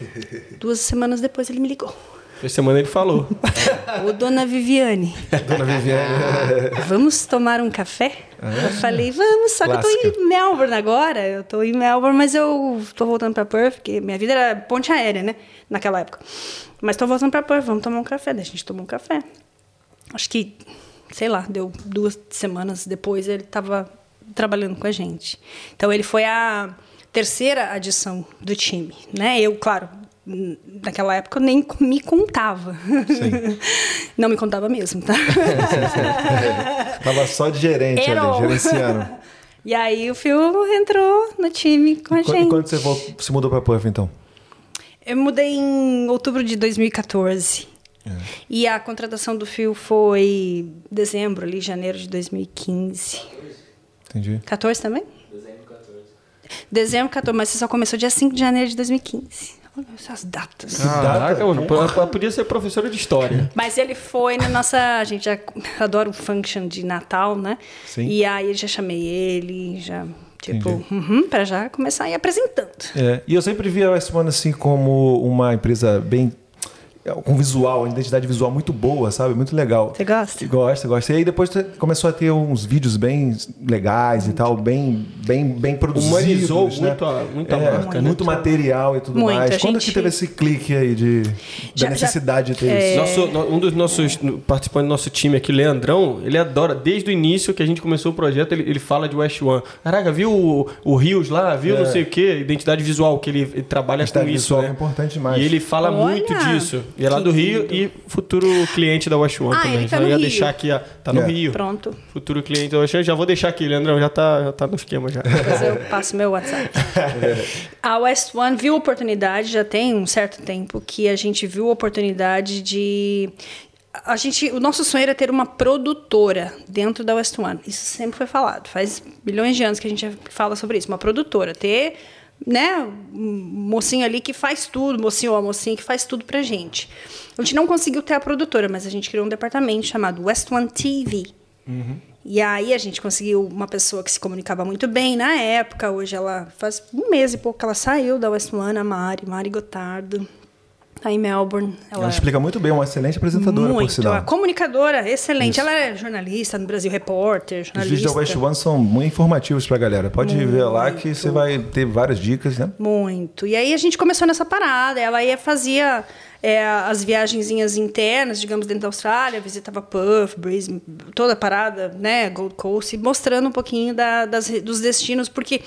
Duas semanas depois ele me ligou. Essa semana ele falou. Ô, dona Viviane, Dona Viviane. vamos tomar um café? Eu falei, vamos, só que eu Clássica. tô em Melbourne agora. Eu tô em Melbourne, mas eu tô voltando pra Perth, porque minha vida era ponte aérea, né? Naquela época. Mas tô voltando pra Perth, vamos tomar um café. Daí a gente tomou um café. Acho que, sei lá, deu duas semanas depois ele tava trabalhando com a gente. Então ele foi a terceira adição do time, né? Eu, claro, naquela época eu nem me contava. Não me contava mesmo, tá? Tava só de gerente ali, gerenciando. E aí o Phil entrou no time com a E gente. E quando você, voltou, se mudou pra Puff, então? Eu mudei em outubro de 2014. É. E a contratação do Phil foi dezembro, ali, janeiro de 2015. Entendi. 14 também? Dezembro 14, mas você só começou dia 5 de janeiro de 2015. Olha essas datas. Caraca, mano, ela podia ser professora de história. Mas ele foi na nossa. A gente já adora o function de Natal, né? Sim. E aí já chamei ele, já. Tipo, uhum, pra já começar a ir apresentando. É, e eu sempre vi a West One assim como uma empresa bem com visual, uma identidade visual muito boa, sabe? Muito legal. Você gosta? Gosta, gosta. E aí depois você começou a ter uns vídeos bem legais e tal, bem, bem, bem produzidos. Humanizou né? muito a- muito a É, marca, né? Muito material e tudo Muito, mais. Quando gente- que teve esse clique aí de, da Já- já- necessidade de ter é, isso? Nosso- no- um dos nossos participantes do nosso time aqui, Leandrão, ele adora, desde o início que a gente começou o projeto, ele, ele fala de West One. Caraca, viu o, o Rios lá? Viu não sei o que? Identidade visual, que ele, ele trabalha com isso. visual né? é importante demais. E ele fala Olha, muito disso. E é lá que do Rio lindo. e futuro cliente da West One Ah, também. ele tá Já no ia Rio. deixar aqui, a- tá no É. Rio. Pronto. Futuro cliente da West One. Já vou deixar aqui, Leandrão, já tá, já tá no esquema já. Depois eu passo meu WhatsApp. a West One viu oportunidade, já tem um certo tempo, que a gente viu oportunidade de. A gente, o nosso sonho era ter uma produtora dentro da West One. Isso sempre foi falado. Faz milhões de anos que a gente fala sobre isso. Uma produtora. Ter né, mocinho ali que faz tudo, mocinho ou a mocinha que faz tudo pra gente. A gente não conseguiu ter a produtora, mas a gente criou um departamento chamado West One TV. E aí a gente conseguiu uma pessoa que se comunicava muito bem na época. Hoje ela faz um mês e pouco que ela saiu da West One, a Mari, Mari Gotardo. Tá em Melbourne. Ela, Ela explica muito bem, uma excelente apresentadora, por muito. sinal. A comunicadora, excelente. Ela é jornalista no Brasil, repórter, Os jornalista. vídeos da West One são muito informativos pra galera. Pode ver lá que você vai ter várias dicas, né? Muito. E aí a gente começou nessa parada. Ela ia fazia é, as viagenzinhas internas, digamos, dentro da Austrália, visitava Perth, Brisbane, toda a parada, né, Gold Coast, mostrando um pouquinho da- das dos destinos, porque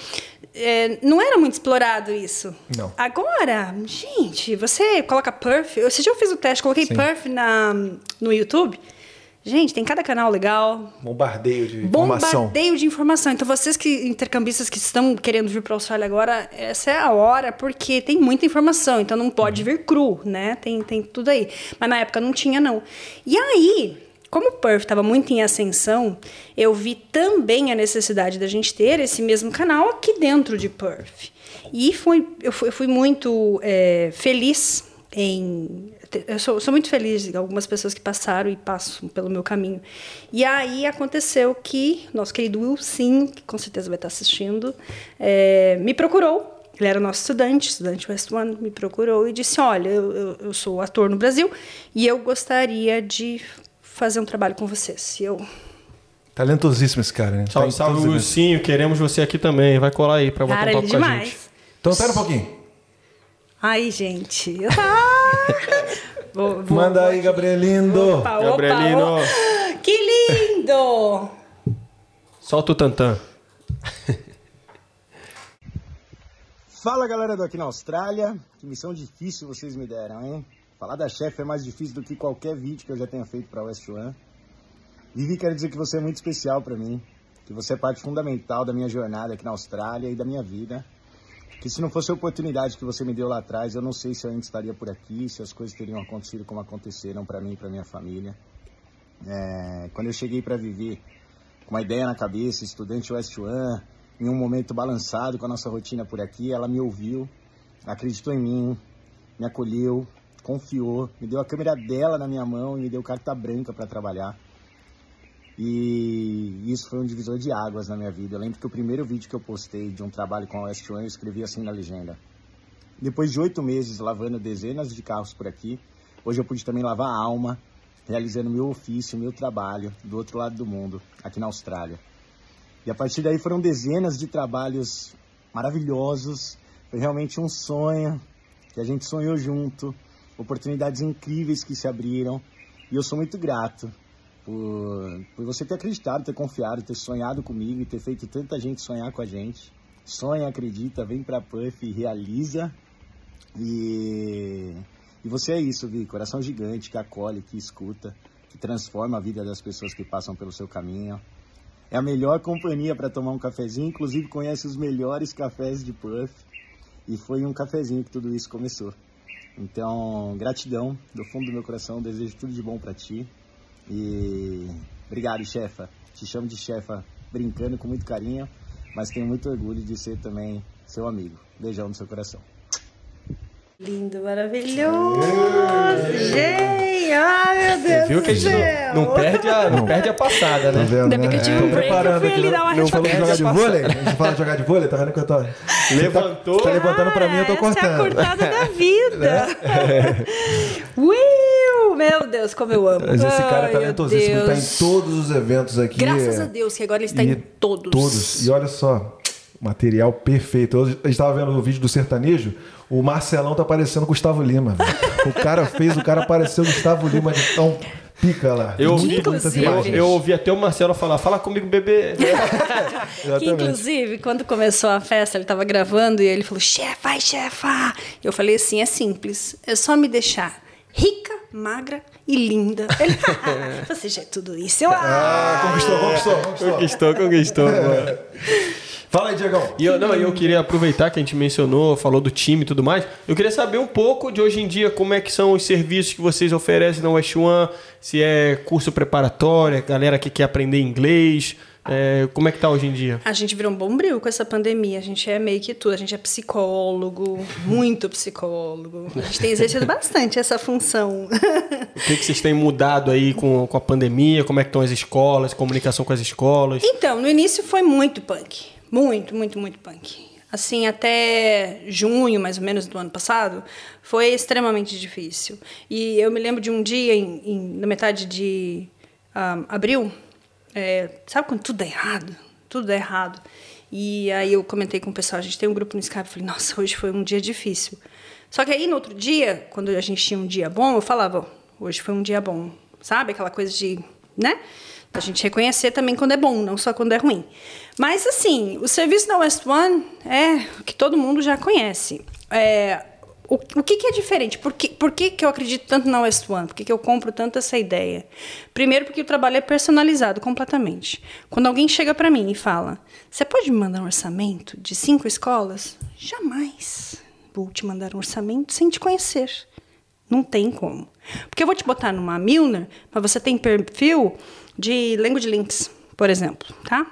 é, não era muito explorado isso. Não. Agora, gente, você coloca Perth, esse dia eu fiz o teste, coloquei Sim. Perth na, no YouTube. Gente, tem cada canal legal, Bombardeio de informação. Bombardeio de informação. Então, vocês que intercambistas que estão querendo vir para a Austrália agora, essa é a hora, porque tem muita informação. Então, não pode vir cru, né? Tem, tem tudo aí. Mas na época não tinha, não. E aí, como Perth estava muito em ascensão, eu vi também a necessidade da gente ter esse mesmo canal aqui dentro de Perth. E foi, eu, fui, eu fui muito é, feliz em. Eu sou, sou, muito feliz em algumas pessoas que passaram e passam pelo meu caminho. E aí aconteceu que nosso querido Wilson, que com certeza vai estar assistindo, é, me procurou ele era nosso estudante, estudante West One, me procurou e disse: Olha, eu, eu, eu, sou ator no Brasil e eu gostaria de fazer um trabalho com vocês. E eu. Talentosíssimo esse cara, né? Salve, salve, Wilsinho. Queremos você aqui também. Vai colar aí pra botar cara, um papo com demais. a gente. Então, espera um pouquinho. Ai, gente. Vou, vou, Manda aí, Gabrielindo. Opa, opa, Gabrielino. Opa. Que lindo! Solta o tantã. Fala galera do Aqui na Austrália, que missão difícil vocês me deram, hein? Falar da chefe é mais difícil do que qualquer vídeo que eu já tenha feito para West One. Vivi, quero dizer que você é muito especial para mim, que você é parte fundamental da minha jornada aqui na Austrália e da minha vida. Que se não fosse a oportunidade que você me deu lá atrás, eu não sei se eu ainda estaria por aqui, se as coisas teriam acontecido como aconteceram para mim e para minha família. É, quando eu cheguei para viver com uma ideia na cabeça, estudante West One, em um momento balançado com a nossa rotina por aqui, ela me ouviu, acreditou em mim, me acolheu, confiou, me deu a câmera dela na minha mão e me deu carta branca para trabalhar. E isso foi um divisor de águas na minha vida. Eu lembro que o primeiro vídeo que eu postei de um trabalho com a West One, eu escrevi assim na legenda. Depois de oito meses lavando dezenas de carros por aqui, hoje eu pude também lavar a alma, realizando meu ofício, meu trabalho do outro lado do mundo, aqui na Austrália. E a partir daí foram dezenas de trabalhos maravilhosos. Foi realmente um sonho que a gente sonhou junto, oportunidades incríveis que se abriram. E eu sou muito grato por, por você ter acreditado, ter confiado, ter sonhado comigo e ter feito tanta gente sonhar com a gente. Sonha, acredita, vem pra Puff e realiza. E, e você é isso, Vi, coração gigante que acolhe, que escuta, que transforma a vida das pessoas que passam pelo seu caminho. É a melhor companhia para tomar um cafezinho, inclusive conhece os melhores cafés de Puff. E foi um cafezinho que tudo isso começou. Então, gratidão do fundo do meu coração, desejo tudo de bom para ti. E obrigado, chefa. Te chamo de chefa brincando com muito carinho, mas tenho muito orgulho de ser também seu amigo. Beijão no seu coração. Lindo, maravilhoso! Gente, ai meu Deus Viu que a gente não, não, perde a, não perde a passada, né? Ainda bem que eu tive é, um break, eu fui ali dar uma Não falou de jogar de vôlei? A gente fala de jogar de vôlei, tá vendo que eu tô... Levantou. Tá, tá levantando ah, pra mim, eu tô cortando. Essa é a cortada da vida. Will, meu Deus, como eu amo. Mas esse cara é talentosíssimo, ele tá em todos os eventos aqui. Graças a Deus, que agora ele está em todos. Todos. E olha só, material perfeito. Eu estava vendo o vídeo do sertanejo, o Marcelão tá parecendo Gustavo Lima. o cara fez, o cara pareceu Gustavo Lima de tão pica lá. Eu ouvi, eu, eu ouvi até o Marcelo falar, fala comigo, bebê. que inclusive, quando começou a festa, ele estava gravando e ele falou, chefa, vai, chefa. Eu falei assim, é simples, é só me deixar rica, magra e linda. Ele, você já é tudo isso. Eu, ah, conquistou, conquistou, conquistou. Conquistou, conquistou. Fala aí, Diegão. E eu, não, eu queria aproveitar que a gente mencionou, falou do time e tudo mais. Eu queria saber um pouco de hoje em dia como é que são os serviços que vocês oferecem na West One, se é curso preparatório, galera que quer aprender inglês. É, como é que tá hoje em dia? A gente virou um bombril com essa pandemia. A gente é meio que tudo. A gente é psicólogo, muito psicólogo. A gente tem exercido bastante essa função. O que, que vocês têm mudado aí com, com a pandemia? Como é que estão as escolas, comunicação com as escolas? Então, no início foi muito punk. Muito, muito, muito punk. Assim, até junho, mais ou menos, do ano passado, foi extremamente difícil. E eu me lembro de um dia, em, em na metade de um, abril, é, sabe quando tudo é errado? Tudo é errado. E aí eu comentei com o pessoal, a gente tem um grupo no Skype, falei, nossa, hoje foi um dia difícil. Só que aí, no outro dia, quando a gente tinha um dia bom, eu falava, hoje foi um dia bom. Sabe? Aquela coisa de, né? A gente reconhecer também quando é bom, não só quando é ruim. Mas, assim, o serviço da West One é o que todo mundo já conhece. É, o, o que, que, é diferente? Por, que, por que, que eu acredito tanto na West One? Por que, que eu compro tanto essa ideia? Primeiro, porque o trabalho é personalizado completamente. Quando alguém chega para mim e fala: Você pode me mandar um orçamento de cinco escolas? Jamais vou te mandar um orçamento sem te conhecer. Não tem como. Porque eu vou te botar numa Milner, mas você tem perfil de language links, por exemplo, tá?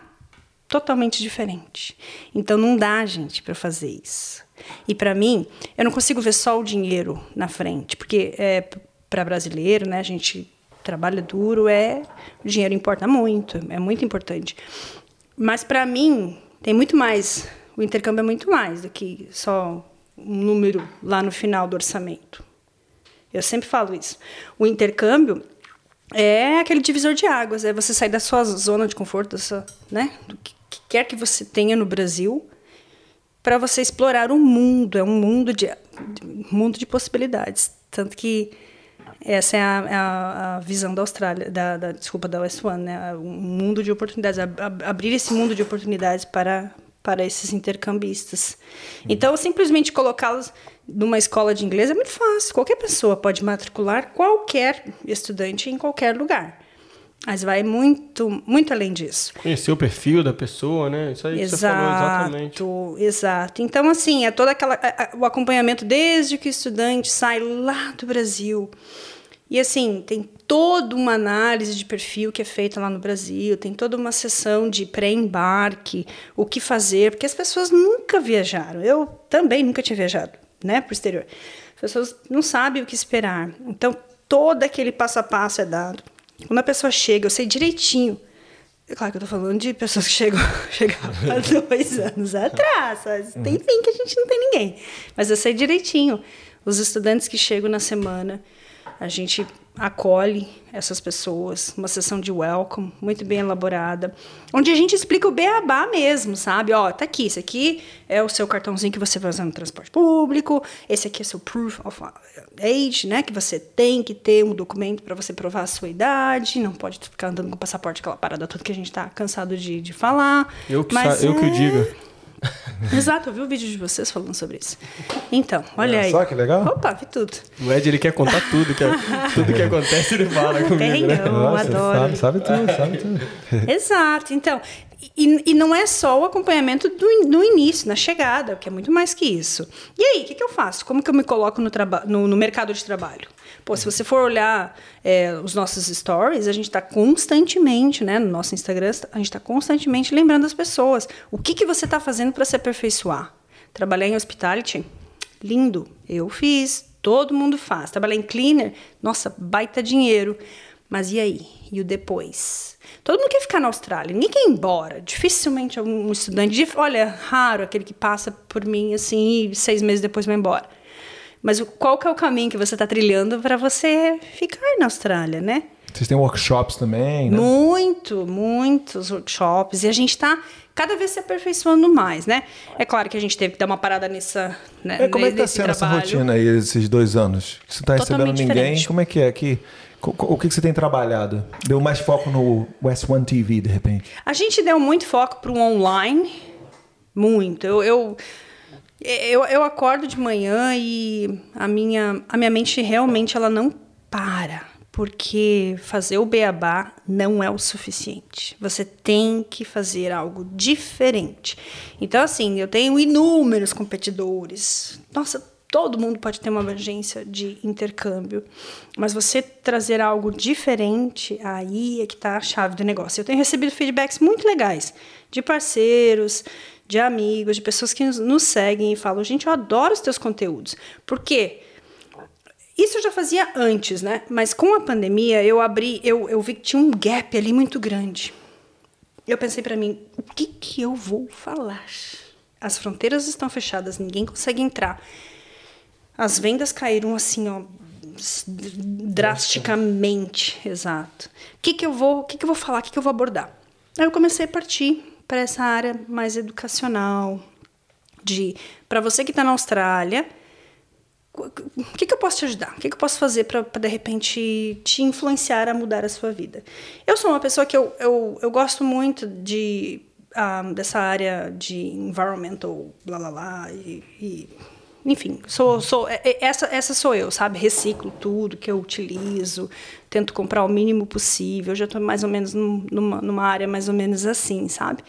Totalmente diferente. Então não dá, gente, para fazer isso. E para mim, eu não consigo ver só o dinheiro na frente, porque é para brasileiro, né? A gente trabalha duro, é o dinheiro importa muito, é muito importante. Mas para mim tem muito mais, o intercâmbio é muito mais do que só um número lá no final do orçamento. Eu sempre falo isso. O intercâmbio é aquele divisor de águas, é você sair da sua zona de conforto, dessa, né, do que quer que você tenha no Brasil, para você explorar o mundo. É um mundo de, mundo de possibilidades. Tanto que essa é a, a, a visão da Austrália, da, da, desculpa, da West One, né? Um mundo de oportunidades, ab, abrir esse mundo de oportunidades para para esses intercambistas. Então, simplesmente colocá-los numa escola de inglês é muito fácil. Qualquer pessoa pode matricular qualquer estudante em qualquer lugar. Mas vai muito, muito além disso. Conhecer o perfil da pessoa, né? Isso aí exato, que você falou exatamente. Exato. Então, assim, é todo aquela, o acompanhamento desde que o estudante sai lá do Brasil. E assim, tem toda uma análise de perfil que é feita lá no Brasil, tem toda uma sessão de pré-embarque, o que fazer, porque as pessoas nunca viajaram. Eu também nunca tinha viajado, né, para o exterior. As pessoas não sabem o que esperar. Então, todo aquele passo a passo é dado. Quando a pessoa chega, eu sei direitinho. É claro que eu tô falando de pessoas que chegam, chegaram há dois anos atrás. Mas tem uhum. fim que a gente não tem ninguém. Mas eu sei direitinho. Os estudantes que chegam na semana, a gente acolhe essas pessoas, uma sessão de welcome muito bem elaborada, onde a gente explica o beabá mesmo, sabe? Ó, tá aqui, esse aqui é o seu cartãozinho que você vai usar no transporte público, esse aqui é seu proof of age, né? Que você tem que ter um documento para você provar a sua idade, não pode ficar andando com o passaporte, aquela parada toda que a gente tá cansado de, de falar. Eu que, mas eu é... que diga. Exato, eu vi o vídeo de vocês falando sobre isso. Então, olha aí. Só que legal. Opa, vi tudo. O Ed, ele quer contar tudo, que, é, tudo que acontece ele fala comigo, Tem, né? Eu Nossa, adoro. Sabe, sabe tudo, sabe tudo. Exato, então... E, e, não é só o acompanhamento do, no início, na chegada, que é muito mais que isso. E aí, o que, que eu faço? Como que eu me coloco no, no, no mercado de trabalho? Pô, se você for olhar é, os nossos stories, a gente está constantemente, né, no nosso Instagram, a gente está constantemente lembrando as pessoas. O que, que você está fazendo para se aperfeiçoar? Trabalhar em hospitality? Lindo. Eu fiz. Todo mundo faz. Trabalhar em cleaner? Nossa, baita dinheiro. Mas e aí? E o depois? Todo mundo quer ficar na Austrália, ninguém quer ir embora. Dificilmente um estudante, olha, raro aquele que passa por mim assim e seis meses depois vai embora. Mas qual que é o caminho que você está trilhando para você ficar na Austrália, né? Vocês têm workshops também, né? Muito, muitos workshops. E a gente está cada vez se aperfeiçoando mais, né? É claro que a gente teve que dar uma parada nessa. Né, é, como é que está sendo trabalho. essa rotina aí, esses dois anos? Você está recebendo ninguém? Diferente. Como é que é aqui? O que você tem trabalhado? Deu mais foco no West One TV, de repente? A gente deu muito foco para o online. Muito. Eu, eu eu, eu acordo de manhã e a minha, a minha mente realmente ela não para, porque fazer o beabá não é o suficiente. Você tem que fazer algo diferente. Então, assim, eu tenho inúmeros competidores. Nossa, todo mundo pode ter uma agência de intercâmbio, mas você trazer algo diferente, aí é que está a chave do negócio. Eu tenho recebido feedbacks muito legais de parceiros, de amigos, de pessoas que nos seguem e falam: gente, eu adoro os teus conteúdos. Por quê? Isso eu já fazia antes, né? Mas com a pandemia eu abri, eu, eu vi que tinha um gap ali muito grande. Eu pensei para mim: o que, que eu vou falar? As fronteiras estão fechadas, ninguém consegue entrar. As vendas caíram assim, ó, drasticamente, exato. O que que eu vou, que que eu vou falar, o que que eu vou abordar? Aí eu comecei a partir para essa área mais educacional, de para você que está na Austrália, o que, que, eu posso te ajudar? O que, que eu posso fazer para, de repente, te influenciar a mudar a sua vida? Eu sou uma pessoa que eu, eu, eu gosto muito de, um, ah, dessa área de environmental, blá blá blá, e, e enfim, sou, sou é, é, essa, essa sou eu, sabe? Reciclo tudo que eu utilizo, tento comprar o mínimo possível. Eu já estou mais ou menos numa, numa área mais ou menos assim, sabe?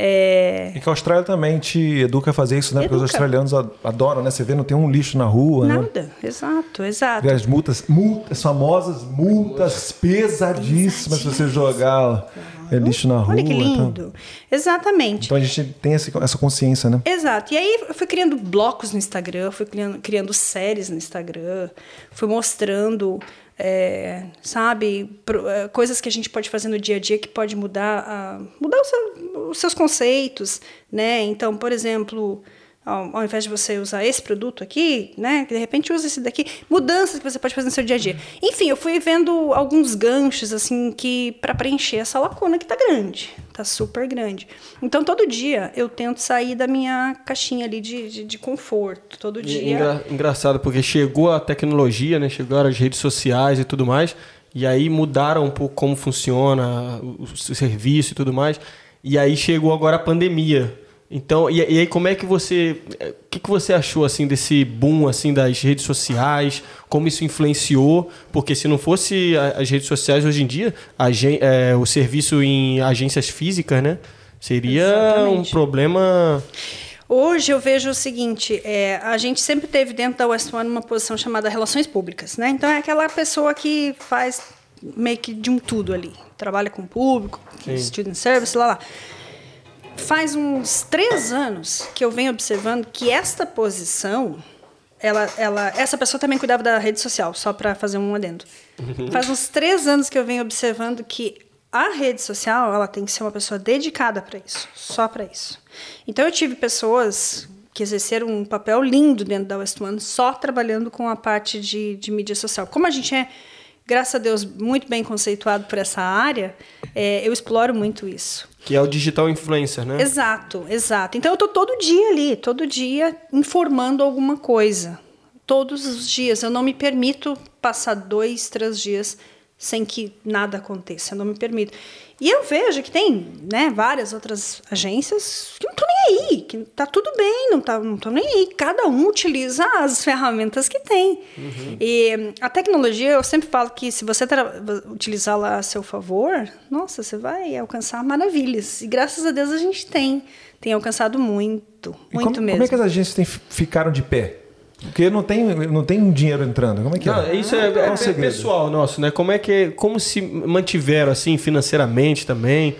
É, E que a Austrália também te educa a fazer isso, né? Porque os Educa. australianos adoram, né? Você vê, não tem um lixo na rua, né? nada, exato, exato. Vê as multas, multas, famosas multas pesadíssimas se você jogar é, lixo na rua. Olha que então. lindo. Exatamente. Então a gente tem essa consciência, né? Exato. E aí eu fui criando blocos no Instagram, fui criando, criando séries no Instagram, fui mostrando, é, sabe, é, coisas que a gente pode fazer no dia a dia que pode mudar, a- mudar o seu- os seus conceitos, né? Então, por exemplo, ao, ao invés de você usar esse produto aqui, né, de repente usa esse daqui, mudanças que você pode fazer no seu dia a dia. Enfim, eu fui vendo alguns ganchos assim que para preencher essa lacuna que tá grande, tá super grande. Então todo dia eu tento sair da minha caixinha ali de, de, de conforto, todo dia. engra- engraçado, porque chegou a tecnologia, né? Chegaram as redes sociais e tudo mais. E aí mudaram um pouco como funciona o, o serviço e tudo mais. E aí chegou agora a pandemia. Então, e, e aí como é que você... eh, O que, que você achou, assim, desse boom, assim, das redes sociais? Como isso influenciou? Porque se não fosse a- as redes sociais hoje em dia, a eh, o serviço em agências físicas, né? Seria um Exatamente. problema... Hoje eu vejo o seguinte, é, a gente sempre teve dentro da West One uma posição chamada relações públicas, né? Então é aquela pessoa que faz meio que de um tudo ali, trabalha com o público, student service, lá lá. Faz uns três anos que eu venho observando que esta posição, ela, ela, essa pessoa também cuidava da rede social, só para fazer um adendo. Faz uns três anos que eu venho observando que a rede social ela tem que ser uma pessoa dedicada para isso, só para isso. Então eu tive pessoas que exerceram um papel lindo dentro da West One, só trabalhando com a parte de, de mídia social. Como a gente é, graças a Deus, muito bem conceituado por essa área, é, eu exploro muito isso. Que é o digital influencer, né? Exato, exato. Então eu tô todo dia ali, todo dia informando alguma coisa. Todos os dias. Eu não me permito passar dois, três dias sem que nada aconteça. Eu não me permito. E eu vejo que tem né, várias outras agências que não estão nem aí, que tá tudo bem, não tá, não estão nem aí. Cada um utiliza as ferramentas que tem. E a tecnologia, eu sempre falo que se você utilizá-la a seu favor, nossa, você vai alcançar maravilhas. E graças a Deus a gente tem. Tem alcançado muito, E muito como, mesmo. como é que as agências têm- ficaram de pé? Porque não tem, não tem dinheiro entrando. Como é que Não, é? isso é, é segredo? pessoal nosso, né? Como é que como se mantiveram assim financeiramente também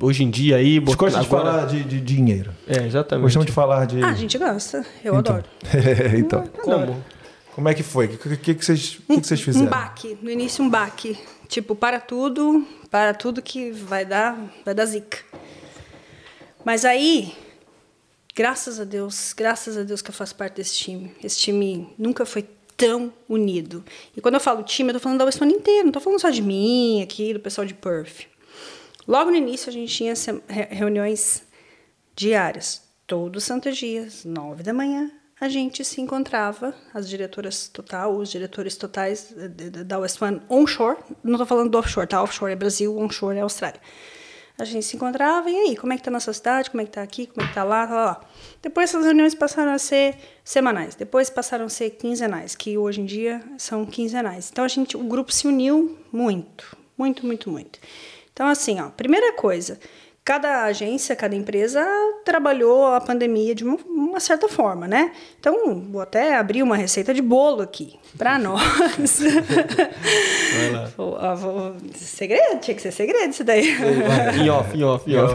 hoje em dia aí? A gente gosta de agora- falar de, de dinheiro. É, exatamente. Gostamos de falar de. Ah, a gente gosta. Eu Então. adoro. então. Como? Como é que foi? O que, que, que, vocês, que, que vocês fizeram? Um baque. No início, um baque. Tipo, para tudo, para tudo que vai dar, vai dar zica. Mas aí, graças a Deus, graças a Deus que eu faço parte desse time. Esse time nunca foi tão unido. E quando eu falo time, eu tô falando da West One inteira, não tô falando só de mim aqui, do pessoal de Perth. Logo no início, a gente tinha reuniões diárias. Todo santo dia, às nove da manhã, a gente se encontrava, as diretoras total, os diretores totais eh, da West onshore, não estou falando do offshore, tá? Offshore é Brasil, onshore é Austrália. A gente se encontrava, e aí, como é que tá a nossa cidade, como é que tá aqui, como é que tá lá, lá, lá. Depois essas reuniões passaram a ser semanais, depois passaram a ser quinzenais, que hoje em dia são quinzenais. Então a gente, o grupo se uniu muito, muito, muito, muito. Então assim, ó, primeira coisa, cada agência, cada empresa trabalhou a pandemia de uma, uma certa forma, né? Então, vou até abrir uma receita de bolo aqui para nós. Vou- ó, vou- segredo, tinha que ser segredo isso daí. Em off, em off, em off.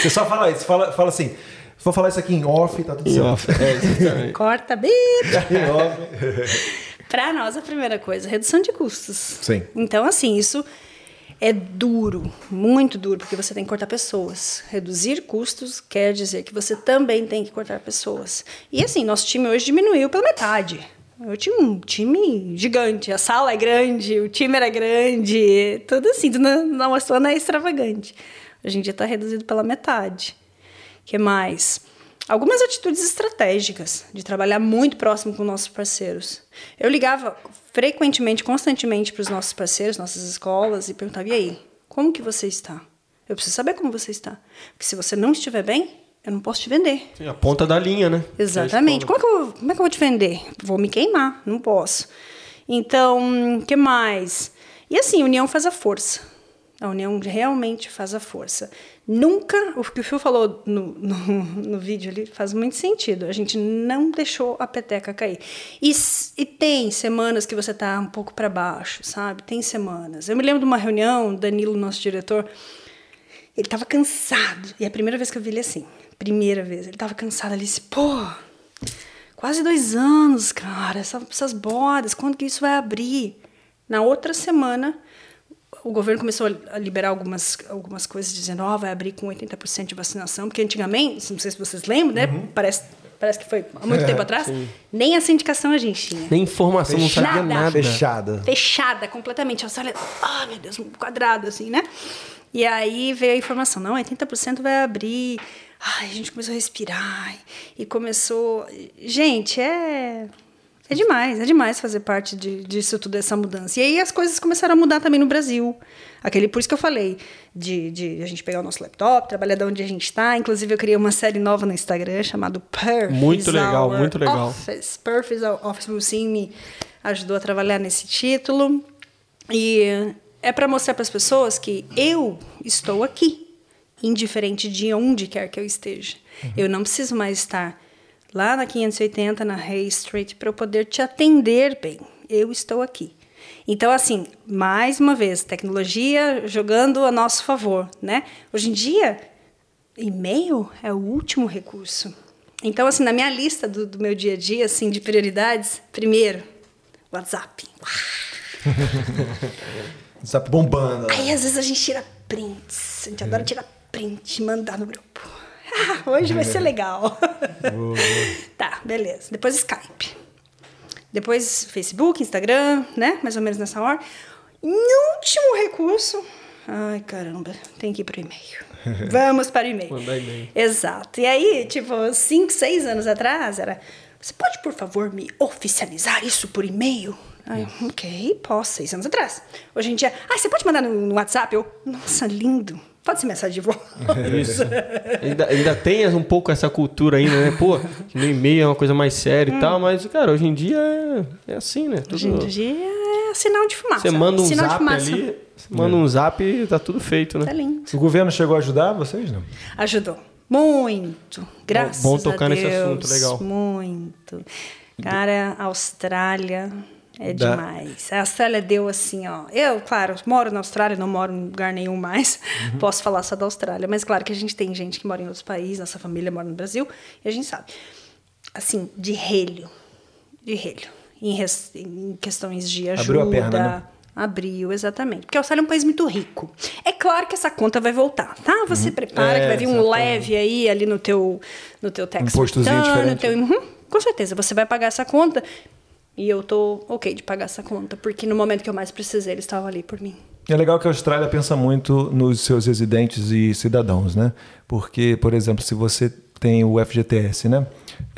Você só fala isso, fala, fala assim. Vou falar isso aqui em off, tá tudo Em certo. off. É. Corta bip. Em off. Para nós, a primeira coisa, redução de custos. Sim. Então, assim, isso é duro, muito duro, porque você tem que cortar pessoas. Reduzir custos quer dizer que você também tem que cortar pessoas. E assim, nosso time hoje diminuiu pela metade. Eu tinha um time gigante, a sala é grande, o time era grande, tudo assim, na, na Mostrana é extravagante. Hoje em dia está reduzido pela metade. que mais? Algumas atitudes estratégicas de trabalhar muito próximo com nossos parceiros. Eu ligava frequentemente, constantemente para os nossos parceiros, nossas escolas e perguntava: "E aí, como que você está? Eu preciso saber como você está, porque se você não estiver bem, eu não posso te vender." Sim, a ponta da linha, né? Exatamente. Como é, que eu, como é que eu vou te vender? Vou me queimar, não posso. Então, o que mais? E assim, união faz a força. A união realmente faz a força. Nunca, o que o Phil falou no, no, no, vídeo ali faz muito sentido. A gente não deixou a peteca cair. E, e tem semanas que você tá um pouco para baixo, sabe? Tem semanas. Eu me lembro de uma reunião, Danilo, nosso diretor, ele tava cansado. E é a primeira vez que eu vi ele assim. Primeira vez. Ele tava cansado. Ele disse, pô, quase dois anos, cara, essa, essas bordas, quando que isso vai abrir? Na outra semana, o governo começou a liberar algumas, algumas coisas, dizendo, ó, oh, vai abrir com 80% de vacinação, porque antigamente, não sei se vocês lembram, né? Uhum. Parece, parece que foi há muito é, tempo atrás, sim. nem essa indicação a gente tinha. Nem informação, não sabia nada. Fechada. Fechada, completamente. Você olha, ah, oh, meu Deus, um quadrado, assim, né? E aí veio a informação, não, 80% vai abrir. Ai, a gente começou a respirar e começou... Gente, é é demais, é demais fazer parte de, disso tudo, essa mudança. E aí as coisas começaram a mudar também no Brasil. Aquele, por isso que eu falei de, de a gente pegar o nosso laptop, trabalhar de onde a gente está. Inclusive, eu criei uma série nova no Instagram chamada Perf. Muito legal, muito legal. Office. Perf is our Office. O Sim me ajudou a trabalhar nesse título. E é para mostrar para as pessoas que eu estou aqui, indiferente de onde quer que eu esteja. Uhum. Eu não preciso mais estar lá na 580, na Hay Street, para eu poder te atender bem. Eu estou aqui. Então, assim, mais uma vez, tecnologia jogando a nosso favor, né? Hoje em dia, e-mail é o último recurso. Então, assim, na minha lista do, do meu dia a dia, assim, de prioridades, primeiro, WhatsApp. WhatsApp bombando. Aí, às vezes, a gente tira prints. A gente adora tirar print mandar no grupo. hoje vai ser legal. tá, beleza. Depois Skype. Depois Facebook, Instagram, né? Mais ou menos nessa hora. E último recurso. Ai, caramba, tem que ir pro e-mail. Vamos para o e-mail. Mandar e-mail. Exato. E aí, tipo, cinco, seis anos atrás, era. Você pode, por favor, me oficializar isso por e-mail? Ai, ok, posso, seis anos atrás. Hoje em dia, ah, você pode mandar no, no WhatsApp? Eu, nossa, lindo. Pode ser mensagem de voz. Isso. ainda, ainda tem um pouco essa cultura ainda, né? Pô, no e-mail é uma coisa mais séria hum. e tal, mas, cara, hoje em dia é, é assim, né? Tudo... Hoje em dia é sinal de fumaça. Você manda um sinal zap ali, você manda um zap e tá tudo feito, né? Tá lindo. O governo chegou a ajudar vocês, não? Ajudou. Muito. Graças bom, bom tocar a Deus. nesse assunto, legal. Muito. Cara, Austrália é da... demais. A Austrália deu assim, ó. Eu, claro, moro na Austrália, não moro em lugar nenhum mais. Uhum. Posso falar só da Austrália. Mas claro que a gente tem gente que mora em outros países, nossa família mora no Brasil, e a gente sabe. Assim, de relho. De relho. Em, res... em questões de ajuda. Abriu a perna, né? Abriu, exatamente. Porque a Austrália é um país muito rico. É claro que essa conta vai voltar, tá? Você uhum. prepara é, que vai vir um leve aí ali no teu, no teu tax um return, no teu, uhum, com certeza, você vai pagar essa conta e eu tô ok de pagar essa conta, porque no momento que eu mais precisei, eles estavam ali por mim. É legal que a Austrália pensa muito nos seus residentes e cidadãos, né? Porque, por exemplo, se você tem o FGTS, né?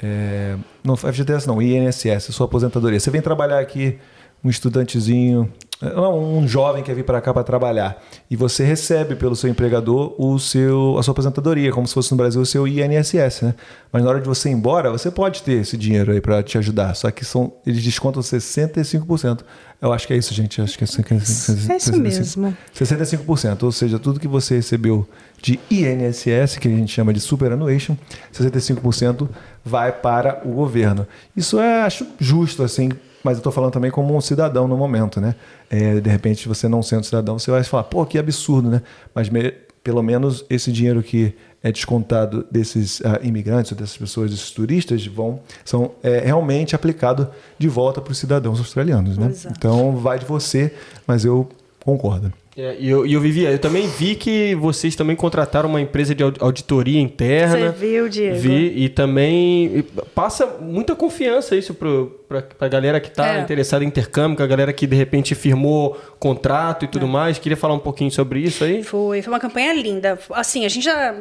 É, não, FGTS não, INSS, sua aposentadoria. Você vem trabalhar aqui, um estudantezinho, um jovem quer vir para cá para trabalhar e você recebe pelo seu empregador o seu, a sua aposentadoria, como se fosse no Brasil o seu INSS, né? Mas na hora de você ir embora, você pode ter esse dinheiro aí para te ajudar, só que são, eles descontam 65%. Eu acho que é isso, gente. Acho que é, é isso mesmo. 65%, ou seja, tudo que você recebeu de INSS, que a gente chama de superannuation, 65% vai para o governo. Isso é, acho justo, assim, mas eu estou falando também como um cidadão no momento, né? É, de repente, você não sendo cidadão, você vai falar, pô, que absurdo, né? Mas me, pelo menos esse dinheiro que é descontado desses uh, imigrantes, dessas pessoas, desses turistas, vão são é, realmente aplicado de volta para os cidadãos australianos, né? Exato. Então vai de você, mas eu concordo. É, e eu, eu vivia, eu também vi que vocês também contrataram uma empresa de auditoria interna. Você viu, Diego? Vi, e também passa muita confiança isso para a galera que está é. interessada em intercâmbio, a galera que de repente firmou contrato e tudo é. mais. Queria falar um pouquinho sobre isso aí? Foi, foi uma campanha linda. Assim, a gente já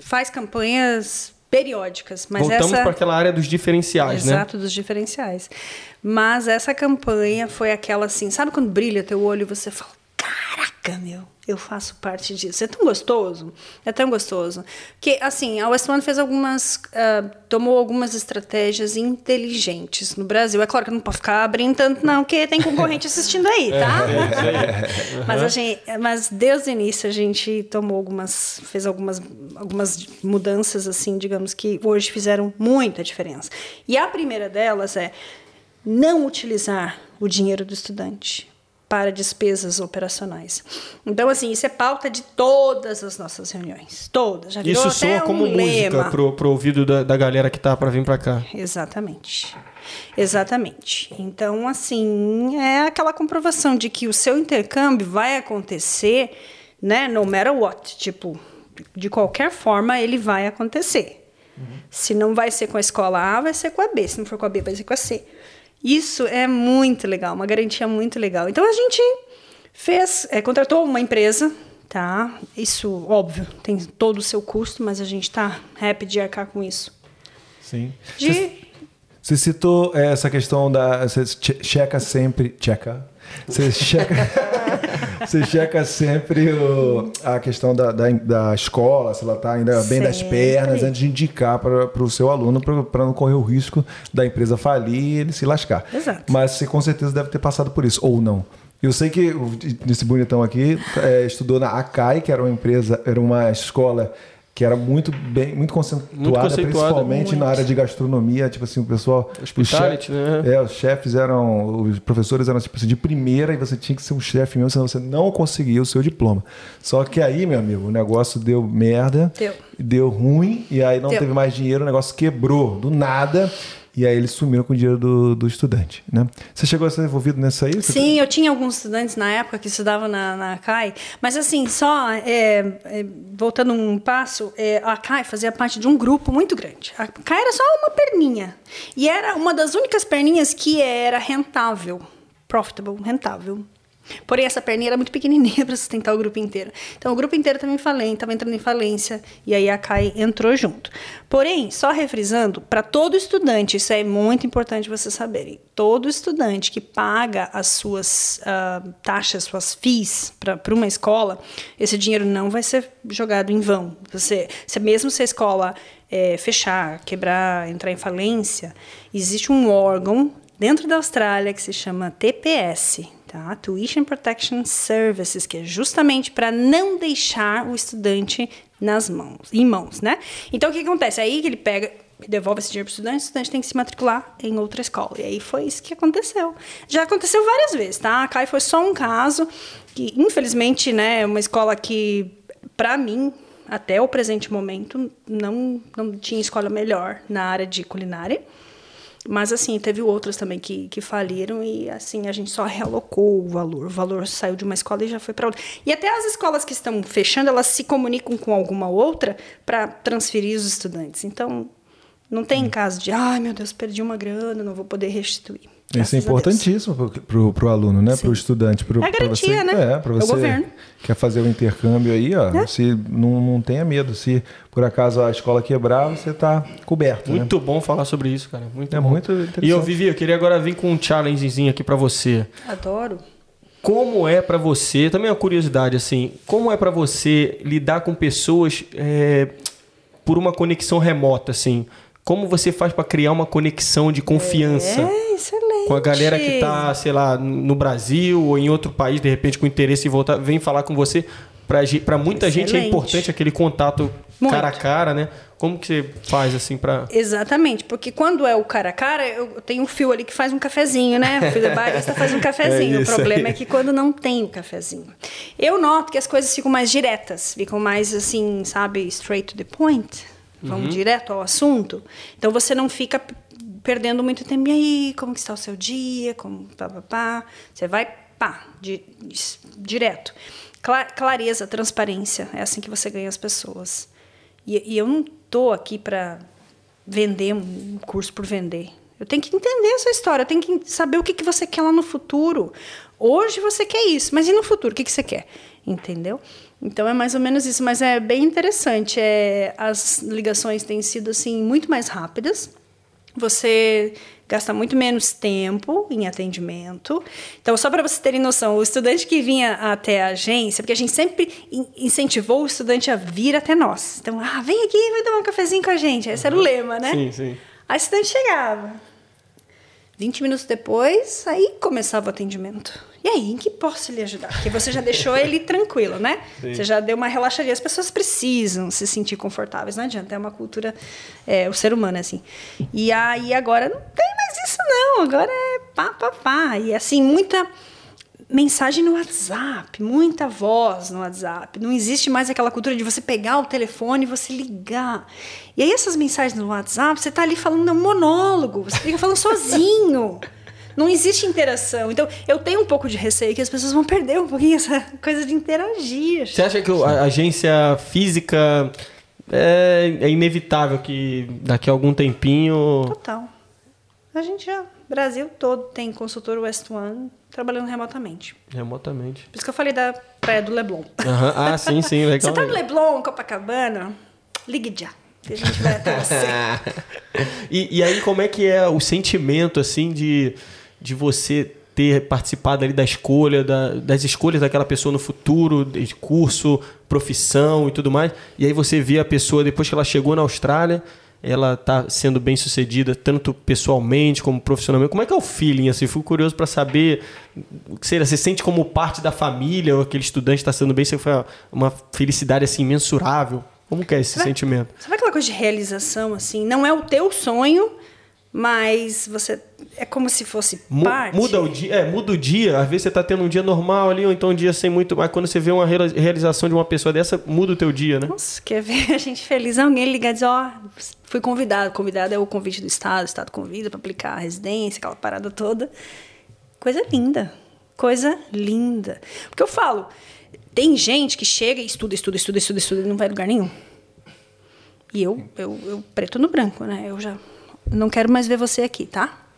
faz campanhas periódicas, mas Voltamos essa... para aquela área dos diferenciais, Exato, né? Exato, dos diferenciais. Mas essa campanha foi aquela assim, sabe quando brilha teu olho e você fala, caraca, meu, eu faço parte disso. É tão gostoso, é tão gostoso. Que, assim, a West One fez algumas, uh, tomou algumas estratégias inteligentes no Brasil. É claro que não pode ficar abrindo tanto, não, porque tem concorrente assistindo aí, tá? É, mas, a gente, mas desde o início a gente tomou algumas, fez algumas, algumas mudanças, assim, digamos, que hoje fizeram muita diferença. E a primeira delas é não utilizar o dinheiro do estudante para despesas operacionais. Então, assim, isso é pauta de todas as nossas reuniões. Todas. Já virou isso soa como um música pro, pro ouvido da, da galera que tá para vir para cá. Exatamente. Exatamente. Então, assim, é aquela comprovação de que o seu intercâmbio vai acontecer, né, no matter what. Tipo, de qualquer forma, ele vai acontecer. Uhum. Se não vai ser com a escola A, vai ser com a B. Se não for com a B, vai ser com a C. Isso é muito legal, uma garantia muito legal. Então a gente fez, é, contratou uma empresa, tá? Isso, óbvio, tem todo o seu custo, mas a gente está happy de arcar com isso. Sim. De... Você citou é, essa questão da. Você checa sempre. Checa? Você checa. Você checa sempre o, a questão da, da, da, escola, se ela está ainda bem sempre. das pernas, antes de indicar para o seu aluno, para não correr o risco da empresa falir e ele se lascar. Exato. Mas você com certeza deve ter passado por isso, ou não. Eu sei que esse bonitão aqui é, estudou na Akai, que era uma empresa, era uma escola que era muito bem, muito conceituada, muito conceituada principalmente muito. na área de gastronomia, tipo assim, o pessoal, Hospitality, os chef, né? É, os chefes eram, os professores eram tipo assim, de primeira e você tinha que ser um chefe mesmo, senão você não conseguia o seu diploma. Só que aí, meu amigo, o negócio deu merda, deu, deu ruim e aí não deu. teve mais dinheiro, o negócio quebrou do nada. E aí eles sumiram com o dinheiro do, do estudante, né? Você chegou a ser envolvido nessa aí? Sim, eu tinha alguns estudantes na época que estudavam na, na CAI, mas assim, só é, é, voltando um passo, é, a CAI fazia parte de um grupo muito grande. A CAI era só uma perninha. E era uma das únicas perninhas que era rentável, profitable, rentável. Porém, essa perninha era muito pequenininha para sustentar o grupo inteiro. Então, o grupo inteiro também estava entrando em falência e aí a CAI entrou junto. Porém, só refrisando, para todo estudante, isso é muito importante vocês saberem, todo estudante que paga as suas uh, taxas, suas FIIs para uma escola, esse dinheiro não vai ser jogado em vão. Você, se mesmo se a escola é, fechar, quebrar, entrar em falência, existe um órgão dentro da Austrália que se chama TPS, tá? Tuition Protection Services, que é justamente para não deixar o estudante nas mãos, em mãos, né? Então o que acontece? Aí que ele pega devolve esse dinheiro para o estudante, o estudante tem que se matricular em outra escola. E aí foi isso que aconteceu. Já aconteceu várias vezes, tá? A CAI foi só um caso que, infelizmente, né, é uma escola que, para mim, até o presente momento, não, não tinha escola melhor na área de culinária. Mas, assim, teve outras também que, que faliram e, assim, a gente só realocou o valor. O valor saiu de uma escola e já foi para outra. E até as escolas que estão fechando, elas se comunicam com alguma outra para transferir os estudantes. Então, não tem hum. caso de, ai, meu Deus, perdi uma grana, não vou poder restituir. Isso é importantíssimo para o aluno, né? Para o estudante. Pro, é garantia, você, né? É, para você. É o governo. Quer fazer o intercâmbio aí, ó. É. Se, não, não tenha medo. Se por acaso a escola quebrar, você está coberto. Né? Muito né? bom falar sobre isso, cara. Muito é bom. muito interessante. E eu, Vivi, eu queria agora vir com um challengezinho aqui para você. Adoro. Como é para você, também é uma curiosidade, assim, como é para você lidar com pessoas é, por uma conexão remota, assim? Como você faz para criar uma conexão de confiança? É, excelente. Com a galera que está, sei lá, no Brasil ou em outro país, de repente com interesse em voltar, vem falar com você. Para muita excelente. gente é importante aquele contato Muito. cara a cara, né? Como que você faz assim para Exatamente, porque quando é o cara a cara, eu tenho um fio ali que faz um cafezinho, né? O fio da barista faz um cafezinho. É o problema aí. é que quando não tem o cafezinho. Eu noto que as coisas ficam mais diretas, ficam mais assim, sabe, straight to the point. Vamos uhum. direto ao assunto. Então você não fica perdendo muito tempo. E aí, como que está o seu dia? Como pá, pá, pá. Você vai pá, di, di, direto. clareza, transparência. É assim que você ganha as pessoas. E, e eu não tô aqui para vender um curso por vender. Eu tenho que entender a sua história, eu tenho que saber o que, que você quer lá no futuro. Hoje você quer isso, mas e no futuro? O que, que você quer? Entendeu? Então é mais ou menos isso, mas é bem interessante. É, as ligações têm sido assim muito mais rápidas. Você gasta muito menos tempo em atendimento. Então, só para vocês terem noção, o estudante que vinha até a agência, porque a gente sempre incentivou o estudante a vir até nós. Então, ah, vem aqui, vai tomar um cafezinho com a gente. Esse era o lema, né? Sim, sim. Aí o estudante chegava. 20 minutos depois, aí começava o atendimento. E aí, em que posso lhe ajudar? Porque você já deixou ele tranquilo, né? Sim. Você já deu uma relaxadinha. As pessoas precisam se sentir confortáveis, não adianta. É uma cultura, é, o ser humano é assim. E aí agora não tem mais isso, não. Agora é pá, pá, pá. E assim, muita mensagem no WhatsApp, muita voz no WhatsApp. Não existe mais aquela cultura de você pegar o telefone e você ligar. E aí essas mensagens no WhatsApp, você está ali falando um monólogo, você fica falando sozinho. Não existe interação. Então, eu tenho um pouco de receio que as pessoas vão perder um pouquinho essa coisa de interagir. Você acha que a agência física é, é inevitável que daqui a algum tempinho. Total. A gente já. Brasil todo tem consultor West One trabalhando remotamente. Remotamente. Por isso que eu falei da praia do Leblon. Uhum. Ah, sim, sim, legal. Você tá no Leblon, Copacabana? Ligue já. Que a gente vai até você. e, e aí, como é que é o sentimento, assim, de de você ter participado ali da escolha, da, das escolhas daquela pessoa no futuro, de curso, profissão e tudo mais. E aí você vê a pessoa, depois que ela chegou na Austrália, ela está sendo bem sucedida, tanto pessoalmente como profissionalmente. Como é que é o feeling? Assim, fico curioso para saber. Seja, você sente como parte da família, ou aquele estudante está sendo bem, você foi uma felicidade assim, imensurável. Como que é esse sabe, sentimento? Sabe aquela coisa de realização, assim? Não é o teu sonho, mas você é como se fosse parte. Muda o dia, é, muda o dia. Às vezes você está tendo um dia normal ali, ou então um dia sem muito. Mas quando você vê uma realização de uma pessoa dessa, muda o teu dia, né? Nossa, quer ver a gente feliz? Alguém ligar e dizer, ó, oh, fui convidado. Convidado é o convite do Estado, o Estado convida para aplicar a residência, aquela parada toda. Coisa linda. Coisa linda. Porque eu falo, tem gente que chega e estuda, estuda, estuda, estuda, estuda e não vai a lugar nenhum. E eu, eu, eu preto no branco, né? Eu já não quero mais ver você aqui, tá?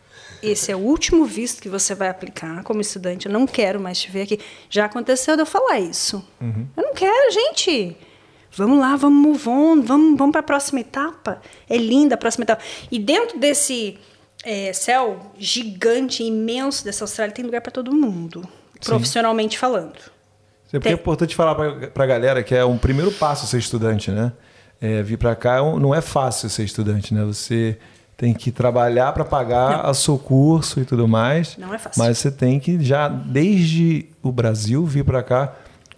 Esse é o último visto que você vai aplicar como estudante. Eu não quero mais te ver aqui. Já aconteceu de eu falar isso. Uhum. Eu não quero, gente. Vamos lá, vamos move on, vamos, vamos para a próxima etapa. É linda a próxima etapa. E dentro desse é, céu gigante, imenso dessa Austrália, tem lugar para todo mundo, Sim. profissionalmente falando. É porque é importante falar para a galera que é um primeiro passo ser estudante, né? É, vir para cá é não é fácil ser estudante, né? Você tem que trabalhar para pagar o seu curso e tudo mais. Não é fácil. Mas você tem que já, desde o Brasil, vir para cá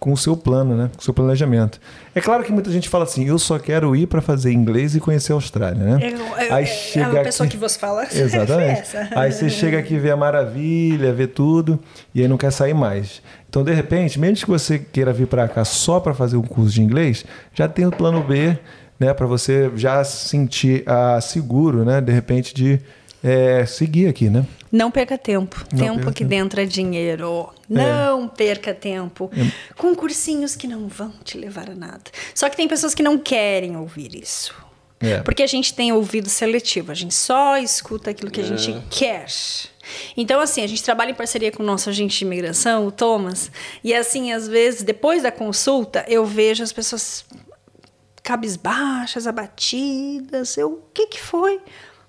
com o seu plano, né? Com o seu planejamento. É claro que muita gente fala assim, eu só quero ir para fazer inglês e conhecer a Austrália, né? Eu, eu, Aí chega é a pessoa aqui... que você fala. Exatamente. aí você chega aqui, vê a maravilha, vê tudo, e aí não quer sair mais. Então, de repente, mesmo que você queira vir para cá só para fazer um curso de inglês, já tem o plano B né, para você já se sentir ah, seguro, né, de repente de é, seguir aqui, né? Não perca tempo. Não tempo perca que tempo. dentro é dinheiro. Não é. perca tempo. É. Com cursinhos que não vão te levar a nada. Só que tem pessoas que não querem ouvir isso. É. Porque a gente tem ouvido seletivo, a gente só escuta aquilo que a gente é. quer. Então, assim, a gente trabalha em parceria com o nosso agente de imigração, o Thomas, e assim, às vezes, depois da consulta, eu vejo as pessoas cabisbaixas, abatidas. Eu, o que que foi?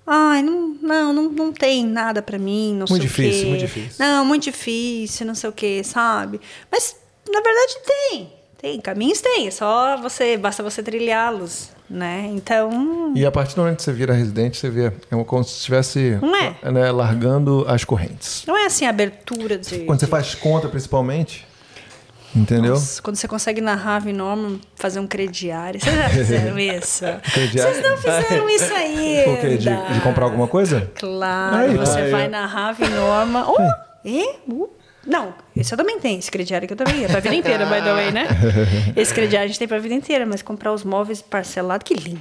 Ai, não, não, não, não tem nada para mim, não muito sei difícil, o quê. Muito difícil, Não, muito difícil, não sei o quê, sabe? Mas, na verdade, tem. Tem, caminhos tem, é só você, basta você trilhá-los, né? Então... E a partir do momento que você vira residente, você vê, é como se estivesse é? né, largando as correntes. Não é assim a abertura de... Quando você faz conta, principalmente, Entendeu? Nossa, quando você consegue narrar Norman, fazer um crediário. Vocês já fizeram isso? Vocês não fizeram isso ainda. O quê? De, de comprar alguma coisa? Claro. Aí, você vai, vai na Rave Norma. Oh, e? Uh, não, esse eu também tenho, esse crediário que eu também. É pra vida inteira, by the way, né? Esse crediário a gente tem pra vida inteira, mas comprar os móveis parcelados, que lindo.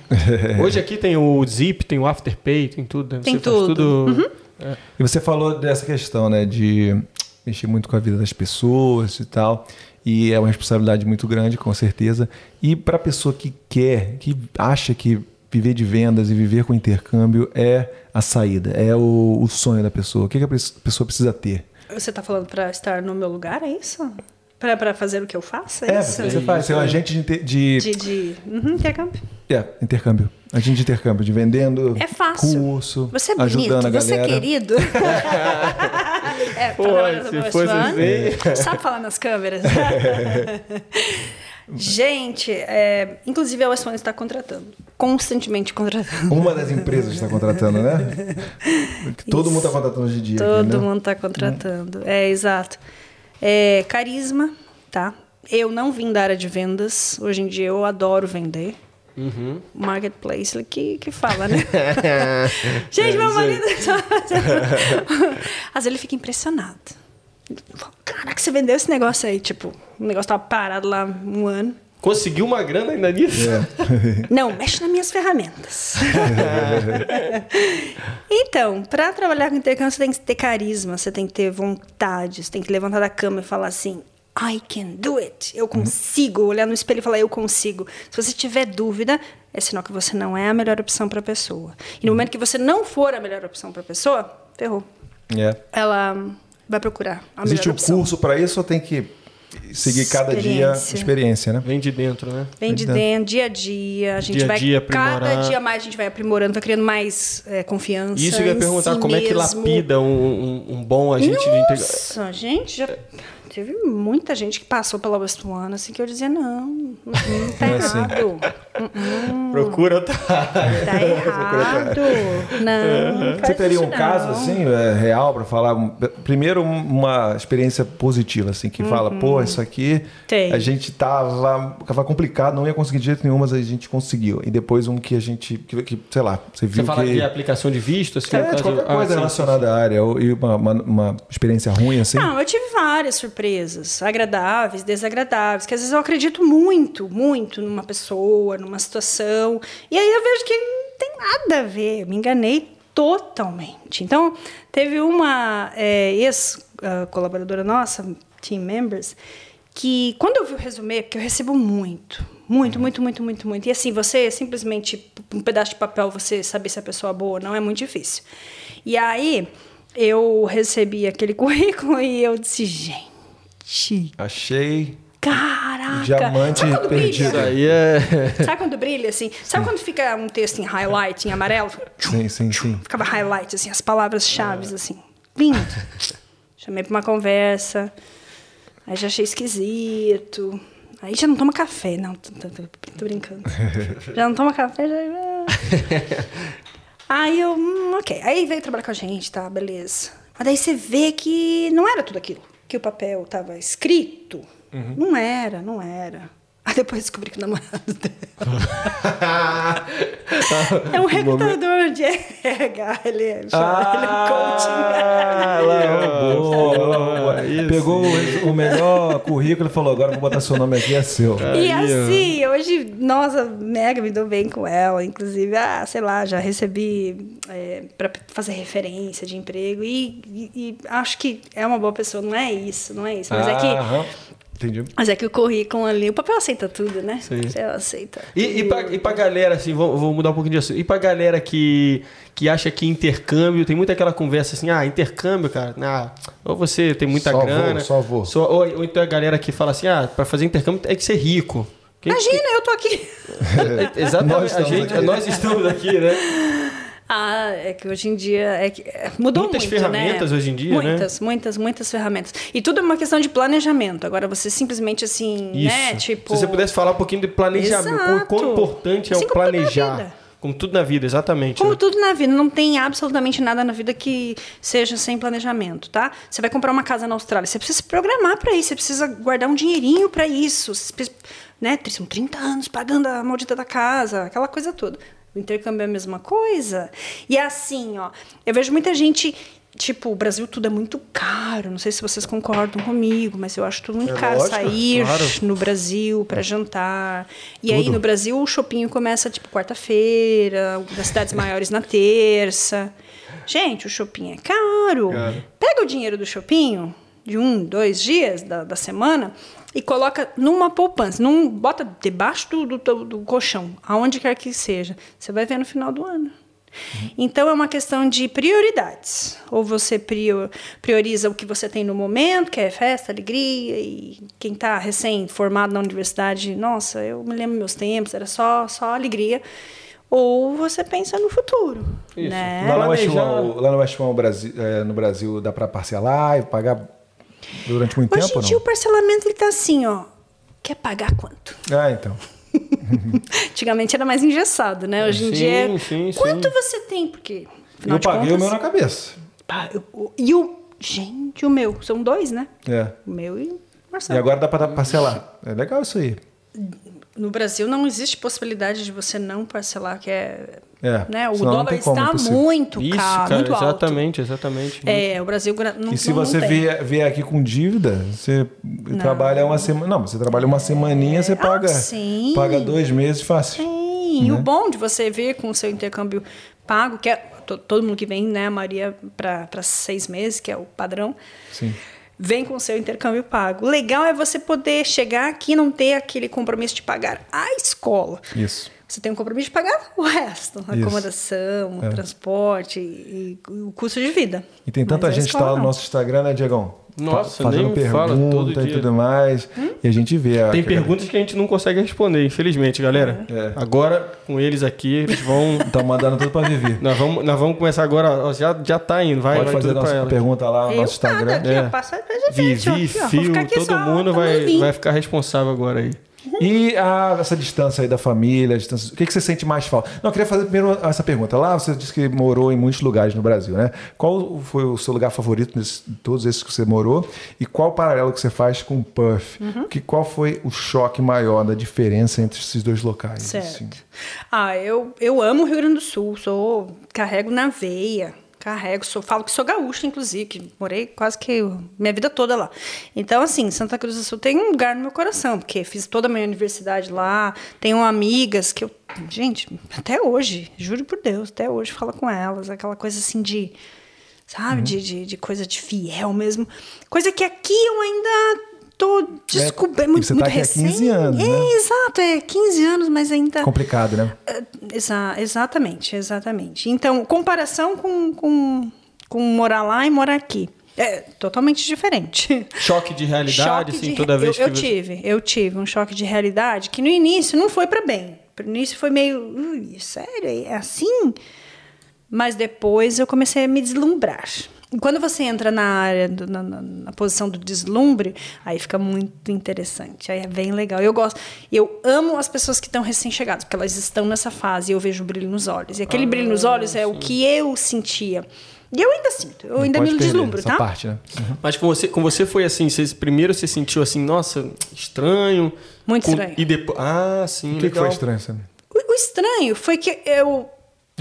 Hoje aqui tem o Zip, tem o Afterpay, tem tudo. Né? Tem você tudo. tudo... Uhum. É. E você falou dessa questão, né, de mexer muito com a vida das pessoas e tal e é uma responsabilidade muito grande, com certeza. E para a pessoa que quer, que acha que viver de vendas e viver com intercâmbio é a saída, é o, o sonho da pessoa. O que, que a pessoa precisa ter? Você está falando para estar no meu lugar, é isso? Para fazer o que eu faço? É, é isso? você faz. Você é um agente de... De, de... de... Uhum, intercâmbio. É, intercâmbio. Agente de intercâmbio, de vendendo É fácil. curso, Você é bonito, ajudando a você é galera. querido. é, Pô, trabalha no se West fosse assim. Sabe falar nas câmeras? Gente, é, inclusive a West One está contratando. Constantemente contratando. Uma das empresas está contratando, né? Todo mundo está contratando hoje em dia. Todo aqui, né? mundo está contratando. É, exato. É, carisma, tá? Eu não vim da área de vendas. Hoje em dia eu adoro vender. Uhum. Marketplace que, que fala, né? Gente, meu marido. Às vezes ele fica impressionado. Ele fala, Caraca, você vendeu esse negócio aí. Tipo, o negócio tava parado lá um ano. Conseguiu uma grana ainda nisso? É. Não, mexe nas minhas ferramentas. então, para trabalhar com intercâmbio, você tem que ter carisma, você tem que ter vontade, você tem que levantar da cama e falar assim: I can do it. Eu consigo. Olhar no espelho e falar: Eu consigo. Se você tiver dúvida, é sinal que você não é a melhor opção para a pessoa. E no momento que você não for a melhor opção para a pessoa, ferrou. É. Ela vai procurar a Existe melhor o opção. curso para isso ou tem que seguir cada dia Experiência. experiência, né? Vem de dentro, né? Vem de dentro, dia a dia. A gente Dia a vai. dia, cada aprimorar. dia mais a gente vai aprimorando, vai criando mais é, confiança. Isso eu ia em perguntar, si como é que mesmo. lapida um, um- um bom agente de integração? Nossa, gente, já teve muita gente que passou pela West One, assim, que eu dizia, não, não, tá Não é assim. errado. Procura outra Tá errado. Não, não Você teria isso um caso não. assim é, real para falar? Primeiro um- uma experiência positiva assim que fala, pô, isso aqui Uhum. Tem. a gente tava, tava complicado, não ia conseguir de jeito nenhum, mas a gente conseguiu. E depois um que a gente, que, que, sei lá, você viu Você fala que de aplicação de visto, assim? é, no de caso- qualquer Ah, coisa sim, relacionada à área ou, e uma, uma, uma experiência ruim assim. Não, eu tive várias surpresas, agradáveis, desagradáveis, que às vezes eu acredito muito, muito numa pessoa, numa situação, e aí eu vejo que não tem nada a ver, eu me enganei totalmente. Então, teve uma é, ex-colaboradora nossa, team members, que quando eu vi o resumê, porque eu recebo muito, muito, muito, muito, muito, muito. E assim, você simplesmente, um pedaço de papel, você saber se a pessoa é boa ou não é muito difícil. E aí, eu recebi aquele currículo e eu disse, gente, Achei caraca. Diamante Sabe quando perdido. Isso brilha? aí é... Sabe quando brilha, assim? Sabe quando fica um texto em highlight, em amarelo? sim, sim, sim. Ficava highlight, assim, as palavras-chave, assim. Lindo. Chamei pra uma conversa. Aí já achei esquisito. Aí já não toma café. Não, tô, tô- tô- tô brincando. Já não toma café, já... Aí eu, hum, ok. Aí veio trabalhar com a gente, tá, beleza. Mas daí você vê que não era tudo aquilo que o papel tava escrito. Não era, não era. Aí depois descobri que o namorado dela é um recrutador de RH, ele é, ele é coaching. Ah, ela roubou. isso. Pegou o, o melhor currículo e falou: agora vou botar seu nome aqui, é seu. E assim, hoje, nossa, mega me dou bem com ela. Inclusive, ah, sei lá, já recebi é, para fazer referência de emprego. E, e- e acho que é uma boa pessoa, não é isso, não é isso. Mas é que. Aham. Entendi. Mas é que o currículo ali, o papel aceita tudo, né? Sim. O papel aceita. E, e, pra, e pra galera, assim, vou, vou mudar um pouquinho de assunto. E pra galera que, que acha que intercâmbio, tem muita aquela conversa assim, ah, intercâmbio, cara, ah, ou você tem muita Só vou, grana. só vou. só- ou, ou então a galera que fala assim, ah, pra fazer intercâmbio tem que ser rico. Quem- Imagina, eu tô aqui. É, Exatamente, Nós a estamos gente, aqui. nós estamos aqui, né? Ah, é que hoje em dia é que é, mudou Muitas muito, ferramentas né? hoje em dia, né? muitas, muitas, muitas ferramentas. E tudo é uma questão de planejamento. Agora você simplesmente assim, né, Isso. tipo Se você pudesse falar um pouquinho de planejamento, quão, quão Exato. importante é Assim o planejar. Como tudo na vida, exatamente. Como né? tudo na vida, não tem absolutamente nada na vida que seja sem planejamento, tá? Você vai comprar uma casa na Austrália, você precisa se programar para isso, você precisa guardar um dinheirinho para isso, você precisa- né? São 30 anos pagando a maldita da casa, aquela coisa toda. O intercâmbio é a mesma coisa. E assim, ó, eu vejo muita gente Tipo, o Brasil tudo é muito caro. Não sei se vocês concordam comigo, mas eu acho tudo muito É caro lógico, sair claro. no Brasil para jantar. E aí Tudo. no Brasil o shopping começa tipo quarta-feira, das cidades maiores na terça. Gente, o shopping é caro. Caro. Pega o dinheiro do shopping de um, dois dias da, da semana e coloca numa poupança, num, bota debaixo do, do, do- colchão, aonde quer que seja. Você vai ver no final do ano. Então é uma questão de prioridades. Ou você prior- prioriza o que você tem no momento, que é festa, alegria, e quem está recém-formado na universidade, nossa, eu me lembro meus tempos, era só, só alegria. ou você pensa no futuro, Isso. né? Lá no West lá no West One, Brasil, é, no Brasil, dá pra parcelar e pagar durante muito Hoje tempo em ou dia o parcelamento ele tá assim, ó. Quer pagar quanto? Ah, então. Antigamente era mais engessado, né? Hoje em Sim, dia é, sim, quanto sim. você tem? Porque Eu paguei o contas, meu na cabeça. o- e o gente, o meu, são dois, né? É. O meu e o E Marcelo. agora dá pra parcelar. É legal isso aí. No Brasil não existe possibilidade de você não parcelar, que é, É, né? O não dólar como, está impossível. muito Isso, caro, cara, muito alto. exatamente, exatamente. É, o Brasil não E se não- não você vier, vier aqui com dívida, você trabalha uma semana. Não, você trabalha uma semaninha, você paga. Ah, sim. Paga dois meses fácil. Sim, Né? e o bom de você vir com o seu intercâmbio pago, que é to- todo mundo que vem, né, a Maria, para seis meses, que é o padrão, Sim. Vem com o seu intercâmbio pago. O legal é você poder chegar aqui e não ter aquele compromisso de pagar a escola. Isso. Você tem um compromisso de pagar o resto, Isso. acomodação, É. transporte e, e o custo de vida. E tem tanta Mas a gente que tá escola lá no nosso Instagram, né, Diegão? Nossa, Fa- nem me fala, todo pergunta e dia. tudo mais. Hum? E a gente vê. a- Tem perguntas que a gente não consegue responder, infelizmente, galera. É. Agora, com eles aqui, eles vão. Estão mandando tudo pra Vivi. nós, vamos, nós vamos começar agora. ó, já, já tá indo, vai, Pode vai fazer nossa pergunta lá no Eu nosso Instagram. aqui, É. ó, passa pra gente, ó, Vivi, ó, Fio, todo só mundo vai, vai ficar responsável agora aí. E a- essa distância aí da família, a distância- o que, que você sente mais falta? Não, eu queria fazer primeiro essa pergunta. Lá você disse que morou em muitos lugares no Brasil, né? Qual foi o seu lugar favorito de todos esses que você morou? E qual o paralelo que você faz com Perth? Uhum. Que, qual foi o choque maior da diferença entre esses dois locais? Certo. assim? Ah, eu, eu amo o Rio Grande do Sul, sou carrego na veia, carrego, sou, falo que sou gaúcha, inclusive, que morei quase que minha vida toda lá. Então, assim, Santa Cruz do Sul tem um lugar no meu coração, porque fiz toda a minha universidade lá, tenho amigas que eu, gente, até hoje, juro por Deus, até hoje falo com elas, aquela coisa assim de, sabe, de, de, de coisa de fiel mesmo, coisa que aqui eu ainda tô descobrindo, e muito, você tá muito aqui há recente. 15 anos, é, né? exato, é 15 anos, mas ainda... Complicado, né? Exa- exatamente, exatamente. Então, comparação com, com, com morar lá e morar aqui. É totalmente diferente. Choque de realidade, Choque assim, de- toda vez eu, eu que. você- tive, eu tive um choque de realidade que no início não foi para bem. No início foi meio, "Ui, sério, é assim? Mas depois eu comecei a me deslumbrar. E quando você entra na área, do- na, na- na posição do deslumbre, aí fica muito interessante. Aí é bem legal. Eu gosto. Eu amo as pessoas que estão recém-chegadas, porque elas estão nessa fase e eu vejo o brilho nos olhos. E aquele brilho nos olhos é o que eu sentia. E eu ainda sinto, eu Não ainda me deslumbro, essa tá? parte, né? Mas com você, com você foi assim, você, primeiro você sentiu assim, nossa, estranho. Muito Com- estranho. E depois. Ah, sim. O que, que legal. foi estranho, sabe? O, o estranho foi que eu.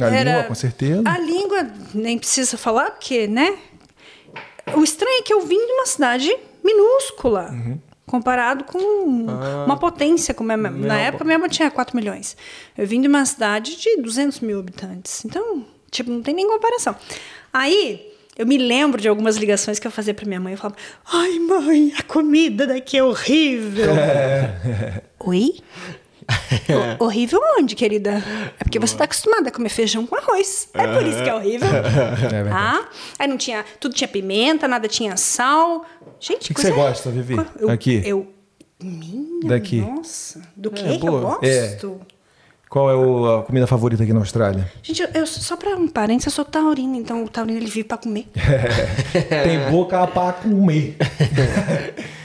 A língua, com certeza. A língua, nem precisa falar, porque, né? O estranho é que eu vim de uma cidade minúscula. Uhum. Comparado com uma potência, como é, na época minha tinha 4 milhões. Eu vim de uma cidade de 200 mil habitantes. Então, tipo, não tem nem comparação. Aí, eu me lembro de algumas ligações que eu fazia pra minha mãe. Eu falava, ai mãe, a comida daqui é horrível. Oi? Ho- horrível onde, querida? É porque você tá acostumada a comer feijão com arroz. É por isso que é horrível. verdade. ah, aí não tinha. Tudo tinha pimenta, nada tinha sal. Gente, O que, que você gosta, Vivi? Eu, Aqui. Eu. Minha Daqui. Nossa. Do que que eu boa. gosto? Qual é o- a comida favorita aqui na Austrália? Gente, eu, eu- só pra um parênteses, eu sou taurina, então o taurino ele vive pra comer. Tem boca pra comer.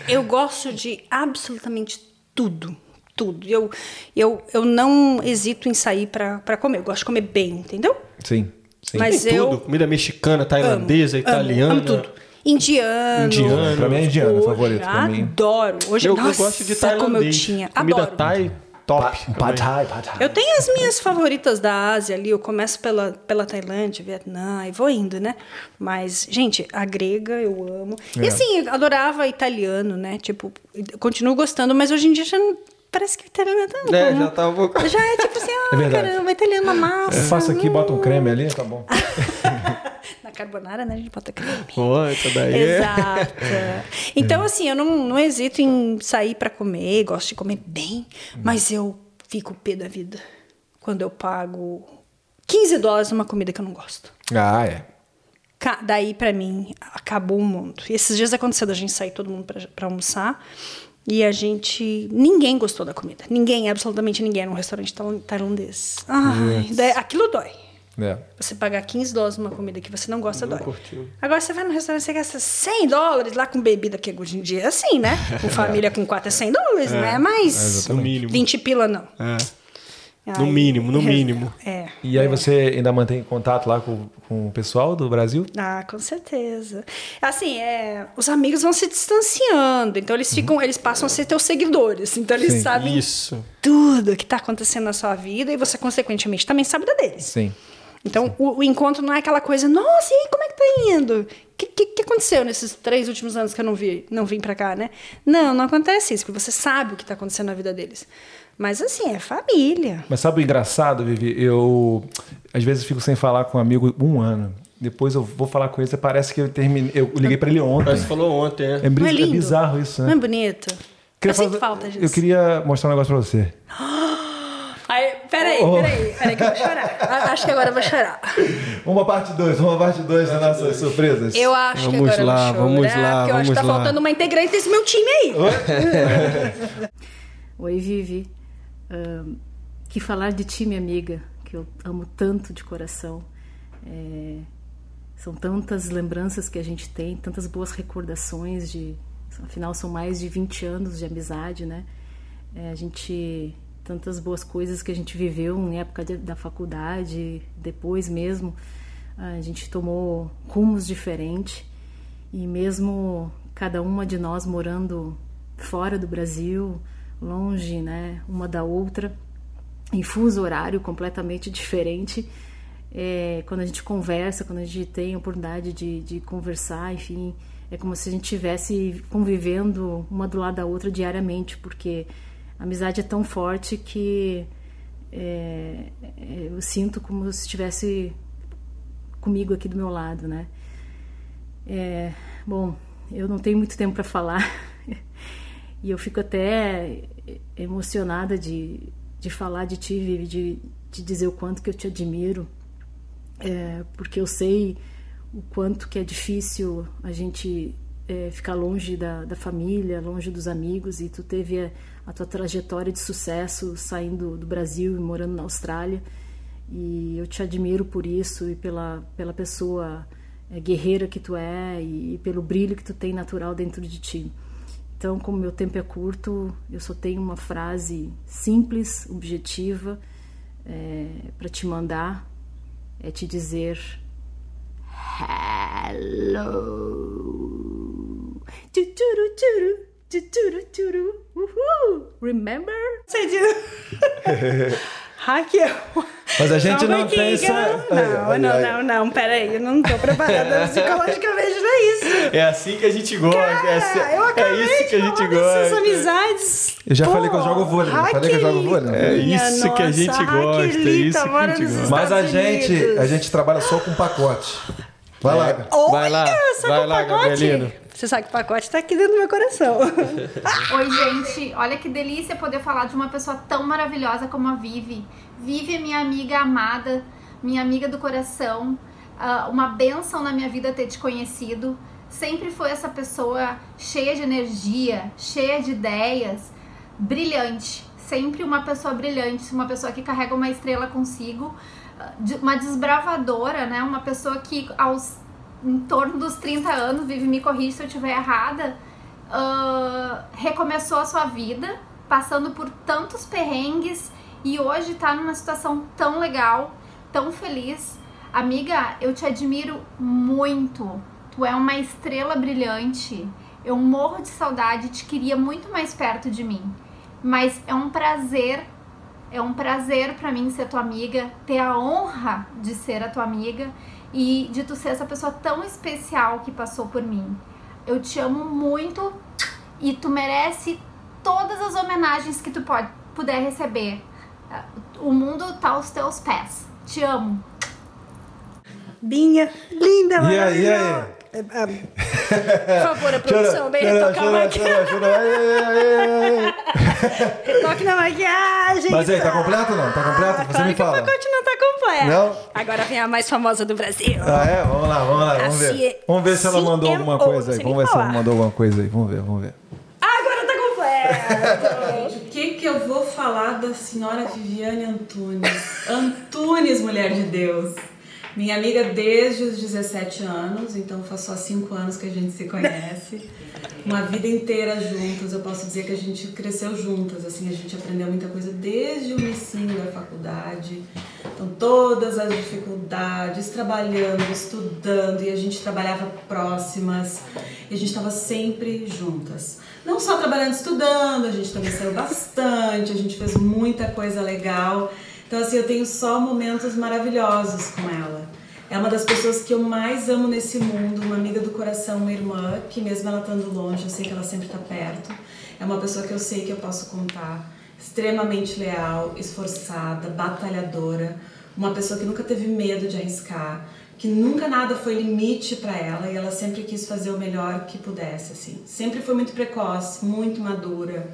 Eu gosto de absolutamente tudo. Tudo. Eu, eu, eu não hesito em sair pra, pra comer. Eu gosto de comer bem, entendeu? Sim. sim. Mas Tem eu. tudo. Comida mexicana, tailandesa, amo, italiana. Amo, tudo. Indiano. Indiano. Pra mim é indiano, Hoje, favorito. Pra mim. Adoro. Hoje, Eu, eu nossa, gosto de como eu tailandês. tinha. Comida Adoro. thai, top. Pad Thai, Pad Thai. Eu tenho as minhas favoritas da Ásia ali. Eu começo pela, pela Tailândia, Vietnã e vou indo, né? Mas, gente, a grega eu amo. E É. assim, eu adorava italiano, né? Tipo, eu continuo gostando, mas hoje em dia já não. Parece que o italiano é tão. É, já tá um pouco. Já é tipo assim, ah, verdade. caramba, italiano uma massa. Eu faço aqui, bota um creme ali, tá bom. Na carbonara, né? A gente bota creme. Pô, essa daí é. Exato. Então, assim, eu não, não hesito em sair pra comer, gosto de comer bem, mas eu fico pé da vida quando eu pago 15 dólares numa comida que eu não gosto. Ah, é. Daí, pra mim, acabou o mundo. E esses dias aconteceu da gente sair todo mundo pra almoçar. E a gente. Ninguém gostou da comida. Ninguém, absolutamente ninguém, num restaurante tailan- tailandês. Ai, daí- aquilo dói. É. Você pagar 15 dólares numa comida que você não gosta, Não dói. curtiu. Agora você vai no restaurante e gasta 100 dólares lá com bebida, que hoje em dia é assim, né? Com família com 4 é 100 dólares, não é mais No mínimo. 20 pila, não. É. No Aí- mínimo, no mínimo. É. E aí você ainda mantém contato lá com, com o pessoal do Brasil? Ah, com certeza. Assim, é, os amigos vão se distanciando, então eles ficam, eles passam a ser teus seguidores. Então eles Sim. sabem Isso. tudo que está acontecendo na sua vida e você, consequentemente, também sabe da deles. Sim. Então, o, o encontro não é aquela coisa, nossa, e aí, como é que tá indo? O que, que, que aconteceu nesses três últimos anos que eu não vi, não vim pra cá, né? Não, não acontece isso, porque você sabe o que tá acontecendo na vida deles. Mas, assim, é família. Mas sabe o engraçado, Vivi? Eu às vezes fico sem falar com um amigo um ano. Depois eu vou falar com ele, parece que eu terminei. Eu liguei pra ele ontem. Mas você falou ontem, É, né? Não é é lindo? bizarro isso, Não né? é bonito? Queria eu sinto fazer- falta disso. Eu queria mostrar um negócio pra você. Aí, peraí, Oh. peraí, peraí que eu vou chorar. Acho que agora eu vou chorar. Uma parte 2, uma parte 2 das nossas surpresas. Eu acho Vamos que agora lá, eu vou chorar, vamos lá, porque eu acho que tá vamos lá. faltando uma integrante desse meu time aí. Oi, Vivi. Que falar de ti, minha amiga, que eu amo tanto de coração. É, são tantas lembranças que a gente tem, tantas boas recordações de. Afinal, são mais de 20 anos de amizade, né? É, a gente. Tantas boas coisas que a gente viveu em época de- da faculdade, depois mesmo. A gente tomou rumos diferentes e mesmo cada uma de nós morando fora do Brasil, longe, né, uma da outra, em fuso horário completamente diferente, é, quando a gente conversa, quando a gente tem a oportunidade de, de conversar, enfim, é como se a gente estivesse convivendo uma do lado da outra diariamente, porque a amizade é tão forte que é, é, eu sinto como se estivesse comigo aqui do meu lado, né? É, bom, eu não tenho muito tempo para falar e eu fico até emocionada de, de falar de ti, Vivi, de, de dizer o quanto que eu te admiro, é, porque eu sei o quanto que é difícil a gente é, ficar longe da, da família, longe dos amigos, e tu teve a, a tua trajetória de sucesso saindo do Brasil e morando na Austrália, e eu te admiro por isso e pela, pela pessoa é, guerreira que tu é e, e pelo brilho que tu tem natural dentro de ti. Então, como meu tempo é curto, eu só tenho uma frase simples, objetiva, é, para te mandar, é te dizer hello. Tuturu, turu, tuturu, turu, uhul. Remember? De... Raquel. Mas a gente um não eu- Aí, Não, aí, não, aí. não, não, peraí. Eu não tô preparada psicologicamente pra isso. É assim que a gente gosta. é, assim- Cara, eu é acabei isso que a gente gosta. amizades. Eu já Pô, falei que eu jogo vôlei, não falei que eu jogo vôlei? É isso que a gente nossa, gosta, é isso que a gente gosta. Mas a gente, a gente trabalha só com pacote. Vai lá, Gabi. Vai lá, Olha, vai lá, pacote? Gabrielino. Você sabe que o pacote tá aqui dentro do meu coração. Oi, gente. Olha que delícia poder falar de uma pessoa tão maravilhosa como a Vivi. Vivi é minha amiga amada, minha amiga do coração. Ah, uma benção na minha vida ter te conhecido. Sempre foi essa pessoa cheia de energia, cheia de ideias, brilhante. Sempre uma pessoa brilhante, uma pessoa que carrega uma estrela consigo, ah, uma desbravadora, né? Uma pessoa que aos em torno dos 30 anos, Vivi me corrige se eu estiver errada, ah, recomeçou a sua vida, passando por tantos perrengues e hoje tá numa situação tão legal, tão feliz. Amiga, eu te admiro muito. Tu é uma estrela brilhante. Eu morro de saudade, te queria muito mais perto de mim. Mas é um prazer, é um prazer pra mim ser tua amiga, ter a honra de ser a tua amiga e de tu ser essa pessoa tão especial que passou por mim. Eu te amo muito e tu merece todas as homenagens que tu pode, puder receber. O mundo tá aos teus pés. Te amo. Binha, linda, E aí, e aí? Por favor, a produção, bem chora, retocar a chora, maquiagem. chora, chora. Retoque na maquiagem. Mas aí, tá completo ou não? Tá completo? Ah, Você claro me que fala. o pacote não tá completo. Não? Agora vem a mais famosa do Brasil. Ah, é? Vamos lá, vamos lá, vamos ver. Vamos ver se ela mandou alguma coisa aí. Vamos ver se ela mandou alguma coisa aí. Vamos ver, vamos ver. Agora tá completo. Gente, o que que eu vou falar da senhora Viviane Antunes? Antunes, mulher de Deus. Minha amiga desde os 17 anos, então faz só 5 anos que a gente se conhece. Uma vida inteira juntas, eu posso dizer que a gente cresceu juntas, assim, a gente aprendeu muita coisa desde o início da faculdade. Então, todas as dificuldades, trabalhando, estudando, e a gente trabalhava próximas, e a gente estava sempre juntas. Não só trabalhando, estudando, a gente também saiu bastante, a gente fez muita coisa legal. Então, assim, eu tenho só momentos maravilhosos com ela. É uma das pessoas que eu mais amo nesse mundo, uma amiga do coração, uma irmã, que mesmo ela estando longe, eu sei que ela sempre está perto. É uma pessoa que eu sei que eu posso contar, extremamente leal, esforçada, batalhadora, uma pessoa que nunca teve medo de arriscar, que nunca nada foi limite para ela e ela sempre quis fazer o melhor que pudesse, assim. Sempre foi muito precoce, muito madura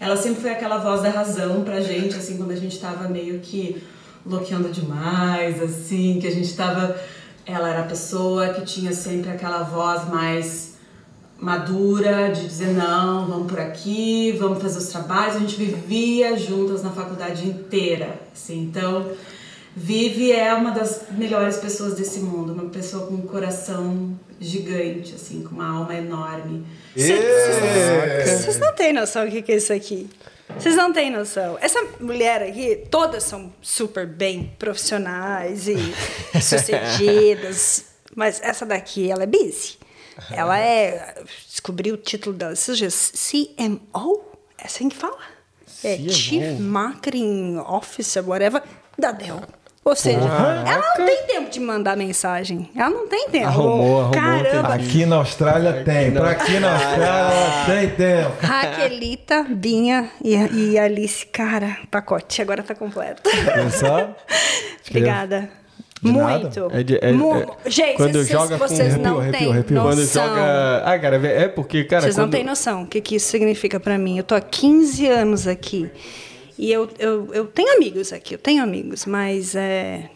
ela sempre foi aquela voz da razão pra gente, assim, quando a gente tava meio que bloqueando demais, assim, que a gente tava. Ela era a pessoa que tinha sempre aquela voz mais madura de dizer não, vamos por aqui, vamos fazer os trabalhos. A gente vivia juntas na faculdade inteira, assim. Então, Vive é uma das melhores pessoas desse mundo, uma pessoa com um coração gigante, assim, com uma alma enorme. Vocês não têm noção do que é isso aqui. Vocês não têm noção. Essa mulher aqui, todas são super bem profissionais e sucedidas, mas essa daqui, ela é busy. Ela é. Descobri o título dela esses dias: CMO? É assim que fala? É Chief Marketing Officer, whatever, da Dell. Ou seja, Caraca. ela não tem tempo de mandar mensagem. Ela não tem tempo. Arrumou, arrumou Caramba. Aqui na Austrália tem. Pra aqui na Austrália tem tempo. Raquelita, Binha e, e Alice. Cara, pacote agora tá completo. Obrigada. De nada. Muito. É de- é- Mu- é- Gente, quando vocês, joga com- vocês não Arrepio, têm arrepio. Quando noção. joga. Ah, cara, é porque, cara. Vocês não quando... têm noção o que, que isso significa pra mim. Eu tô há 15 anos aqui. E eu, eu, eu tenho amigos aqui, eu tenho amigos, mas é.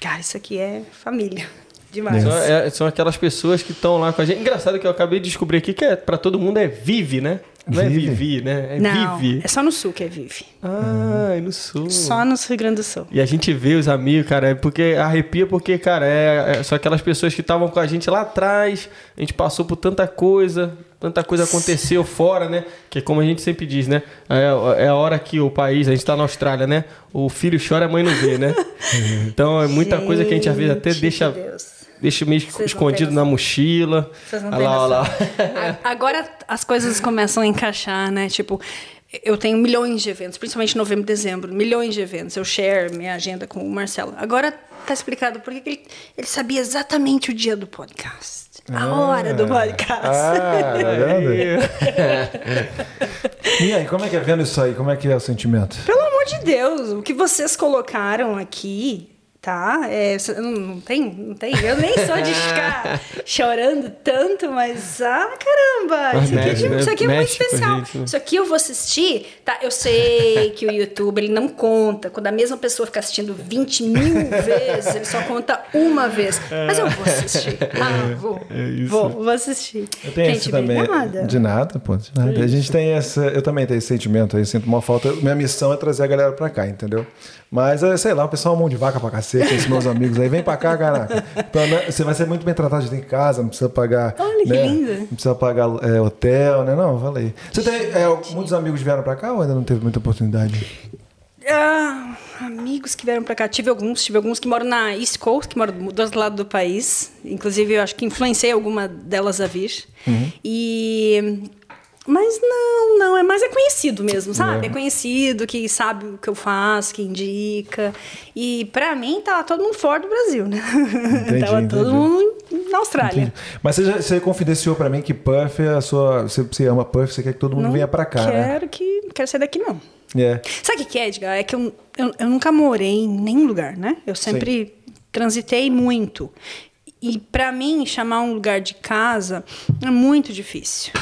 Cara, isso aqui é família. Demais. São, é- são aquelas pessoas que estão lá com a gente. Engraçado que eu acabei de descobrir aqui que é, pra todo mundo é vive, né? Não é Vive. vivi, né? É Não, vive. é só no sul que é vive. Ah, é no sul. Só no Rio Grande do Sul. E a gente vê os amigos, cara, é porque arrepia, porque, cara, é, é só aquelas pessoas que estavam com a gente lá atrás, a gente passou por tanta coisa, tanta coisa aconteceu fora, né? Que é como a gente sempre diz, né? É, é a hora que o país, a gente tá na Austrália, né? O filho chora, a mãe não vê, né? Então é muita coisa que a gente às vezes até Gente deixa, de Deus. deixa meio Vocês escondido na mochila. Vocês não têm lá, lá. Agora as coisas começam a encaixar, né? Tipo, eu tenho milhões de eventos, principalmente em novembro e dezembro, milhões de eventos. Eu share minha agenda com o Marcelo. Agora tá explicado porque que ele, ele sabia exatamente o dia do podcast. A hora do podcast. Ah, tá vendo? E aí, como é que é vendo isso aí? Como é que é o sentimento? Pelo amor de Deus, o que vocês colocaram aqui, tá? É, não, não tem, não tem. Eu nem sou de ficar chorando tanto, mas ah, caramba, Mas isso aqui, é mexe, né? isso aqui é muito especial. né? Isso aqui eu vou assistir, tá? Eu sei que o YouTube ele não conta. Quando a mesma pessoa fica assistindo 20 mil vezes, ele só conta uma vez. Mas eu vou assistir. Ah, vou. Vou, vou assistir. Eu tenho Gente, esse também. obrigada. De nada, pô, de nada. A gente tem essa. Eu também tenho esse sentimento aí, sinto uma falta. Minha missão é trazer a galera pra cá, entendeu? Mas, é, sei lá, o pessoal é mão de vaca pra cacete, esses meus amigos aí. Vem pra cá, caraca. Você vai ser muito bem tratado em casa, não precisa pagar. Olha que né, lindo. Não precisa pagar é, hotel, né? Não, falei. Você tem. é, muitos amigos vieram pra cá ou ainda não teve muita oportunidade? Ah, amigos que vieram pra cá. Tive alguns, tive alguns que moram na East Coast, que moram do outro lado do país. Inclusive, eu acho que influenciei alguma delas a vir. E. Mas não, não, é mais é conhecido mesmo, sabe? É. conhecido, que sabe o que eu faço, que indica. E pra mim, tava todo mundo fora do Brasil, né? tava entendi. todo mundo na Austrália. Entendi. Mas você, já, você confidenciou pra mim que Puff é a sua. Você, você ama Puff, você quer que todo mundo Não venha pra cá, né? quero que. Não quero sair daqui, não. É. Sabe o que que é, Edgar? É que eu, eu, eu nunca morei em nenhum lugar, né? Eu sempre transitei muito. E pra mim, chamar um lugar de casa é muito difícil.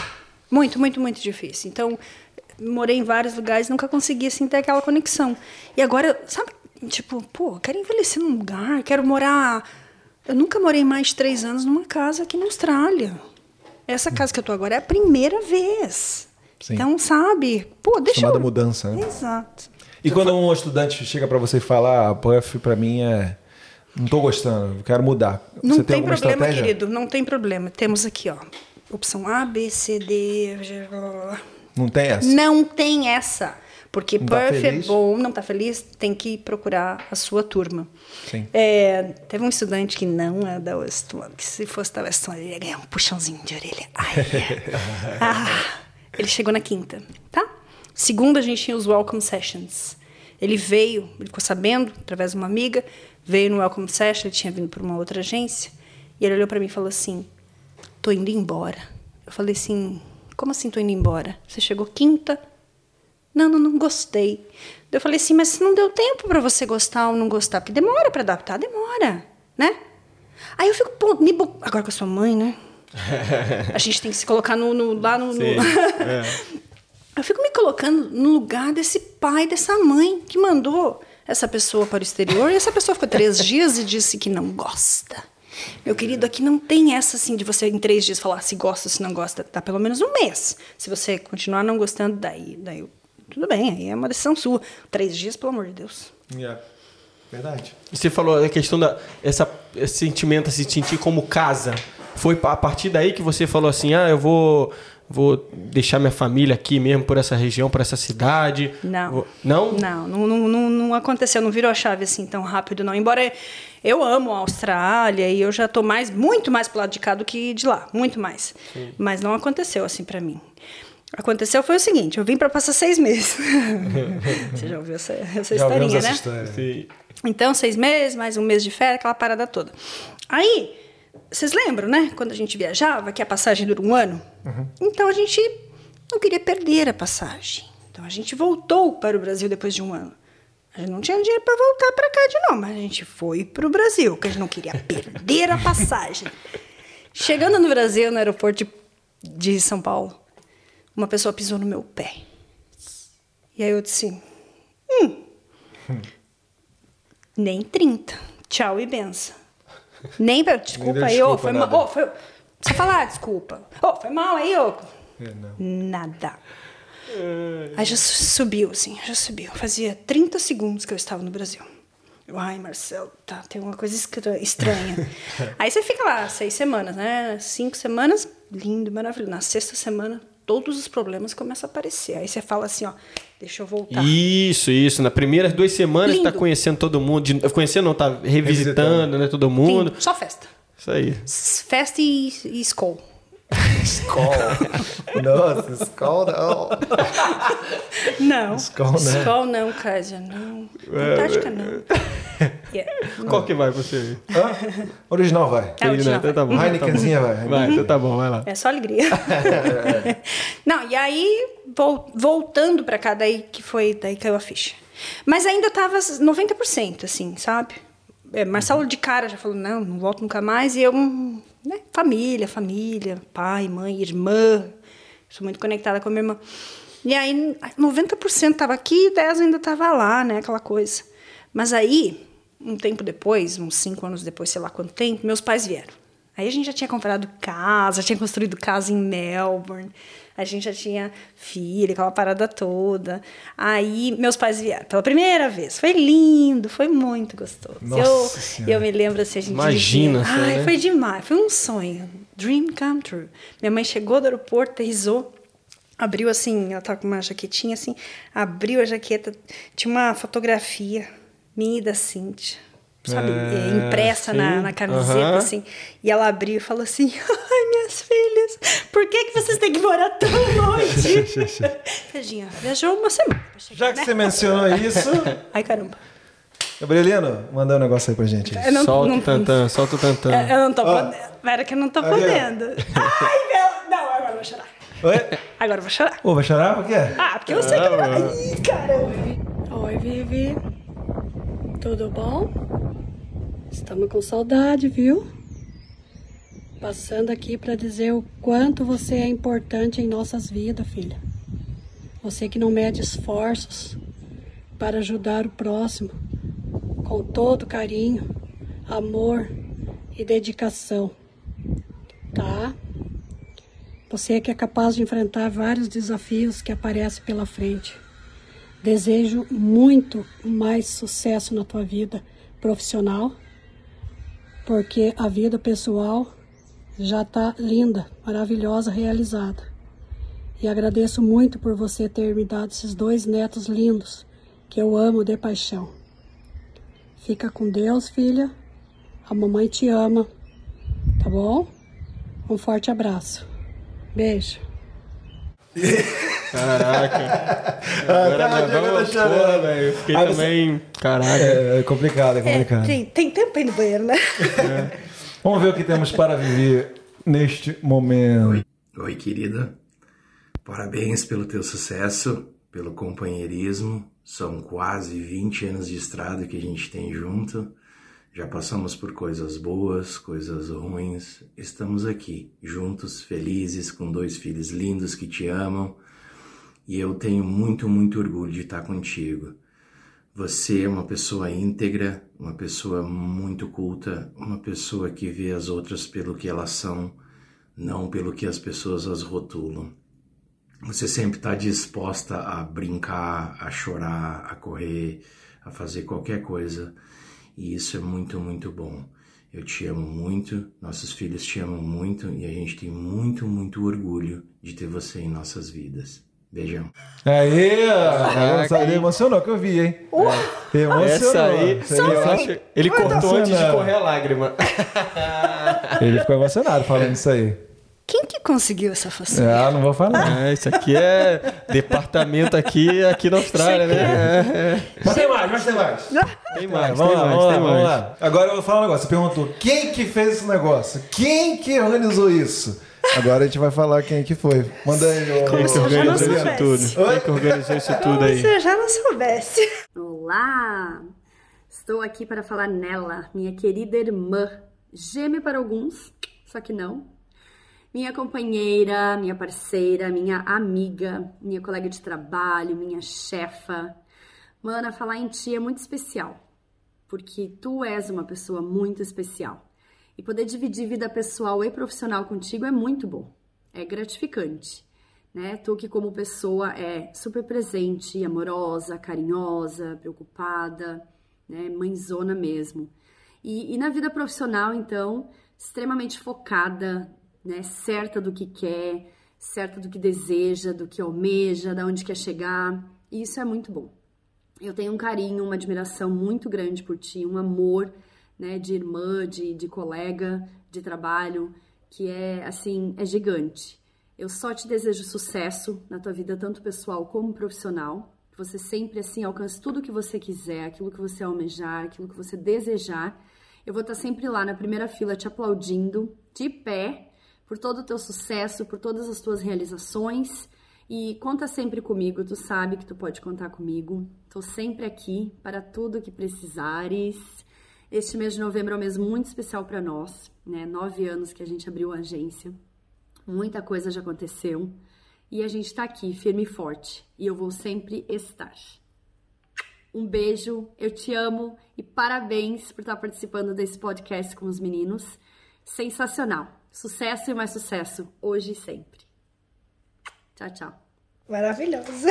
Muito, muito, muito difícil. Então, morei em vários lugares nunca consegui, assim, ter aquela conexão. E agora, sabe, tipo, pô, quero envelhecer num lugar, quero morar... Eu nunca morei mais de três anos numa casa aqui na Austrália. Essa casa que eu tô agora é a primeira vez Sim. Então, sabe? Pô, deixa Chamada eu... mudança, né? Exato. E quando um estudante chega pra você e fala, ah, Puff pra mim é. Não tô gostando, quero mudar. Não você tem, tem, problema, estratégia? querido. Não tem problema. Temos aqui, ó. Opção A, B, C, D. Não tem essa? Não tem essa. Porque Não tá Puff é não tá feliz, tem que procurar a sua turma. Sim. É, teve um estudante que não é da West One, que se fosse da West One, ele ia ganhar um puxãozinho de orelha. Ai, ah, ele chegou na quinta, tá? Segunda, a gente tinha os Welcome Sessions. Ele veio, ele ficou sabendo, através de uma amiga, veio no Welcome Session, ele tinha vindo para uma outra agência, e ele olhou para mim e falou assim, tô indo embora. Eu falei assim, como assim tô indo embora? Você chegou quinta, não, não, não gostei. Eu falei assim, mas não deu tempo para você gostar ou não gostar, porque demora para adaptar, demora, né? Aí eu fico, pô, me bo- agora com a sua mãe, né? A gente tem que se colocar no, no- lá no. no- Sim, eu fico me colocando no lugar desse pai, dessa mãe que mandou essa pessoa para o exterior e essa pessoa ficou três dias e disse que não gosta. Meu querido, aqui não tem essa assim de você em três dias falar se gosta, se não gosta. Dá pelo menos um mês. Se você continuar não gostando, daí, daí tudo bem, aí é uma decisão sua. Três dias, pelo amor de Deus. Yeah. Verdade. Você falou a questão da essa esse sentimento, se sentir como casa. Foi a partir daí que você falou assim: "Ah, eu vou vou deixar minha família aqui mesmo por essa região, por essa cidade". Não. Vou- Não? Não, não, não, não, não aconteceu, não virou a chave assim tão rápido, não. Embora eu amo a Austrália e eu já tô mais, muito mais pro lado de cá do que de lá, muito mais. Mas não aconteceu assim pra mim. Aconteceu foi o seguinte, eu vim pra passar seis meses. Você já ouviu essa, essa Já historinha, essa né? história. Sim. Então, seis meses, mais um mês de férias, aquela parada toda. Aí, vocês lembram, né? Quando a gente viajava, que a passagem dura um ano? Então, a gente não queria perder a passagem. Então, a gente voltou para o Brasil depois de um ano. A gente não tinha dinheiro para voltar para cá de novo, mas a gente foi para o Brasil, porque a gente não queria perder a passagem. Chegando no Brasil, no aeroporto de, de São Paulo, uma pessoa pisou no meu pé. E aí eu disse: hum, nem 30. Tchau e benção. Nem pra, desculpa deu aí, ô, desculpa, foi mal. Ô, foi. Só falar, desculpa. Ô, foi mal aí, ô. É. Nada. Aí já su- subiu, assim, já subiu. Fazia 30 segundos que eu estava no Brasil. Eu, ai, Marcelo, tá, tem uma coisa estra- estranha. Aí você fica lá seis semanas, né? Cinco semanas, lindo, maravilhoso. Na sexta semana, todos os problemas começam a aparecer. Aí você fala assim, ó, deixa eu voltar. Isso, isso. Nas primeiras duas semanas Lindo. tá conhecendo todo mundo. de- Conhecendo não, tá revisitando, Revisitando. né? Todo mundo. Lindo, só festa. Isso aí. Festa e, e escol. Nossa, Skol não. Não. Skol não. Skol não, Cásia, não. Antártica não. Yeah. Qual que vai você? Hã? Original vai. É, original. Então tá bom. tá Heinekenzinha vai. bom. Vai, então tá bom, vai lá. É só alegria. Não, e aí, vol- voltando pra cá, daí que foi, daí caiu a ficha. Mas ainda tava 90%, assim, sabe? É, Marcelo de cara já falou, não, não volto nunca mais. E eu, hum, né, família, família, pai, mãe, irmã. Sou muito conectada com a minha irmã. E aí, 90% tava aqui, 10% ainda tava lá, né, aquela coisa. Mas aí, um tempo depois, uns cinco anos depois, sei lá quanto tempo, meus pais vieram. Aí a gente já tinha comprado casa, tinha construído casa em Melbourne, a gente já tinha filha, aquela parada toda. Aí meus pais vieram pela primeira vez. Foi lindo, foi muito gostoso. Nossa eu, Senhora. eu me lembro assim, a gente Imagina dizia, só, Ai, né?" foi demais, foi um sonho. Dream come true. Minha mãe chegou do aeroporto, aterrizou, abriu assim, ela tava com uma jaquetinha assim, abriu a jaqueta, tinha uma fotografia minha e da Cíntia, sabe, Ah, é, impressa na, sim. na camiseta, assim, e ela abriu e falou assim, ai, minhas filhas, por que, que vocês têm que morar tão longe? Tadinha, viajou uma semana chegar, Já que né? você mencionou isso, Ai, caramba. Gabrielino, manda um negócio aí pra gente. Eu não- solta não- o tantã, solta o tantã. Eu não tô Ó. podendo. Pera que eu não tô ó. podendo. Ai, meu... Não, agora eu vou chorar. Oi? Agora eu vou chorar. Ô, vai chorar? Por quê? Ah, porque eu sei que... Ai, caramba. Oi, Vivi. Tudo bom? Estamos com saudade, viu? Passando aqui para dizer o quanto você é importante em nossas vidas, filha. Você que não mede esforços para ajudar o próximo com todo carinho, amor e dedicação. Tá? Você que é capaz de enfrentar vários desafios que aparecem pela frente. Desejo muito mais sucesso na tua vida profissional, porque a vida pessoal já está linda, maravilhosa, realizada. E agradeço muito por você ter me dado esses dois netos lindos que eu amo de paixão. Fica com Deus, filha. A mamãe te ama. Tá bom? Um forte abraço. Beijo. Caraca. Agora tá, vamos, tá chorando. pô, velho. Eu fiquei Aí você- também. Caraca. É, é complicado, é complicado. É, gente, tem tempo ir no banheiro, né? Vamos ver o que temos para viver neste momento. Oi, querida. Parabéns pelo teu sucesso, pelo companheirismo. São quase 20 anos de estrada que a gente tem junto. Já passamos por coisas boas, coisas ruins. Estamos aqui, juntos, felizes, com dois filhos lindos que te amam. E eu tenho muito, muito orgulho de estar contigo. Você é uma pessoa íntegra, uma pessoa muito culta, uma pessoa que vê as outras pelo que elas são, não pelo que as pessoas as rotulam. Você sempre está disposta a brincar, a chorar, a correr, a fazer qualquer coisa. E isso é muito, muito bom. Eu te amo muito, nossos filhos te amam muito e a gente tem muito, muito orgulho de ter você em nossas vidas. Beijão. Aí hein? emocionou que eu vi, hein? Emocionou. Essa aí, Essa eu aí- acho- ele Vai cortou antes de correr a lágrima. Ele ficou emocionado falando isso aí. Quem que conseguiu essa façanha? Ah, não vou falar. É, isso aqui é departamento aqui, aqui na Austrália, né? É, é. Mas tem mais, mas tem mais. Tem mais, vamos tem lá, mais, vamos lá, tem vamos mais. lá. Agora eu vou falar um negócio. Você perguntou quem que fez esse negócio? Quem que organizou isso? Agora a gente vai falar quem que foi. Manda aí, ô, Quem que organizou isso tudo? Quem que organizou isso tudo aí? Se eu já não soubesse. Olá! Estou aqui para falar nela, minha querida irmã, gêmea para alguns, só que não. Minha companheira, minha parceira, minha amiga, minha colega de trabalho, minha chefa. Mana, falar em ti é muito especial, porque tu és uma pessoa muito especial. E poder dividir vida pessoal e profissional contigo é muito bom, é gratificante né? Tu que como pessoa é super presente, amorosa, carinhosa, preocupada, né? Mãezona mesmo. E, e na vida profissional, então, extremamente focada, né? Certa do que quer, certa do que deseja, do que almeja, da onde quer chegar. E isso é muito bom. Eu tenho um carinho, uma admiração muito grande por ti, um amor, né, de irmã, de, de colega, de trabalho, que é, assim, é gigante. Eu só te desejo sucesso na tua vida, tanto pessoal como profissional. Que você sempre, assim, alcance tudo o que você quiser, aquilo que você almejar, aquilo que você desejar. Eu vou estar sempre lá na primeira fila te aplaudindo, de pé, por todo o teu sucesso, por todas as tuas realizações. E conta sempre comigo, tu sabe que tu pode contar comigo. Tô sempre aqui para tudo que precisares. Este mês de novembro é um mês muito especial para nós, né? Nove anos que a gente abriu a agência. Muita coisa já aconteceu. E a gente tá aqui, firme e forte. E eu vou sempre estar. Um beijo, eu te amo e parabéns por estar participando desse podcast com os meninos. Sensacional. Sucesso e mais sucesso, hoje e sempre. Tchau, tchau. Maravilhosa.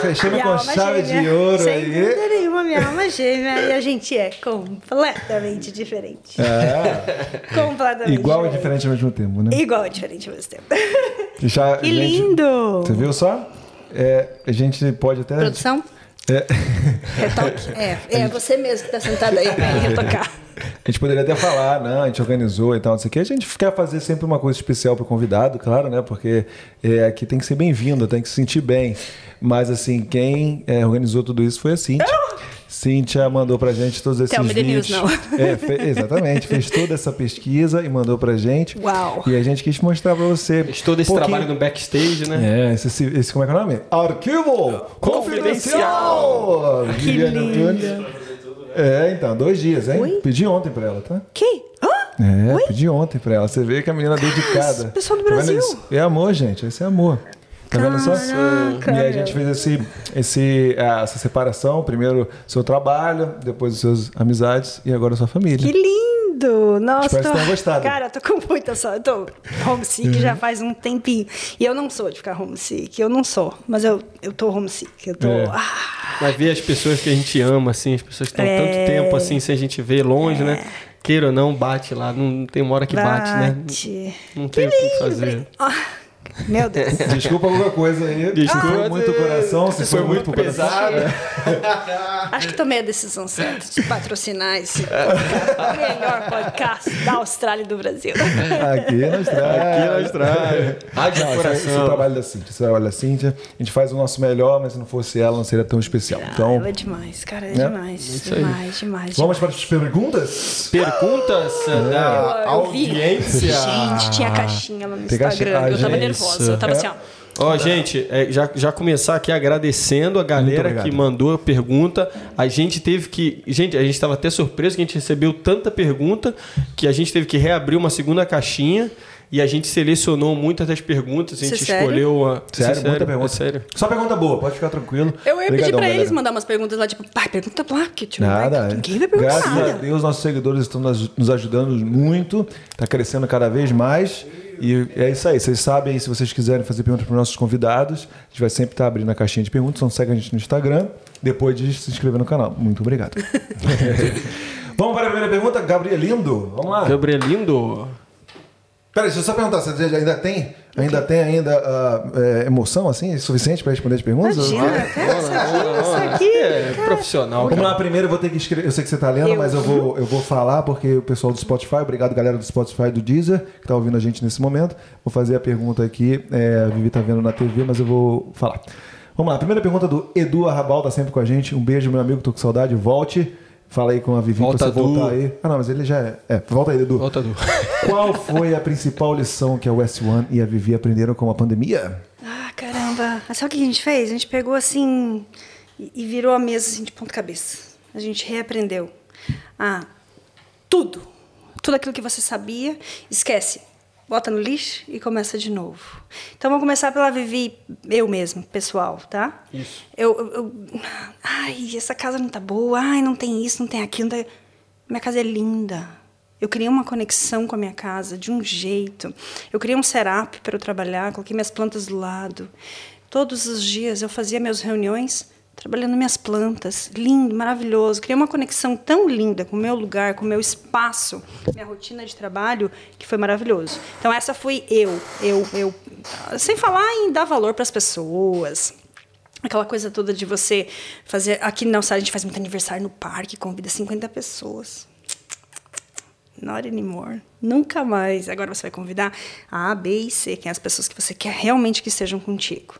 Fechando Minha com chave gêmea. de ouro Sem aí. dúvida nenhuma, minha alma gêmea. E a gente é completamente diferente. É. Completamente Igual e diferente. diferente ao mesmo tempo, né? Igual e diferente ao mesmo tempo. Já, Que gente, lindo! Você viu só? É, a gente pode até. Produção? É, Retoque? É, é você mesmo que tá sentado aí pra retocar. a gente poderia até falar, né? A gente organizou e tal, não sei o quê. A gente quer fazer sempre uma coisa especial pro convidado, claro, né? Porque é, aqui tem que ser bem-vindo, tem que se sentir bem. Mas, assim, quem é, organizou tudo isso foi a Cíntia. Cíntia mandou pra gente todos esses Tell me the vídeos. news, não. É, fe- exatamente. Fez toda essa pesquisa e mandou pra gente. Uau. E a gente quis mostrar pra você. Fez todo esse pouquinho- trabalho no backstage, né? É, esse, esse, esse- como é que é o nome? Arquivo Confidencial! Que Viviane lindo. Antunes. É, então, dois dias, hein? Oi? Pedi ontem pra ela, tá? Quem? Hã? É, pedi ontem pra ela. Você vê que a menina é dedicada. pessoal do Brasil. É amor, gente. Esse é amor. Tá vendo só? Caraca, E aí a gente fez esse, esse, ah, essa separação. Primeiro seu trabalho, depois as suas amizades e agora a sua família. Que lindo! Nossa, Espero que tô... tenham gostado. Cara, eu tô com muita saudade. Eu tô homesick Uhum. já faz um tempinho. E eu não sou de ficar homesick. Eu não sou. Mas eu, eu tô homesick. Eu tô. É. Ah, Mas ver as pessoas que a gente ama, assim, as pessoas que estão É. tanto tempo assim, sem a gente ver longe, né? Queira ou não, bate lá. Não tem uma hora que bate, né? Bate. Não tem o que fazer. ah, meu Deus. Desculpa qualquer coisa aí. Desculpa. Se foi muito coração, se foi, Foi muito, muito coração. pesado. Acho que tomei a decisão certa de patrocinar esse podcast. o melhor podcast da Austrália e do Brasil. Aqui na Austrália. Aqui na Austrália. Rádio Não, do esse, é- esse é o coração. trabalho da Cíntia. Esse é o trabalho da Cíntia. A gente faz o nosso melhor, mas se não fosse ela, não seria tão especial. Então, Ela é demais, cara. É Né? demais. Aí. demais, demais. vamos para as perguntas? Perguntas da Eu- eu vi. audiência. Gente, tinha caixinha lá no Tem caixinha. Instagram. Ah, eu tava gente. Nervosa. Eu tava É. assim, ó. Ó, gente, é, já, já começar aqui agradecendo a galera que mandou a pergunta. A gente teve que. Gente, a gente estava até surpreso que a gente recebeu tanta pergunta que a gente teve que reabrir uma segunda caixinha e a gente selecionou muitas das perguntas. A Isso gente é sério? escolheu a. Isso é Sério, muita pergunta. É sério. Só pergunta boa, pode ficar tranquilo. Eu ia pedir pra eles mandar umas perguntas lá, tipo, pai, pergunta tipo, não Nada. vai, ninguém vai perguntar Graças a nada. Deus, nossos seguidores estão nos nos ajudando muito. Está crescendo cada vez mais. E é isso aí. Vocês sabem aí, se vocês quiserem fazer perguntas para os nossos convidados, a gente vai sempre estar abrindo a caixinha de perguntas. Então segue a gente no Instagram, depois de se inscrever no canal. Muito obrigado. Vamos para a primeira pergunta, Gabrielindo. Vamos lá. Gabrielindo. Peraí, deixa eu só perguntar, você ainda tem, ainda tem ainda é, emoção assim, suficiente para responder as perguntas? Imagina, cara, isso aqui, isso aqui, É cara. profissional. Vamos cara. lá, primeiro eu vou ter que escrever. Eu sei que você tá lendo, Eu. mas eu vou, eu vou falar porque o pessoal do Spotify, obrigado galera do Spotify e do Deezer, que tá ouvindo a gente nesse momento. Vou fazer a pergunta aqui. É, a Vivi tá vendo na TV, mas eu vou falar. Vamos lá, primeira pergunta do Edu Arrabal, tá sempre com a gente. Um beijo, meu amigo, tô com saudade. Volte. Fala aí com a Vivi Volta, pra você voltar Edu. aí. Ah, não, mas ele já é. É, volta aí, Edu. Volta, Du. Qual foi a principal lição que a West One e a Vivi aprenderam com a pandemia? Ah, caramba. Sabe o que a gente fez? A gente pegou assim e e virou a mesa assim, de ponta cabeça. A gente reaprendeu. Ah, tudo. Tudo aquilo que você sabia, esquece. Bota no lixo e começa de novo. Então vamos começar pela Vivi, eu mesmo, pessoal, tá? Isso. Eu, eu, eu- Ai, essa casa não tá boa. Ai, não tem isso, não tem aquilo. Não tem... Minha casa é linda. Eu criei uma conexão com a minha casa de um jeito. Eu criei um setup para eu trabalhar, coloquei minhas plantas do lado. Todos os dias eu fazia minhas reuniões trabalhando minhas plantas. Lindo, maravilhoso. Criei uma conexão tão linda com o meu lugar, com o meu espaço, minha rotina de trabalho, que foi maravilhoso. Então essa fui eu, eu, eu. Sem falar em dar valor para as pessoas. Aquela coisa toda de você fazer. Aqui na Austrália a gente faz muito aniversário no parque, convida 50 pessoas. Not anymore. Nunca mais. Agora você vai convidar a B e C, que é as pessoas que você quer realmente que estejam contigo.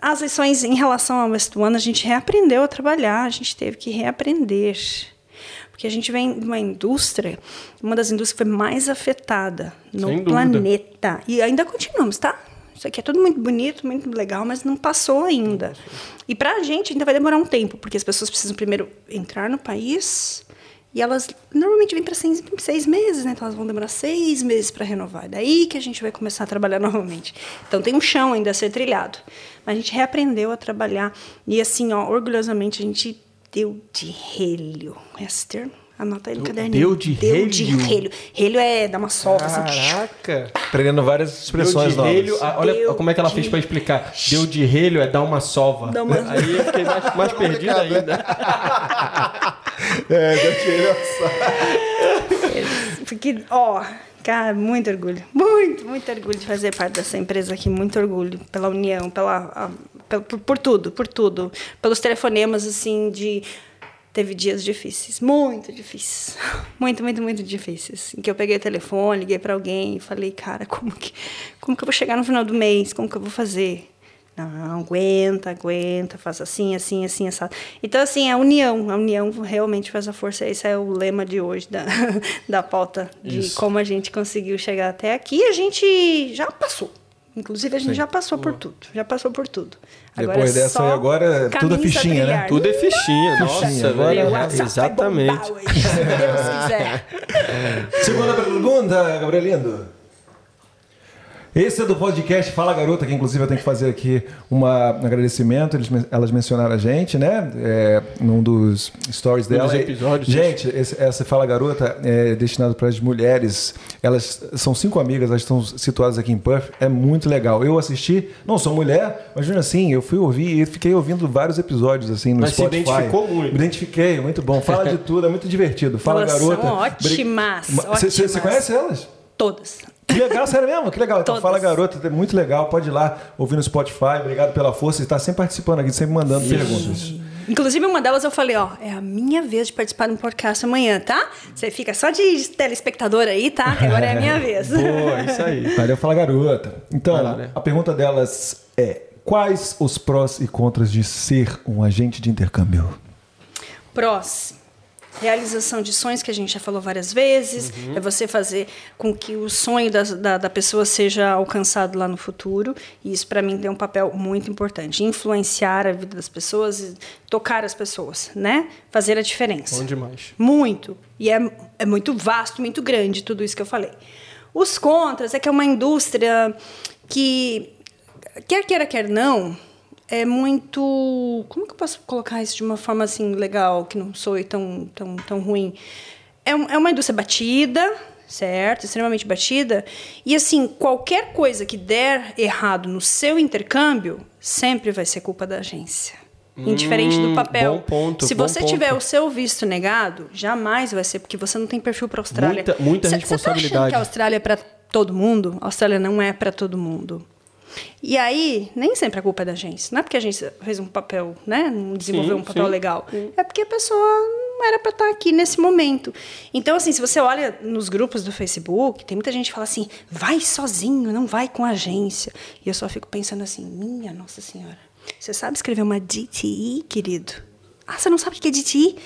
As lições em relação ao West One, a gente reaprendeu a trabalhar, a gente teve que reaprender. Porque a gente vem de uma indústria, uma das indústrias que foi mais afetada no planeta. E ainda continuamos, tá? Isso aqui é tudo muito bonito, muito legal, mas não passou ainda. E pra gente ainda vai demorar um tempo, porque as pessoas precisam primeiro entrar no país e elas normalmente vêm para seis, seis meses, né? Então elas vão demorar seis meses para renovar. É Daí que a gente vai começar a trabalhar novamente. Então tem um chão ainda a ser trilhado. Mas a gente reaprendeu a trabalhar. E assim, ó, orgulhosamente, a gente deu de relho. Esse termo? Anota aí no caderninho. deu de Deu de relho? relho. Relho é dar uma solta, assim. Caraca! Aprendendo várias Deu expressões de relho, novas. ah, olha Deu como é que ela de- fez pra explicar. Deu de relho é dar uma sova. Dá uma- Aí eu fiquei mais, mais perdido ainda. É, deu tiro. Porque, ó, cara, muito orgulho. Muito, muito orgulho de fazer parte dessa empresa aqui. Muito orgulho pela união, pela, a- por, por tudo, por tudo. Pelos telefonemas, assim, de. Teve dias difíceis, muito difíceis. Muito, muito, muito difíceis. Em que eu peguei o telefone, liguei para alguém e falei, cara, como que, como que eu vou chegar no final do mês? Como que eu vou fazer? Não, aguenta, aguenta, faz assim, assim, assim, assim. Então, assim, a união, a união realmente faz a força. Esse é o lema de hoje da, da pauta, de Isso. como a gente conseguiu chegar até aqui. A gente já passou. Inclusive, a gente já passou por tudo. Já passou por tudo. Depois é dessa só aí, agora, tudo é caminhos a fichinha, né? Tudo é fichinha, nossa, Fichinha, agora vai Exatamente. hoje, se Deus quiser. Segunda pergunta, Gabrielindo. Esse é do podcast Fala Garota, que inclusive eu tenho que fazer aqui um agradecimento. Eles, elas mencionaram a gente, né? É, num dos stories dela. Um dos episódios. Gente, esse, essa Fala Garota é destinado para as mulheres. Elas são cinco amigas, elas estão situadas aqui em Perth. É muito legal. Eu assisti, não sou mulher, mas assim, eu fui ouvir e fiquei ouvindo vários episódios assim no mas Spotify. se identificou muito. Me identifiquei, muito bom. Fala de tudo, é muito divertido. Fala elas Garota. São ótimas. Você conhece elas? Todas. Que legal, sério mesmo? Que legal. Então Todas. fala, garota, é muito legal. Pode ir lá ouvir no Spotify. Obrigado pela força. Você está sempre participando aqui, sempre mandando perguntas. Inclusive, uma delas eu falei, ó, é a minha vez de participar de um podcast amanhã, tá? Você fica só de telespectador aí, tá? Que agora é a minha vez. Boa, isso aí. Valeu, fala, garota. Então, lá, né? a pergunta delas é: quais os prós e contras de ser um agente de intercâmbio? Prós. Realização de sonhos, que a gente já falou várias vezes. É você fazer com que o sonho da, da, da pessoa seja alcançado lá no futuro. E isso, para mim, tem um papel muito importante. Influenciar a vida das pessoas, e tocar as pessoas, né? Fazer a diferença. Bom demais. Muito. E é, é muito vasto, muito grande tudo isso que eu falei. Os contras é que é uma indústria que, quer queira, quer não, é muito. Como que eu posso colocar isso de uma forma assim legal, que não soe tão, tão, tão ruim? É, é uma indústria batida, certo? Extremamente batida. E assim, qualquer coisa que der errado no seu intercâmbio, sempre vai ser culpa da agência. Indiferente do Hum, papel. bom ponto, Se bom você ponto. tiver o seu visto negado, jamais vai ser, porque você não tem perfil para a Austrália. Muita- muita Cê- Você tá achando responsabilidade. que a Austrália é para todo mundo? A Austrália não é para todo mundo. E aí, nem sempre a culpa é da agência. Não é porque a agência fez um papel, né? Não desenvolveu Sim, um papel sim. legal. É porque a pessoa não era para estar aqui nesse momento. Então, assim, se você olha nos grupos do Facebook, tem muita gente que fala assim: vai sozinho, não vai com a agência. E eu só fico pensando assim: minha Nossa Senhora, você sabe escrever uma DTI, querido? Ah, você não sabe o que é DTI?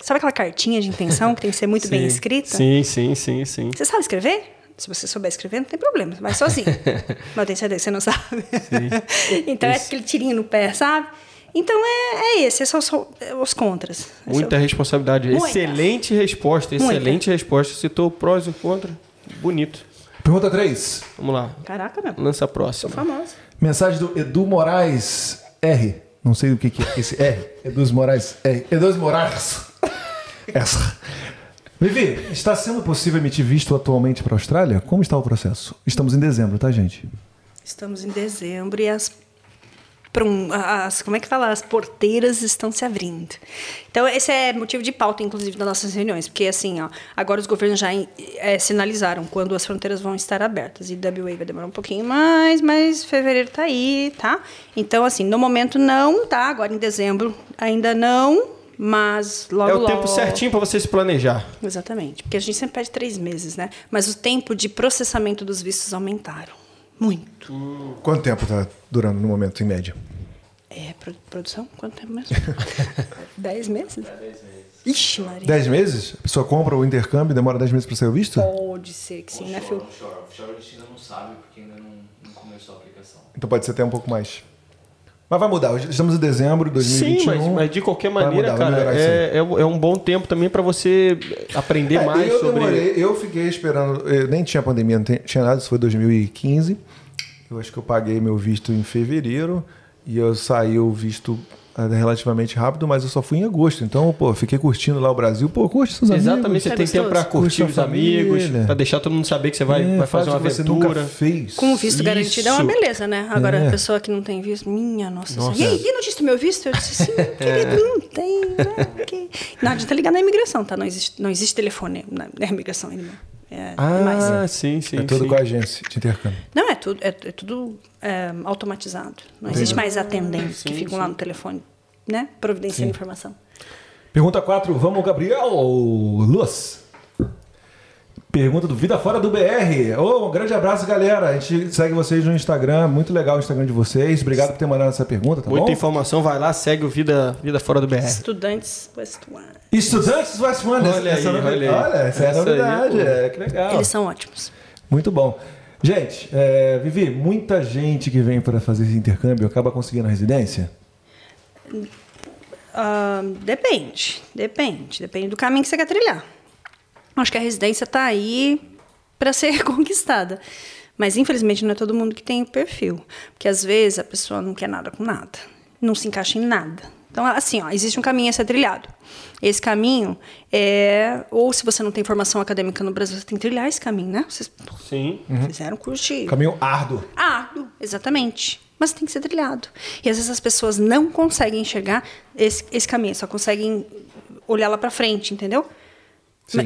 Sabe aquela cartinha de intenção que tem que ser muito bem Sim. escrita? Sim, sim, sim, sim. Você sabe escrever? Se você souber escrever, não tem problema. Vai sozinho. Mas eu tenho certeza que você não sabe. então é aquele tirinho no pé, sabe? Então é, é esse, esses são os, os contras. Esse Muita é o- responsabilidade. Muita. Excelente resposta, Muita. excelente resposta. Citou prós e contras. Bonito. Pergunta 3. Vamos lá. Caraca, meu. Lança a próxima. Famosa. Mensagem do Edu Moraes R. Não sei o que, que é esse R. Edu Moraes R. Edu Moraes. Essa. Vivi, está sendo possível emitir visto atualmente para a Austrália? Como está o processo? Estamos em dezembro, tá, gente? Estamos em dezembro e as, as como é que fala? As porteiras estão se abrindo. Então esse é motivo de pauta, inclusive, das nossas reuniões, porque assim, ó, agora os governos já eh, sinalizaram quando as fronteiras vão estar abertas e WA vai demorar um pouquinho mais, mas fevereiro tá aí, tá? Então assim, no momento não, tá? Agora em dezembro ainda não, mas logo É o logo. tempo certinho para você se planejar. Exatamente, porque a gente sempre pede três meses, né? Mas o tempo de processamento dos vistos aumentaram muito. Quanto tempo está durando no momento, em média? É, pro- produção? Quanto tempo mesmo? Dez meses? Ixi, Maria. Dez meses? A pessoa compra o intercâmbio e demora dez meses para ser visto? Pode ser que sim, né, Phil? Offshore, offshore a gente ainda não sabe porque ainda não, não começou a aplicação. Então pode ser até um pouco mais. Mas vai mudar. Estamos em dezembro de 2021. Sim, mas, mas de qualquer maneira, mudar, cara, é, é, é um bom tempo também para você aprender É, mais eu sobre. demorei, eu fiquei esperando, eu nem tinha pandemia, não tinha nada, isso foi 2015. Eu acho que eu paguei meu visto em fevereiro e eu saí o visto relativamente rápido, mas eu só fui em agosto. Então, pô, fiquei curtindo lá o Brasil. Pô, curte seus amigos. Exatamente, você É tem tempo para curtir os amigos, para deixar todo mundo saber que você vai, É, vai faz fazer uma você nunca aventura. fez. Com o visto garantido é uma Isso. beleza, né? Agora, É. a pessoa que não tem visto, minha nossa, Nossa. senhora. E aí, não disse meu visto? Eu disse, sim, querido, não tem. Né? Não adianta ligar na imigração, tá? Não existe, não existe telefone na, na imigração ainda. É, Ah, mais. sim, sim. É tudo sim. com a agência de intercâmbio. Não, é tudo, é, é tudo é, automatizado. Não existe mais atendentes que sim, ficam lá no telefone, né? Providenciando informação. Pergunta 4, vamos, Gabriel Luz. Pergunta do Vida Fora do BR. Ô, um grande abraço, galera. A gente segue vocês no Instagram. Muito legal o Instagram de vocês. Obrigado por ter mandado essa pergunta, tá Muita bom? informação, vai lá, segue o Vida, Vida Fora do BR. Estudantes West One. Estudantes do Westmund. Olha essa, aí, essa olha aí. Olha, essa é Essa aí, novidade. pô. é, que legal. Eles são ótimos. Muito bom. Gente, é, Vivi, muita gente que vem para fazer esse intercâmbio acaba conseguindo a residência? Ah, depende, depende. Depende do caminho que você quer trilhar. Acho que a residência está aí para ser conquistada. Mas infelizmente não é todo mundo que tem o perfil. Porque às vezes a pessoa não quer nada com nada. Não se encaixa em nada. Então, assim, ó, existe um caminho a ser trilhado. Esse caminho é. Ou se você não tem formação acadêmica no Brasil, você tem que trilhar esse caminho, né? Vocês Sim. fizeram curso de. Caminho árduo. Árduo, exatamente. Mas tem que ser trilhado. E às vezes as pessoas não conseguem enxergar esse, esse caminho, só conseguem olhar lá pra frente, entendeu?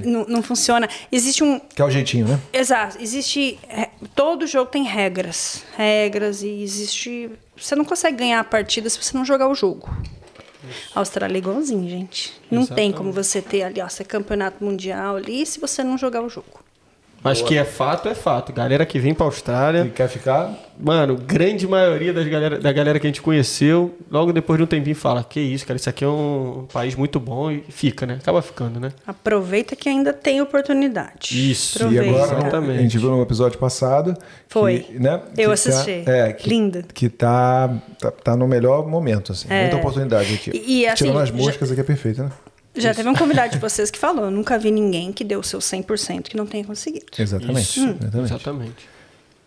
Não, não funciona. Existe um. Que é o jeitinho, né? Exato. Existe. é, Todo jogo tem regras. Regras e existe. Você não consegue ganhar a partida se você não jogar o jogo. A Austrália é igualzinho, gente. Não tem Exatamente. como você ter ali, ó, ser campeonato mundial ali se você não jogar o jogo. Mas que é fato, é fato. Galera que vem pra Austrália. E quer ficar. Mano, grande maioria das galera, da galera que a gente conheceu, logo depois de um tempinho fala: Que isso, cara, isso aqui é um país muito bom e fica, né? Acaba ficando, né? Aproveita que ainda tem oportunidade. Isso. E Aproveita. agora, Exatamente. a gente viu no episódio passado. Foi. Que, né, Eu que assisti. Tá, é, que, Linda. Que tá, tá, tá no melhor momento, assim. É. Muita oportunidade aqui. E- e, assim, Tirando as já- moscas aqui é perfeito, né? Já teve um convidado de vocês que falou: eu nunca vi ninguém que deu o seu 100% que não tenha conseguido. Exatamente. Isso. exatamente. Exatamente.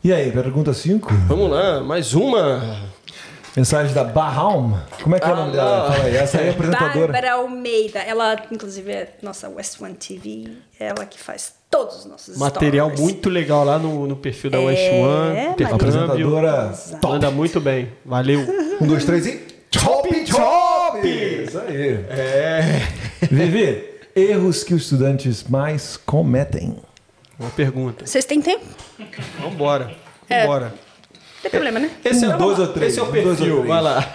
E aí, pergunta 5? Vamos lá, mais uma. Mensagem da Bahaum. Como é que é o Ah, nome dela? não. Fala aí. Essa aí é a apresentadora. Bárbara Almeida. Ela, inclusive, é nossa West One TV. Ela que faz todos os nossos Material stories. muito legal lá no, no perfil da É, West One. intercâmbio. Apresentadora top. Manda muito bem. Valeu. Um, dois, três e. Top, top! Isso aí. É. Vivi, erros que os estudantes mais cometem. Uma pergunta. Vocês têm tempo? Vambora. É. Vambora. Não tem problema, né? Esse é, Um, dois ou três? Esse é o Um, dois ou perfil. três. Vai lá.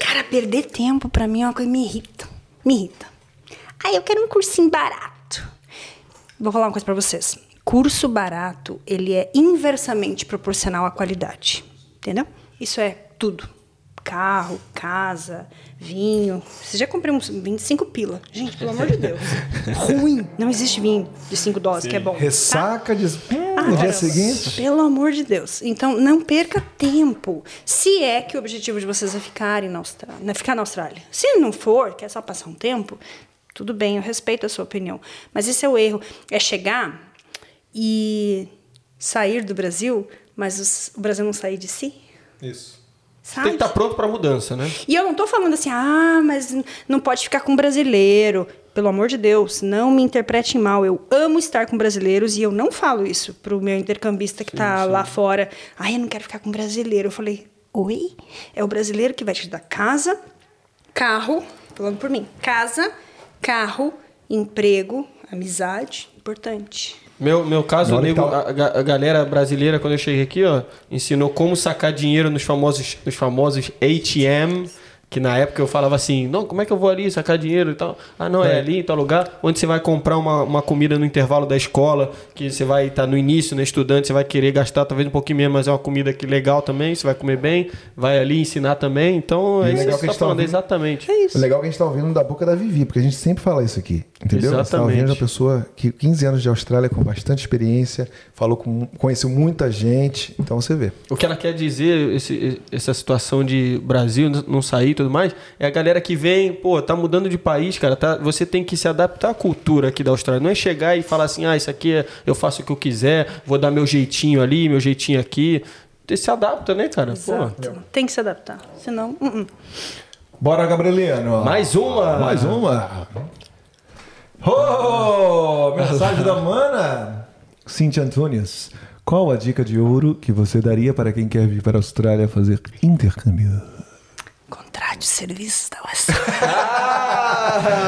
Cara, perder tempo pra mim é uma coisa que me irrita. Me irrita. Ah, eu quero um cursinho barato. Vou falar uma coisa pra vocês. Curso barato, ele é inversamente proporcional à qualidade. Entendeu? Isso é tudo. Carro, casa, vinho. Você já comprei uns 25 pila. Gente, pelo amor de Deus. Ruim. Não existe vinho de 5 doses que é bom. tá? Ressaca de. Hum, Ah, no dia seguinte. Pelo amor de Deus. Então, não perca tempo. Se é que o objetivo de vocês é ficarem na Austrália, né, ficar na Austrália. Se não for, quer só passar um tempo, tudo bem, eu respeito a sua opinião. Mas esse é o erro. É chegar e sair do Brasil, mas o Brasil não sair de si. Isso. Tem Sabe? que estar pronto pra mudança, né? E eu não tô falando assim, ah, mas não pode ficar com brasileiro. Pelo amor de Deus, não me interpretem mal. Eu amo estar com brasileiros e eu não falo isso pro meu intercambista que tá lá fora. Ai, eu não quero ficar com brasileiro. Eu falei, oi? É o brasileiro que vai te dar casa, carro, falando por mim, casa, carro, emprego, amizade, importante. Meu, meu caso, nego, tá- a, a galera brasileira, quando eu cheguei aqui, ó, ensinou como sacar dinheiro nos famosos, nos famosos ATM. Que na época eu falava assim, não, como é que eu vou ali sacar dinheiro e tal? Ah, não, é, É. ali em tal lugar, onde você vai comprar uma, uma comida no intervalo da escola, que você vai estar no início, né, estudante, você vai querer gastar talvez um pouquinho menos, mas é uma comida que legal também, você vai comer bem, vai ali ensinar também, então é isso legal que você gente tá tá falando, ouvindo- exatamente. É isso. O legal é que a gente tá ouvindo da boca da Vivi, porque a gente sempre fala isso aqui. Entendeu? Você tá Exatamente. ouvindo a pessoa que 15 anos de Austrália com bastante experiência, falou com, conheceu muita gente. Então você vê. O que ela quer dizer, esse- essa situação de Brasil não sair e tudo mais, é a galera que vem, pô, tá mudando de país, cara, tá, você tem que se adaptar à cultura aqui da Austrália. Não é chegar e falar assim, ah, isso aqui é, eu faço o que eu quiser, vou dar meu jeitinho ali, meu jeitinho aqui. Você se adapta, né, cara? Tem que se adaptar. Senão, uh -uh. Bora, Gabrieliano. Mais uma! Mais uma. Oh, mensagem da mana. Cintia Antunes. Qual a dica de ouro que você daria para quem quer vir para a Austrália fazer intercâmbio? contrate os serviços da West.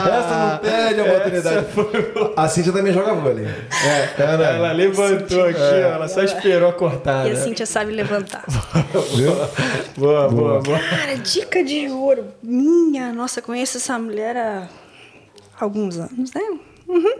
Essa não perde a oportunidade. A Cintia também joga vôlei. É, Ela levantou aqui, ó, ela só esperou a cortada. E a Cintia sabe levantar. Boa, boa, boa. Cara, dica de ouro. Minha, nossa, conheço essa mulher há alguns anos, né? Uhum.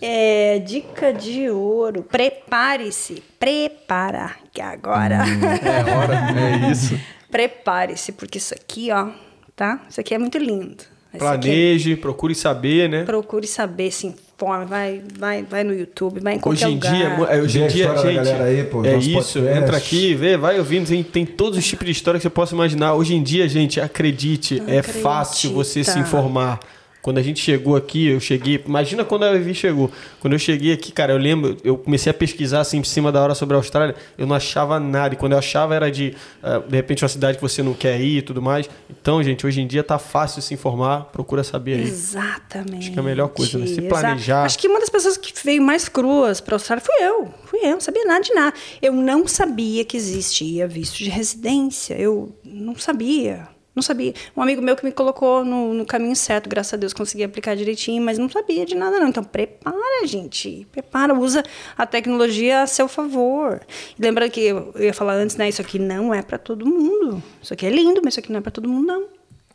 É, dica de ouro. Prepare-se. Prepara. Que agora. É hora, é isso. Prepare-se, porque isso aqui, ó, tá? Isso aqui é muito lindo. Esse aqui Planeje, procure saber, né? é- Procure saber, se informe, vai, vai, vai no YouTube, vai em qualquer Hoje em lugar. dia, é, hoje em dia, gente, aí, pô, é isso, podcast. entra aqui, vê, vai ouvindo, tem, tem todos os tipos de história que você possa imaginar. Hoje em dia, gente, acredite, é Acredita. fácil você se informar. Quando a gente chegou aqui, eu cheguei. Imagina quando a Vivi chegou. Quando eu cheguei aqui, cara, eu lembro, eu comecei a pesquisar assim em cima da hora sobre a Austrália, eu não achava nada. E quando eu achava era de, uh, de repente, uma cidade que você não quer ir e tudo mais. Então, gente, hoje em dia tá fácil se informar, procura saber aí. Exatamente. Acho que é a melhor coisa, né? Se planejar. Acho que uma das pessoas que veio mais cruas para a Austrália fui eu. Fui eu, não sabia nada de nada. Eu não sabia que existia visto de residência. Eu não sabia. Não sabia. Um amigo meu que me colocou no, no caminho certo, graças a Deus consegui aplicar direitinho, mas não sabia de nada, não. Então, prepara, gente. Prepara, usa a tecnologia a seu favor. E lembrando que eu ia falar antes, né? Isso aqui não é para todo mundo. Isso aqui é lindo, mas isso aqui não é para todo mundo, não.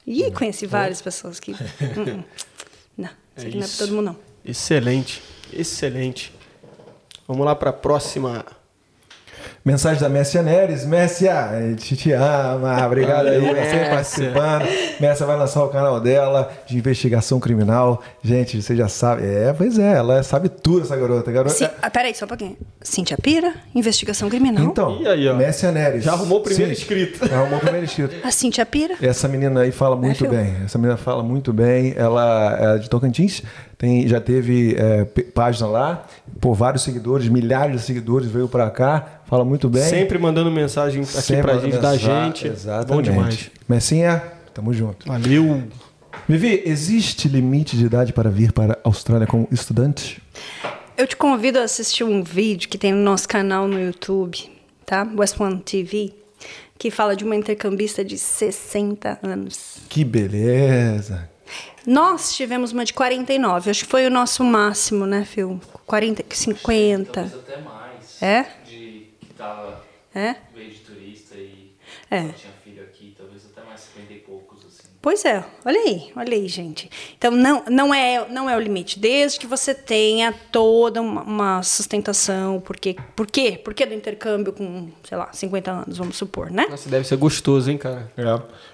Ih, conheci várias pessoas que. Hum, Não, isso aqui não é para todo mundo, não. Excelente, excelente. Vamos lá para a próxima. Mensagem da Messia Neres. Messia, a gente te ama. Obrigado aí, Valeu, você participando. Messia vai lançar o canal dela de investigação criminal. Gente, você já sabe. É, pois é, ela sabe tudo, essa garota. garota Sim, ah, peraí, só um pouquinho. Cíntia Pira, investigação criminal. Então, E aí, ó? Messia Neres. Já arrumou o primeiro Sim, inscrito. Já arrumou o primeiro inscrito. A Cíntia Pira. Essa menina aí fala muito filho? bem. Essa menina fala muito bem. Ela é de Tocantins, tem, já teve é, página lá, por vários seguidores, milhares de seguidores, veio pra cá, fala muito bem. Sempre mandando mensagem aqui Sempre pra gente, da gente. Exatamente. Bom demais. Messinha, tamo junto. Valeu. Vivi, existe limite de idade para vir para a Austrália como estudante? Eu te convido a assistir um vídeo que tem no nosso canal no YouTube, tá? West One TV, que fala de uma intercambista de 60 anos. Que beleza. Nós tivemos uma de 49, acho que foi o nosso máximo, né, Phil? 40, 50. Talvez até mais. É? Tava É? veio de turista e É. não tinha filho aqui, talvez até mais 50 e poucos, assim. Pois é, olha aí, olha aí, gente. Então não, não, é, não é o limite, desde que você tenha toda uma, uma sustentação. Porque, por quê? Por que do intercâmbio com, sei lá, 50 anos, vamos supor, né? Nossa, deve ser gostoso, hein, cara? É.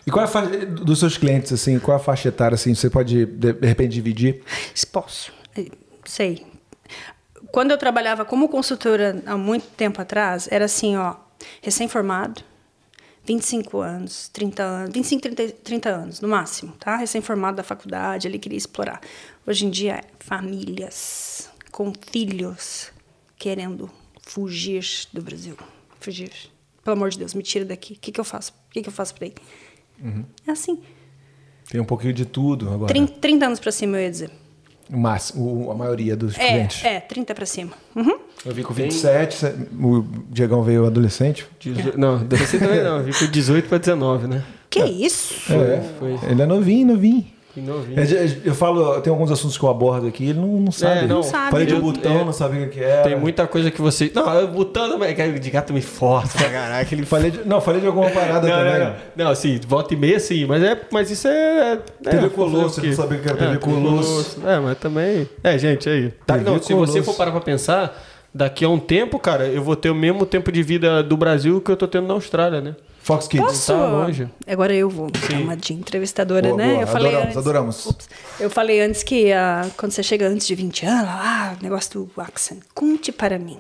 E qual é a faixa dos seus clientes, assim, qual é a faixa etária, assim, você pode, de repente, dividir? Posso, sei. Quando eu trabalhava como consultora há muito tempo atrás, era assim, ó, recém-formado, 25 anos, 30 anos, 25, 30, 30 anos, no máximo, tá? Recém-formado da faculdade, ele queria explorar. Hoje em dia, famílias com filhos querendo fugir do Brasil. Fugir. Pelo amor de Deus, me tira daqui. O que, que eu faço? O que, que eu faço por aí? É assim. Tem um pouquinho de tudo agora. 30, 30 anos pra cima, eu ia dizer. O máximo, o- a maioria dos É, clientes. é, 30 pra cima. Uhum. Eu vi com 27, cê- o Diegão veio adolescente. Dezo- Não, adolescente também não. Vi com 18 pra 19, né? Que isso? é, foi. Ele é novinho, novinho. Que novinho. É, Eu, eu falo, tem alguns assuntos que eu abordo aqui, ele não, não sabe. não. Não sabe. Falei de Eu- botão, é. não sabia o que era. Tem muita coisa que você. Não, eu botando, mas aquele de gato me força pra caraca. Ele Falei de, não, falei de alguma parada não, também. não, não. Não, assim, volta e meia sim, mas, é, mas isso é. é TV Colosso, o eu não sabia que era TV É, Colosso. É, mas também. É, gente, aí. Tá, TV não, se você for parar pra pensar, daqui a um tempo, cara, eu vou ter o mesmo tempo de vida do Brasil que eu tô tendo na Austrália, né? Fox Kids. Posso? Tá longe. Agora eu vou dar uma de entrevistadora, Boa, né? boa. Eu falei Adoramos, antes, adoramos. Ups. eu falei antes que ah, quando você chega antes de 20 anos, ah, o negócio do accent, conte para mim.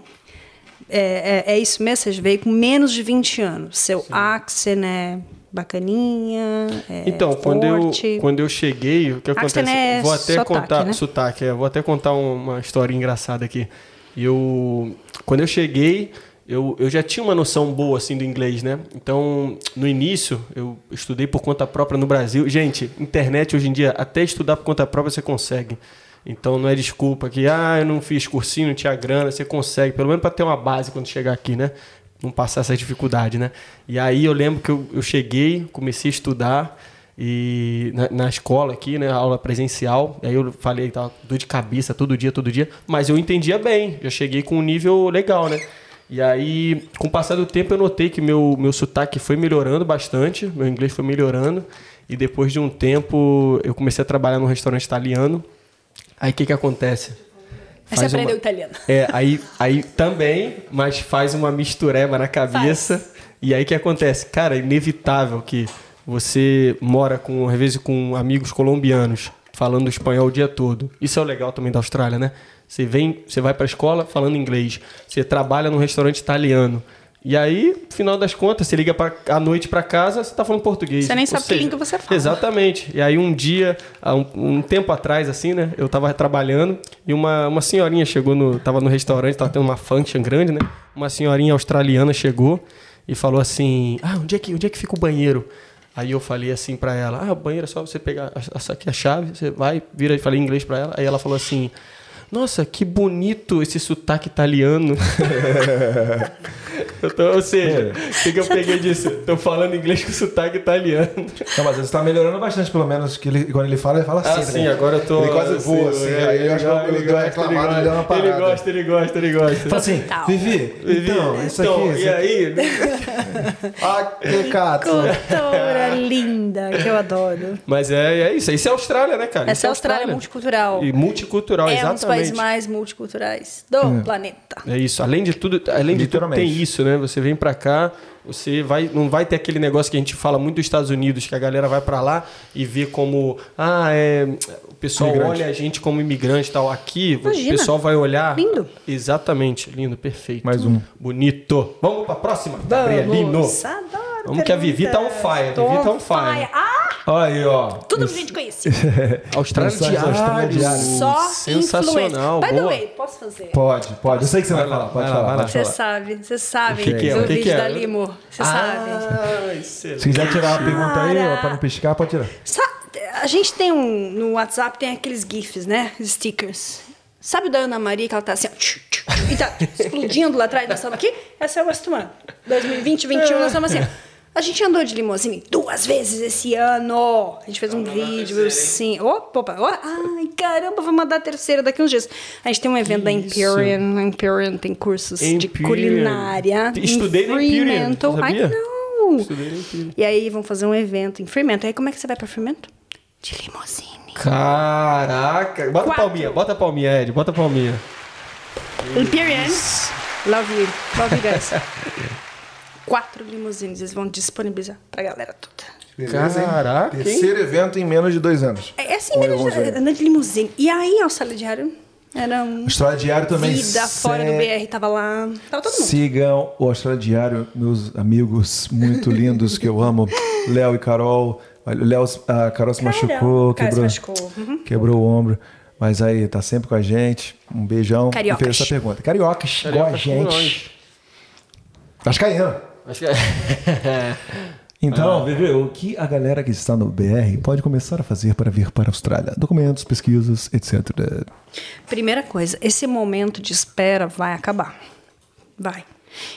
É, é, é isso mesmo? Você veio com menos de 20 anos. Seu accent é bacaninha, é Então, quando eu, quando eu cheguei, o que acontece? É vou até sotaque, contar né? sotaque, é, vou até contar um- uma história engraçada aqui. Eu quando eu cheguei, eu, eu já tinha uma noção boa assim do inglês, né? Então, no início, eu estudei por conta própria no Brasil. Gente, internet hoje em dia, até estudar por conta própria você consegue. Então não é desculpa que ah, eu não fiz cursinho, não tinha grana, você consegue, pelo menos para ter uma base quando chegar aqui, né? Não passar essa dificuldade, né? E aí eu lembro que eu, eu cheguei, comecei a estudar e na, na escola aqui, né, aula presencial. Aí eu falei, tava dor de cabeça todo dia, todo dia, mas eu entendia bem. Já cheguei com um nível legal, né? E aí, com o passar do tempo, eu notei que meu, meu sotaque foi melhorando bastante, meu inglês foi melhorando. E depois de um tempo, eu comecei a trabalhar num restaurante italiano. Aí o que, que acontece? Aí você Faz aprendeu uma- italiano. É, aí, aí também, mas faz uma mistureba na cabeça. E aí o que acontece? Cara, é inevitável que você mora com, às vezes, com amigos colombianos, falando espanhol o dia todo. Isso é o legal também da Austrália, né? Você vem, você vai pra escola falando inglês. Você trabalha num restaurante italiano. E aí, final das contas, você liga pra, à noite pra casa, você tá falando português. Você nem Ou sabe que seja, língua você fala. Exatamente. E aí um dia, um, um tempo atrás, assim, né? Eu tava trabalhando e uma, uma senhorinha chegou no. Tava no restaurante, tava tendo uma function grande, né? Uma senhorinha australiana chegou e falou assim: Ah, onde é que, onde é que fica o banheiro? Aí eu falei assim pra ela: Ah, o banheiro é só você pegar essa aqui a chave, você vai, vira e falei em inglês pra ela. Aí ela falou assim. Nossa, que bonito esse sotaque italiano. Eu tô- ou seja, o que, que eu peguei disso? Tô falando inglês com sotaque italiano. Não, mas você tá melhorando bastante, pelo menos, que ele, quando ele fala, ele fala Ah, assim. sim, né? agora eu tô. Ele quase voa, assim. é, aí eu acho que ele ele deu uma reclamada, ele deu uma Ele parada. gosta, ele gosta, ele gosta. Fala assim, Vivi, Vivi, então, isso então, aqui. e isso aqui. aí? Ah, que cato. Cultura linda, que eu adoro. Mas é, é isso. Isso é Austrália, né, cara? Isso Essa é a Austrália multicultural. E multicultural, é um exatamente. Mais multiculturais do É. planeta. É isso. Além de tudo, além de tudo tem isso, né? Você vem pra cá, você vai, não vai ter aquele negócio que a gente fala muito dos Estados Unidos, que a galera vai pra lá e vê como, ah, é, o pessoal Imigrante. olha a gente como imigrante e tal. Aqui, Imagina. o pessoal vai olhar. Lindo. Exatamente, lindo, perfeito. Mais um. Bonito. Vamos pra próxima. Gabrielino. Vamos, que a Vivi tá on fire. A Vivi tá on fire. Ah, Olha aí, ó. tudo que a gente conhece. Austrália da diário. Só Sensacional. By the way, posso fazer? Pode, pode. Eu sei que você vai, Vai lá, falar. Pode vai lá, falar. vai lá. pode Você falar. sabe, você sabe. que que é? do O que que vídeo é? da Limo. Você sabe. Ah, excelente. Se quiser tirar uma pergunta aí, ó, pra não piscar, pode tirar. Sa- A gente tem um. No WhatsApp tem aqueles GIFs, né? Stickers. Sabe o da Ana Maria que ela tá assim, ó, e tá explodindo lá atrás? Nós estamos aqui? Essa é o Westman. 2020, 2021, nós estamos assim. A gente andou de limousine duas vezes esse ano. A gente fez um vídeo, sim. Opa, opa, ó, ai, caramba, vou mandar a terceira daqui uns dias. A gente tem um evento da Isso. Imperial. A Imperial tem cursos de culinária. Estudei Fremantle. sabia? Ai, não. Estudei na Imperial. E aí vão fazer um evento em Fremantle. Aí como é que você vai pra Fremantle? De limousine. Caraca. Bota a Quatro. palminha, bota a palminha, Ed. Bota a palminha. Imperial. Love you. Love you guys. Quatro limusines eles vão disponibilizar pra galera toda. Beleza, hein? Caraca, hein? Terceiro evento em menos de dois anos. É assim Ou anos. andando de limusine. E aí, ao Sala Diário, era um... Austrália Diário também. Vida fora do BR, tava lá. Tava todo mundo. Sigam o Austrália Diário, meus amigos muito lindos que eu amo. Léo e Carol. Léo, a Carol se machucou, Carol se quebrou, machucou. Uhum. quebrou o ombro. Mas aí, tá sempre com a gente. Um beijão. Cariocas. E fez essa pergunta. Cariocas, igual a Cariocas com gente. Vascaíno. Acho que é. Então, Vivi, o que a galera que está no BR pode começar a fazer para vir para a Austrália? Documentos, pesquisas, etc. Primeira coisa, esse momento de espera vai acabar. Vai.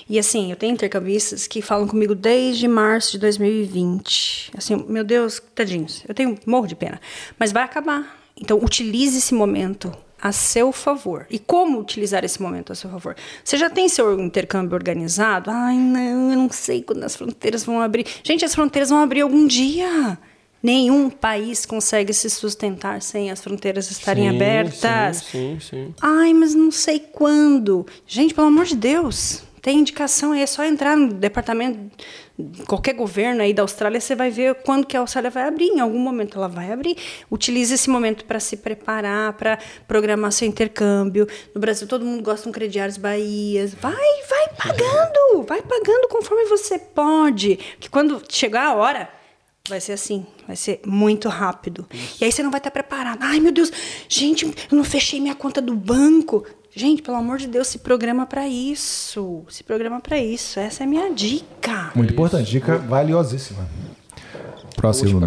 E assim, eu tenho intercambistas que falam comigo desde março de 2020. Assim, meu Deus, tadinhos, eu tenho morro de pena. Mas vai acabar. Então, utilize esse momento a seu favor. E como utilizar esse momento a seu favor? Você já tem seu intercâmbio organizado? Ai, não, eu não sei quando as fronteiras vão abrir. Gente, as fronteiras vão abrir algum dia. Nenhum país consegue se sustentar sem as fronteiras estarem Sim, abertas. Sim, sim, sim. Ai, mas não sei quando. Gente, pelo amor de Deus, tem indicação aí, é só entrar no departamento, qualquer governo aí da Austrália, você vai ver quando que a Austrália vai abrir. Em algum momento ela vai abrir. Utilize esse momento para se preparar, para programar seu intercâmbio. No Brasil, todo mundo gosta de um crediários Bahias. Vai, vai pagando, vai pagando conforme você pode. Que quando chegar a hora, Vai ser assim, vai ser muito rápido. E aí você não vai estar preparado. Ai, meu Deus, gente, eu não fechei minha conta do banco. Gente, pelo amor de Deus, se programa para isso. Se programa para isso. Essa é a minha dica. Muito importante, dica valiosíssima. Próxima.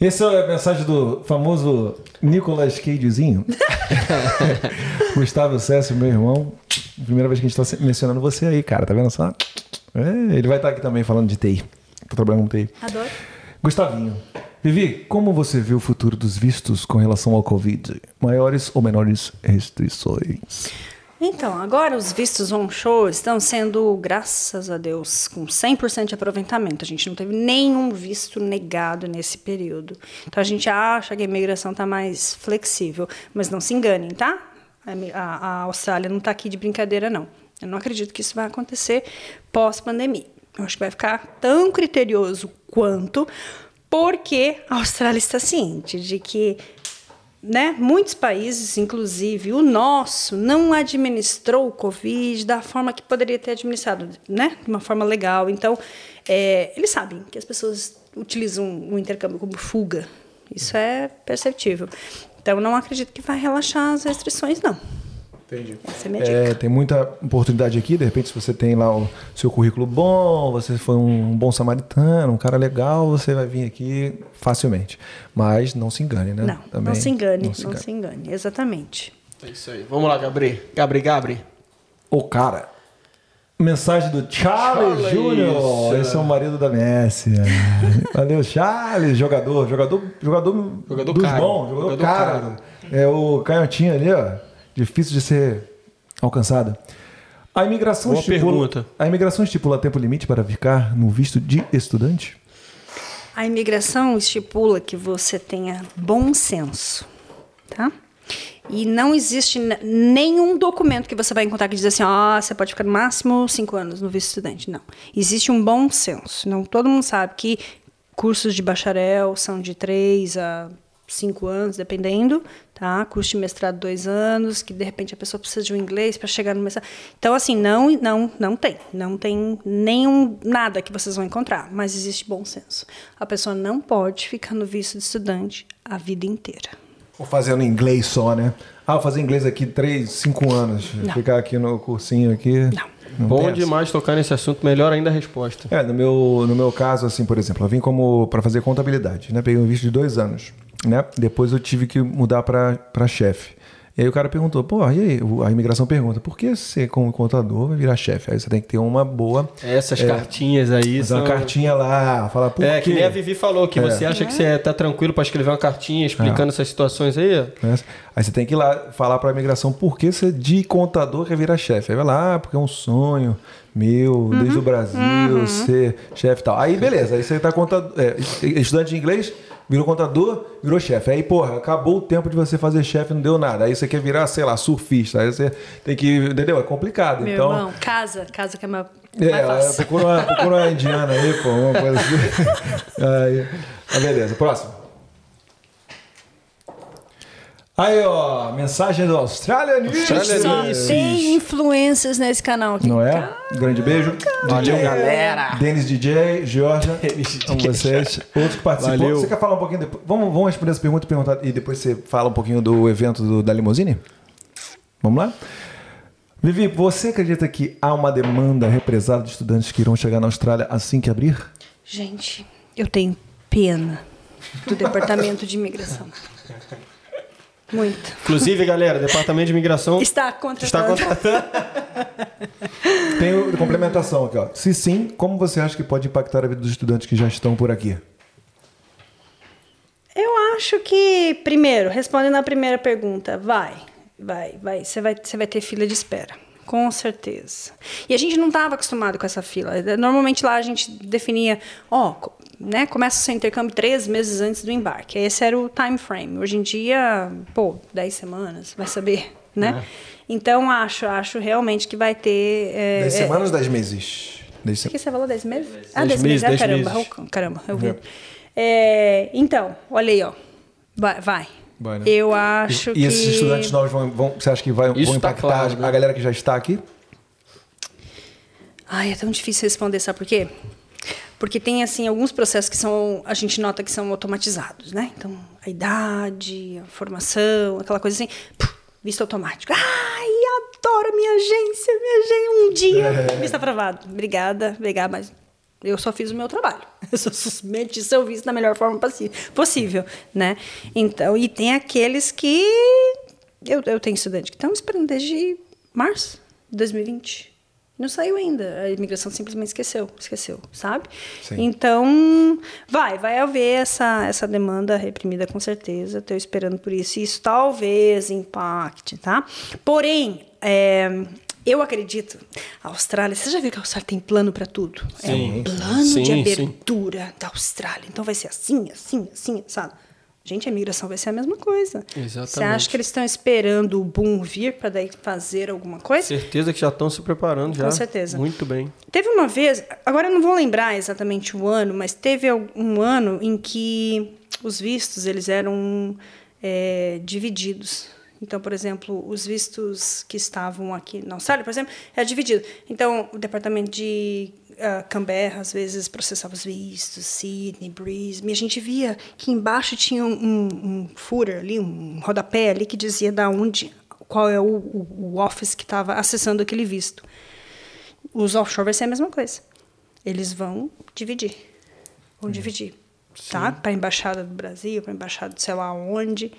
Essa é a mensagem do famoso Nicolas Cagezinho. Gustavo Césio, meu irmão. Primeira vez que a gente está mencionando você aí, cara. Tá vendo só? É, ele vai estar aqui também falando de TI. Tô trabalhando com TI. Adoro. Gustavinho. Vivi, como você vê o futuro dos vistos com relação ao Covid? Maiores ou menores restrições? Então, agora os vistos on-show estão sendo, graças a Deus, com 100% de aproveitamento. A gente não teve nenhum visto negado nesse período. Então, a gente acha que a imigração está mais flexível. Mas não se enganem, tá? A- a Austrália não está aqui de brincadeira, não. Eu não acredito que isso vai acontecer pós-pandemia. Eu acho que vai ficar tão criterioso quanto, porque a Austrália está ciente de que né, muitos países, inclusive o nosso, não administrou o Covid da forma que poderia ter administrado, né, de uma forma legal. Então, é, eles sabem que as pessoas utilizam o intercâmbio como fuga. Isso é perceptível. Então, não acredito que vai relaxar as restrições, não. Entendi. Essa é a minha dica. É, tem muita oportunidade aqui, de repente, se você tem lá o seu currículo bom, você foi um bom samaritano, um cara legal, você vai vir aqui facilmente. Mas não se engane, né? Não, Também não se engane, não não se se engane. engane. Exatamente. É isso aí. Vamos lá, Gabri. Gabri, Gabri. O cara. Mensagem do Charles Charles. Júnior. Esse é o marido da Messi. Valeu, Charles, jogador, jogador, jogador, Jogador dos caro. bons, jogador, Jogador caro. caro. É o canhotinho ali, ó, difícil de ser alcançado. A imigração Boa estipula, pergunta. A imigração estipula tempo limite para ficar no visto de estudante? A imigração estipula que você tenha bom senso, tá? E não existe nenhum documento que você vai encontrar que diz assim, ó, você pode ficar no máximo cinco anos no visto estudante. Não. Existe um bom senso. Não, todo mundo sabe que cursos de bacharel são de três a cinco anos, dependendo, tá? Curso de mestrado dois anos, que de repente a pessoa precisa de um inglês para chegar no mestrado. Então, assim, não, não, não tem. Não tem nenhum, nada que vocês vão encontrar, mas existe bom senso. A pessoa não pode ficar no visto de estudante a vida inteira. Ou fazendo inglês só, né? Ah, vou fazer inglês aqui três, cinco anos. Não. Ficar aqui no cursinho aqui. Não. Bom tem essa. demais tocar nesse assunto, melhor ainda a resposta. É, no meu, no meu caso, assim, por exemplo, eu vim como para fazer contabilidade, né? Peguei um visto de dois anos, né? Depois eu tive que mudar para chefe. E aí o cara perguntou, pô, e aí? A imigração pergunta, por que você, como contador, vai virar chefe? Aí você tem que ter uma boa. Essas é, cartinhas aí fazer uma são- cartinha lá, falar por É, quê? que nem a Vivi falou, que É. você acha que você tá tranquilo pra escrever uma cartinha explicando essas situações aí? Aí você tem que ir lá falar para a imigração por que você de contador quer virar chefe. Aí vai lá, ah, porque é um sonho meu, desde o Brasil, uhum. ser chefe e tal. Aí beleza, aí você tá contador, é, estudante de inglês, virou contador, virou chefe. Aí, porra, acabou o tempo de você fazer chefe, não deu nada. Aí você quer virar, sei lá, surfista. Aí você tem que, entendeu? É complicado. Meu então, irmão, casa, casa que é mais, é, é, procura, uma, procura uma indiana aí, pô, uma coisa assim. aí, beleza, próximo. Aí, ó, mensagem do Australia News. Só tem influências nesse canal aqui. Não é? Grande beijo. Valeu, DJ, galera. Denis DJ, Georgia, com vocês. Outros que participam. Valeu. Você quer falar um pouquinho depois? Vamos, vamos responder essa pergunta e, perguntar, e depois você fala um pouquinho do evento do- da Limousine? Vamos lá? Vivi, você acredita que há uma demanda represada de estudantes que irão chegar na Austrália assim que abrir? Gente, eu tenho pena do departamento de imigração. Muito. Inclusive, galera, Departamento de Imigração Está contratando. está contratando. Tem o- complementação aqui, ó. Se sim, como você acha que pode impactar a vida dos estudantes que já estão por aqui? Eu acho que, primeiro, respondendo a primeira pergunta, vai, vai, vai. Você vai, você vai ter fila de espera. Com certeza. E a gente não estava acostumado com essa fila. Normalmente lá a gente definia, ó, co- né, começa o seu intercâmbio três meses antes do embarque. Esse era o time frame. Hoje em dia, pô, dez semanas, vai saber, né? Então acho, acho realmente que vai ter. É, Dez é- semanas ou dez meses? Dez o que você falou? 10 meses? ah, Dez 10 meses. meses, Ah, dez caramba. meses. Oh, caramba, eu vi. É. É, então, olha aí, ó. Vai. vai. Vai, né? Eu acho e, que. E esses estudantes novos vão, vão- você acha que vai, Isso vão tá impactar claro, a- né? a galera que já está aqui? Ai, é tão difícil responder, sabe por quê? Porque tem, assim, alguns processos que são, a gente nota que são automatizados, né? Então, a idade, a formação, aquela coisa assim, puf, visto automático. Ai, adoro a minha agência, minha agência, um dia, É. visto aprovado. Obrigada, obrigada, mas eu só fiz o meu trabalho. Eu só submeti seu visto da melhor forma possível, né? Então, e tem aqueles que... Eu, eu tenho estudantes que estão esperando desde março de 2020. Não saiu ainda. A imigração simplesmente esqueceu, esqueceu, sabe? Sim. Então, vai, vai haver essa, essa demanda reprimida com certeza. Estou esperando por isso. E isso talvez impacte, tá? Porém, é, eu acredito, a Austrália, você já viu que a Austrália tem plano para tudo? é Sim. um plano Sim, de sim. abertura da Austrália. Então vai ser assim, assim, assim, sabe? Gente, a imigração vai ser a mesma coisa. Você Exatamente. acha que eles estão esperando o boom vir para daí fazer alguma coisa? Certeza que já estão se preparando já. Com certeza. Muito bem. Teve uma vez, agora eu não vou lembrar exatamente o ano, mas teve um ano em que os vistos eles eram é, divididos. Então, por exemplo, os vistos que estavam aqui na Austrália, por exemplo, era dividido. Então, o departamento de uh, Canberra, às vezes, processava os vistos, Sydney, Brisbane, e a gente via que embaixo tinha um, um, ali, um rodapé ali, que dizia da onde, qual é o, o, o office que estava acessando aquele visto. Os offshore vai ser a mesma coisa. Eles vão dividir. Vão dividir. Tá? Para a Embaixada do Brasil, para a Embaixada sei lá onde.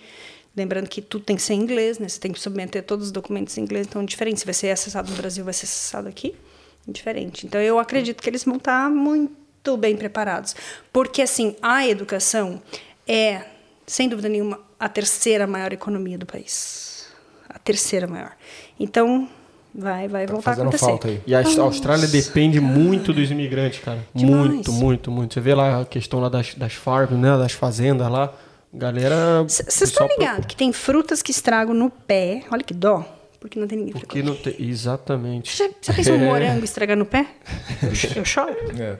Lembrando que tudo tem que ser em inglês, né? Você tem que submeter todos os documentos em inglês, então é diferente. Se vai ser acessado no Brasil, vai ser acessado aqui, é diferente. Então eu acredito que eles vão estar muito bem preparados. Porque, assim, a educação é, sem dúvida nenhuma, a terceira maior economia do país. A terceira maior. Então, vai, vai voltar a acontecer. falta aí. E a Nossa, Austrália depende muito dos imigrantes, cara. Demais. Muito, muito, muito. Você vê lá a questão lá das, das farms, né? Das fazendas lá. Galera. Vocês estão ligados que tem frutas que estragam no pé. Olha que dó. Porque não tem ninguém pra Porque não tem. Exatamente. Já, já pensou um É. morango estragar no pé? Eu, choro. É.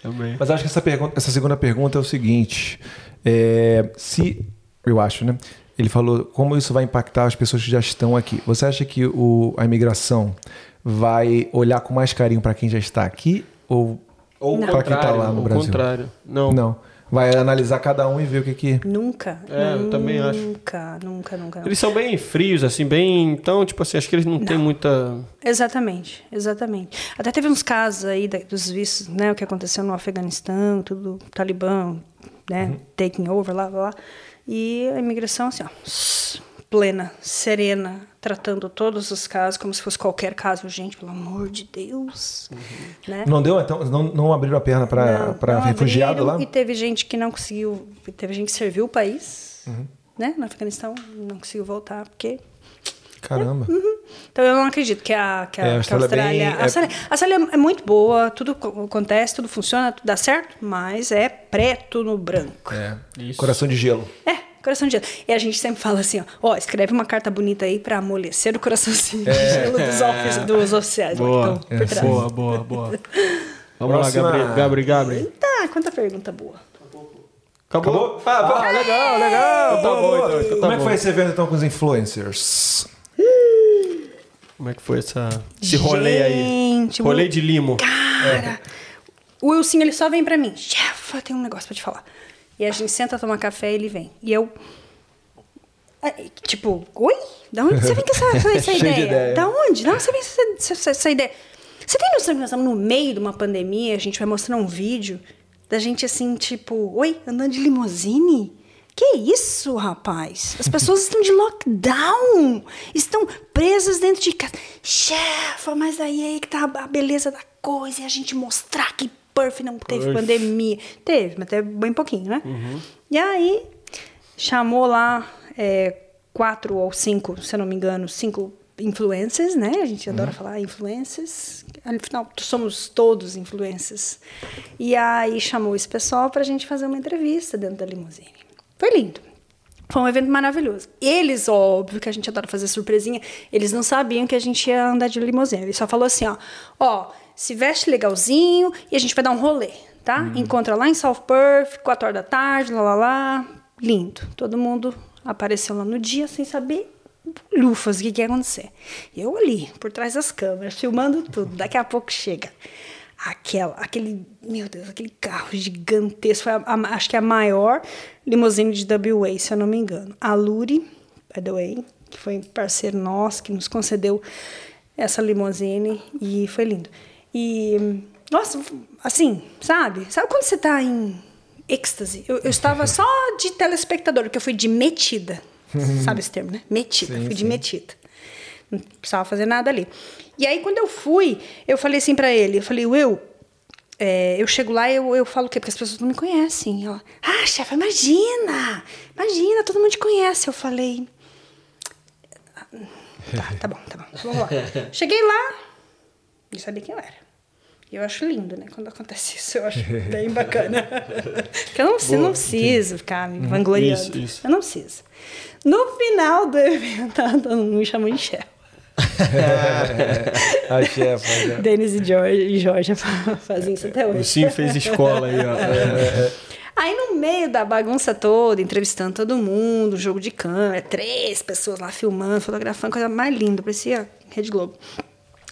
Também. Mas acho que essa, pergunta, essa segunda pergunta é o seguinte: é, se eu acho, né? Ele falou como isso vai impactar as pessoas que já estão aqui. Você acha que o, a imigração vai olhar com mais carinho para quem já está aqui ou, Ou para quem está lá no o Brasil? contrário. Não. Não. Vai analisar cada um e ver o que que. Nunca. É, eu também acho. Nunca, nunca, nunca. Eles são bem frios, assim, bem. Então, tipo assim, acho que eles não, têm muita. Exatamente, exatamente. Até teve uns casos aí dos vistos, né? O que aconteceu no Afeganistão, tudo, Talibã, né? Taking over, lá, lá, lá. E a imigração, assim, ó, plena, serena, tratando todos os casos como se fosse qualquer caso. Gente, pelo amor de Deus. Né? Não deu, então? Não, não abriram a perna para refugiado abriram, lá? E teve gente que não conseguiu, teve gente que serviu o país, Uhum. né? No Afeganistão, não conseguiu voltar, porque Caramba. então eu não acredito que a, que a, É, a que a Austrália é Austrália. bem- a, Austrália a Austrália é muito boa, tudo co- acontece, tudo funciona, tudo dá certo, mas é preto no branco. É. Coração de gelo. É, coração de gelo. E a gente sempre fala assim, ó, ó, escreve uma carta bonita aí pra amolecer o coraçãozinho de É. gelo dos, office, dos oficiais. Boa, estão por trás. boa, boa, boa. Vamos Próxima. lá, Gabriel. Gabriel, Gabriel. Tá, quanta pergunta boa. Acabou? Ah, Ah, legal, legal. Tá bom, então. então tá Como é que foi esse evento então com os influencers? Como é que foi essa, esse rolê aí? Gente, Rolê o- de limo. Cara, o Wilson, ele só vem pra mim. Chefa, tem um negócio pra te falar. E a gente senta tomar café e ele vem. E eu... ah, Tipo, oi? Da onde você vem com essa, essa, ideia? ideia. Da onde? Da onde você vem com essa, essa, essa ideia? Você tem noção que nós estamos no meio de uma pandemia? A gente vai mostrar um vídeo da gente assim, tipo, oi, andando de limusine? Que isso, rapaz? As pessoas estão de lockdown. Estão presas dentro de casa. Chefa, mas aí aí que tá a beleza da coisa e a gente mostrar que Perth não teve Perth. pandemia. Teve, mas teve bem pouquinho, né? E aí, chamou lá é, quatro ou cinco, se eu não me engano, cinco influencers, né? A gente adora falar influencers. Afinal, somos todos influencers. E aí chamou esse pessoal pra gente fazer uma entrevista dentro da limusine. Foi lindo. Foi um evento maravilhoso. Eles, óbvio que a gente adora fazer surpresinha, eles não sabiam que a gente ia andar de limusine. Ele só falou assim, ó, ó, se veste legalzinho e a gente vai dar um rolê, tá? Encontra lá em South Perth, 4 horas da tarde, lá, lá, lá. Lindo. Todo mundo apareceu lá no dia sem saber lufas o que, que ia acontecer. Eu ali, por trás das câmeras, filmando tudo. Daqui a pouco chega aquela, aquele, meu Deus, aquele carro gigantesco. Foi a- a- acho que a maior limusine de WA, se eu não me engano. A Luri, by the way, que foi parceiro nosso, que nos concedeu essa limusine e foi lindo. E, nossa, assim, sabe? Sabe quando você tá em êxtase? Eu, eu estava só de telespectador, porque eu fui de metida. Sabe esse termo, né? Metida. Sim, fui de sim. metida. Não precisava fazer nada ali. E aí, quando eu fui, eu falei assim pra ele, eu falei, Will, é, eu chego lá e eu, eu falo o quê? Porque as pessoas não me conhecem. Ela, ah, chefe, imagina! Imagina, todo mundo te conhece. Eu falei, tá, tá bom, tá bom, vamos lá. Cheguei lá, não sabia quem eu era. E eu acho lindo, né? Quando acontece isso, eu acho bem bacana. Porque eu não, preciso- Boa, não preciso ficar me vangloriando. Isso, isso. Eu não preciso. No final do evento, me chamou de chefe. a chefa. Denis e Jorge, e Jorge fazem isso até hoje. O Sim fez escola aí, ó. Aí no meio da bagunça toda, entrevistando todo mundo, jogo de câmera, três pessoas lá filmando, fotografando, coisa mais linda, parecia Rede Globo.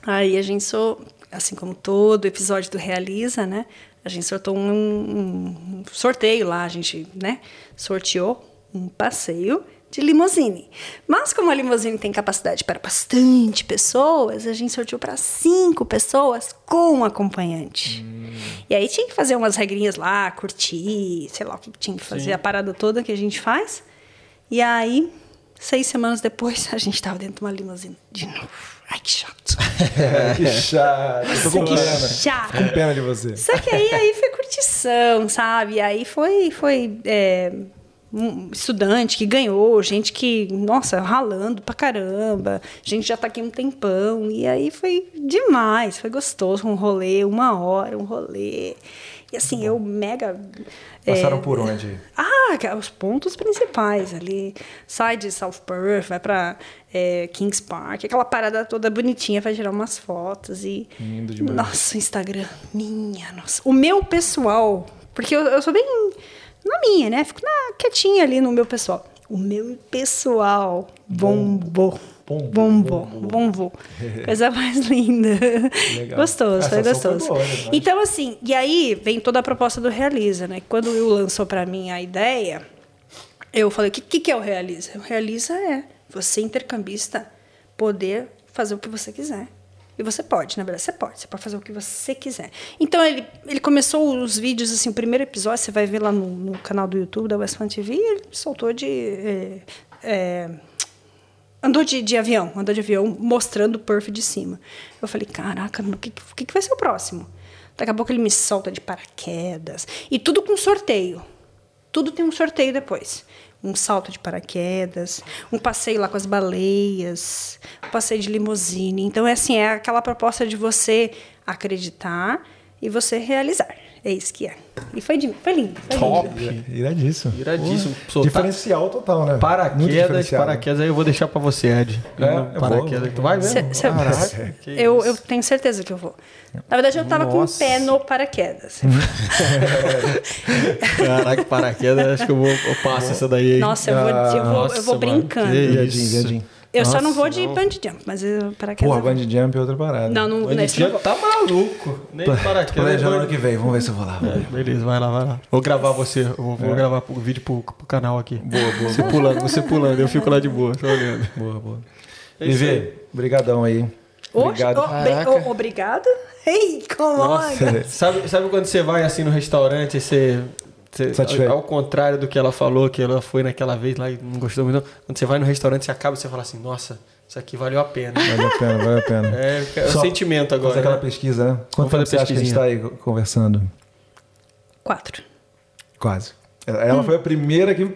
Aí a gente só, assim como todo episódio do Realiza, né? A gente sortou um, um sorteio lá, a gente, né? Sorteou um passeio de limusine. Mas como a limusine tem capacidade para bastante pessoas, a gente sorteou para cinco pessoas com acompanhante. Hum. E aí tinha que fazer umas regrinhas lá, curtir, sei lá o que tinha que fazer, Sim. a parada toda que a gente faz. E aí, seis semanas depois, a gente estava dentro de uma limusine de novo. Ai, que chato. Que chato. Tô com que pena. chato. Com pena de você. Só que aí, aí foi curtição, sabe? Aí foi, foi é, um estudante que ganhou, gente que, nossa, ralando pra caramba, gente já tá aqui um tempão, e aí foi demais, foi gostoso, um rolê, uma hora, um rolê. E assim, eu mega. Passaram é, por onde? Ah, os pontos principais ali. Sai de South Perth, vai pra é, Kings Park, aquela parada toda bonitinha, vai gerar umas fotos e. Lindo demais. Nossa, o Instagram, minha, nossa. O meu pessoal, porque eu, eu sou bem na minha, né? Fico na, quietinha ali no meu pessoal. O meu pessoal bombou. Bombou, bombou. Coisa mais linda. Legal. Gostoso, Essa foi gostoso. Foi boa, né? então, assim, e aí vem toda a proposta do Realiza, né? Quando o Will lançou para mim a ideia, eu falei: o que, que, que é o Realiza? O Realiza é você, intercambista, poder fazer o que você quiser. E você pode, na verdade, você pode. Você pode fazer o que você quiser. Então, ele, ele começou os vídeos, assim, o primeiro episódio, você vai ver lá no, no canal do YouTube da West Fan TV, ele soltou de... É, é, andou de, de avião, andou de avião, mostrando o Perf de cima. Eu falei, caraca, o que, que, que vai ser o próximo? Daqui a pouco ele me solta de paraquedas. E tudo com sorteio. Tudo tem um sorteio depois um salto de paraquedas, um passeio lá com as baleias, um passeio de limusine. Então, é assim, é aquela proposta de você acreditar e você realizar. É isso que é. E foi, de, foi lindo. Foi Top! Lindo. Iradíssimo. Iradíssimo. Diferencial total, né? Paraquedas, paraquedas aí eu vou deixar pra você, Ed. É, paraquedas. Tu vai mesmo? Cê, Caraca. Eu, eu tenho certeza que eu vou. Na verdade, eu tava Nossa. com o pé no paraquedas. Caraca, paraquedas, acho que eu vou eu passo essa daí. Nossa, eu vou, eu vou, eu vou brincando. Viadinho, viadinho. Eu Nossa, só não vou de não. bungee jump, mas eu, paraquedas. Porra, bungee jump é outra parada. Não, não, bungee jump tá maluco. Nem paraquedas. Planejando ano que vem, vamos ver se eu vou lá. É, beleza, vai lá, vai lá. Vou gravar você, vou, vou é. gravar o vídeo pro, pro canal aqui. Boa, boa. Você pulando, você pulando, eu fico lá de boa, só olhando. Boa, boa. É Vivi, brigadão aí. Obrigado. Oh, obrigado? Ei, como sabe, sabe quando você vai assim no restaurante e você você, ao contrário do que ela falou, que ela foi naquela vez lá e não gostou muito. Quando você vai no restaurante, você acaba e você fala assim, nossa, isso aqui valeu a pena. Valeu a pena, valeu a pena. É, é o sentimento agora. Fazer aquela né? pesquisa, né? Quanto tempo você acha que a gente está aí conversando? Quatro. Quase. Ela hum. foi a primeira que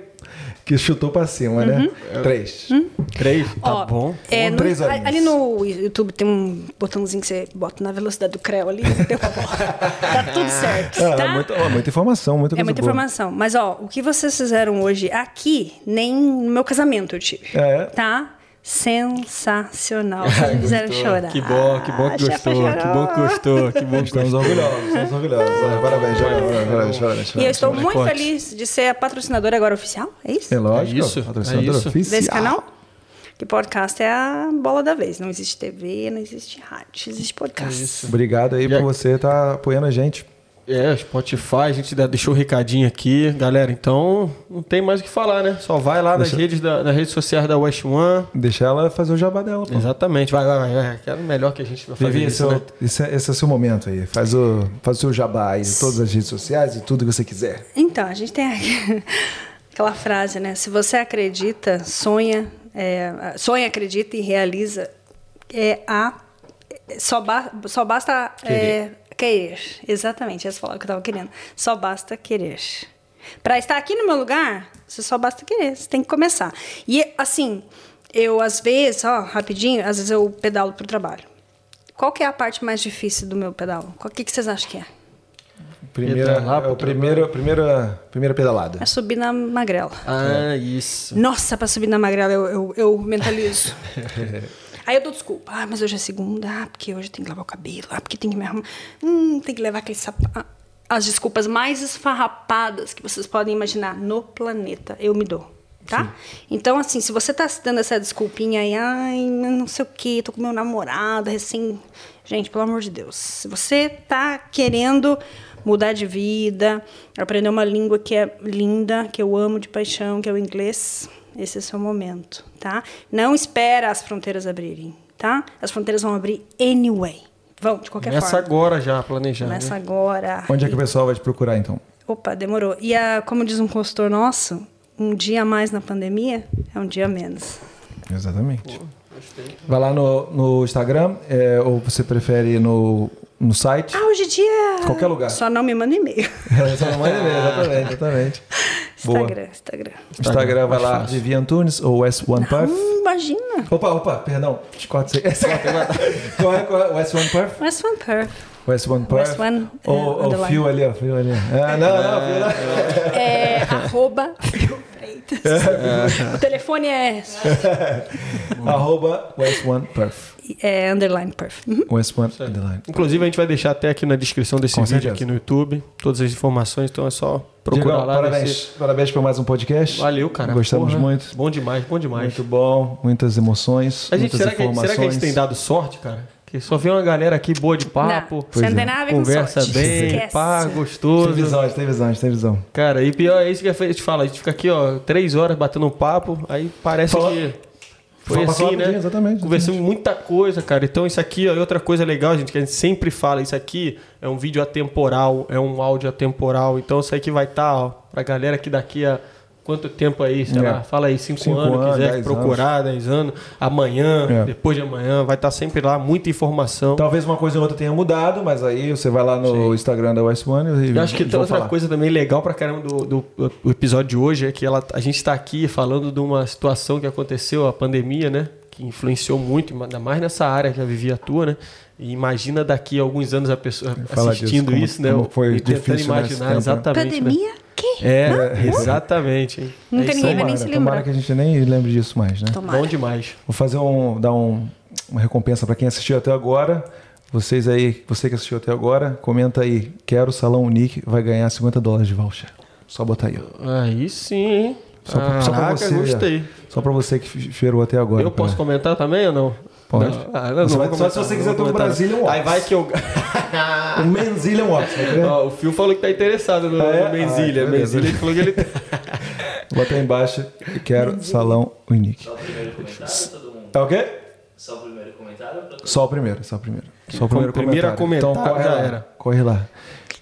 que chutou pra cima, né? uhum. né? Três. Hum? Três? Tá Ó, bom. É, no, Três ali no YouTube tem um botãozinho que você bota na velocidade do Creu ali, deu pra Tá tudo certo. É, tá? É muita, ó, muita informação, muita É muita boa. informação. Mas, ó, o que vocês fizeram hoje aqui, nem no meu casamento eu tive. É. Tá? Sensacional. Vocês fizeram chorar. Que bom, que bom que gostou, que bom que gostou, que bom que Estamos orgulhosos, estamos orgulhosos. Parabéns, parabéns, parabéns. E eu estou muito feliz de ser a patrocinadora agora oficial, é isso? É lógico, é isso, patrocinadora é isso. oficial. Desse canal? Que podcast é a bola da vez. Não existe TV, não existe rádio, existe podcast. É isso. Obrigado aí e por você estar tá apoiando a gente. É, Spotify, a gente deixou o um recadinho aqui, galera. Então, não tem mais o que falar, né? Só vai lá Deixa... nas redes, da, nas redes sociais da West One. Deixa ela fazer o jabá dela, pô. Exatamente, vai, vai, vai. É o melhor que a gente vai fazer. Vivi, isso, né? esse, é, esse é o seu momento aí. Faz o, faz o seu jabá aí, todas as redes sociais e tudo que você quiser. Então, a gente tem aquela frase, né? Se você acredita, sonha, é, sonha, acredita e realiza, é a só, ba, só basta é, Querer. Exatamente, essa palavra que eu estava querendo. Só basta querer. Para estar aqui no meu lugar, você só basta querer. Você tem que começar. E, assim, eu, às vezes, ó, rapidinho, às vezes eu pedalo para o trabalho. Qual que é a parte mais difícil do meu pedalo? O que, que vocês acham que é? Primeira, é o primeiro, primeira, primeira pedalada. É subir na magrela. Ah, isso. Nossa, para subir na magrela eu, eu, eu mentalizo. Aí eu dou desculpa. Ah, mas hoje é segunda. Ah, porque hoje tem que lavar o cabelo. Ah, porque tem que me arrumar. Hum, tem que levar aquele sapato. Ah, as desculpas mais esfarrapadas que vocês podem imaginar no planeta, eu me dou. Tá? Então, assim, se você tá se dando essa desculpinha aí, ai, não sei o que, tô com meu namorado, recém. Gente, pelo amor de Deus. Se você tá querendo mudar de vida, aprender uma língua que é linda, que eu amo de paixão, que é o inglês, esse é o seu momento, tá? Não espera as fronteiras abrirem, tá? As fronteiras vão abrir anyway. Vão, de qualquer Começa forma. agora já, planejando. Começa né? agora. Onde é que o pessoal vai te procurar, então? Opa, demorou. E a, como diz um consultor nosso, um dia a mais na pandemia é um dia a menos. Exatamente. Vai lá no, no Instagram, é, ou você prefere no, no site? Ah, hoje em dia. Qualquer lugar. Só não me manda e-mail. É, só não manda e-mail, exatamente, exatamente. Boa. Instagram, Instagram. Instagram vai lá, fácil. Vivi Antunes ou S1 Puff. Hum, imagina. Opa, opa, perdão. Te corto isso aí. Qual é, qual é? O S1 Puff? West One Perf. O S1 Puff? S1, é, Ou ou o underline. fio ali, ó. Fio ali. Ah, não, não, fio lá. É arroba Fio Freitas. O telefone é, Arroba o S1 Puff. é underline perf. Uhum. O S1 Underline. Inclusive, a gente vai deixar até aqui na descrição desse Com vídeo certeza. aqui no YouTube, todas as informações, então é só procurar Diegão, lá. parabéns. nesse- Parabéns por mais um podcast. Valeu, cara. Gostamos Porra, muito. Bom demais, bom demais. Muito bom, muitas emoções, A gente, muitas será, que, informações. será que a gente tem dado sorte, cara? Que só vê uma galera aqui boa de papo. Não, você não é. tem nada a ver com Conversa sorte. bem, Esquece. pá, Tem gostoso. visão, tem visão, tem visão. Cara, e pior é isso que a gente fala. A gente fica aqui, ó, três horas batendo um papo, aí parece Fala- que. Foi Fala assim, né? exatamente, Conversamos muita coisa, cara. Então, isso aqui ó, é outra coisa legal, gente, que a gente sempre fala. Isso aqui é um vídeo atemporal, é um áudio atemporal. Então, isso aqui vai estar, ó, pra galera que daqui a quanto tempo aí, sei É. lá, fala aí, cinco, Cinco anos, anos, quiser dez procurar, dez anos, amanhã, É. depois de amanhã, vai estar sempre lá, muita informação. Talvez uma coisa ou outra tenha mudado, mas aí você vai lá no Instagram da West One e Eu acho que tem outra falar. coisa também legal pra caramba do, do, do episódio de hoje é que ela, a gente tá aqui falando de uma situação que aconteceu, a pandemia, né? Que influenciou muito, ainda mais nessa área que a Vivi atua, né? E imagina daqui a alguns anos a pessoa Fala assistindo disso, como- isso, né? como foi e tentando imaginar tempo, né? exatamente. né? Pandemia? Que? É, exatamente. hein? Nunca é isso ninguém vai nem Tomara, se tomara lembrar. que a gente nem lembre disso mais, né? Tomara. Bom demais. Vou fazer um. dar um, uma recompensa para quem assistiu até agora. Vocês aí, você que assistiu até agora, comenta aí. Quero Salão Unique, vai ganhar 50 dólares de voucher. Só botar aí, ó. Aí sim, hein? Só pra, só pra você. gostei. Só pra você que esperou até agora. Eu posso comentar também ou não? Pode. Não, ah, não, Você não vai- só se você quiser ter um. Brazilian Wax. Aí vai que eu. Um Menzilian Watch, vai querer? Ó, o Phil falou que tá interessado no, Ah, é? no Menzilha. Ah. Menzilha, ele falou que ele. Bota aí embaixo. Quero Salão Unique. Tá o quê? Só o primeiro comentário? Só o primeiro, só o primeiro. Só o primeiro primeiro a comentário. comentar, então corre lá, era. corre lá.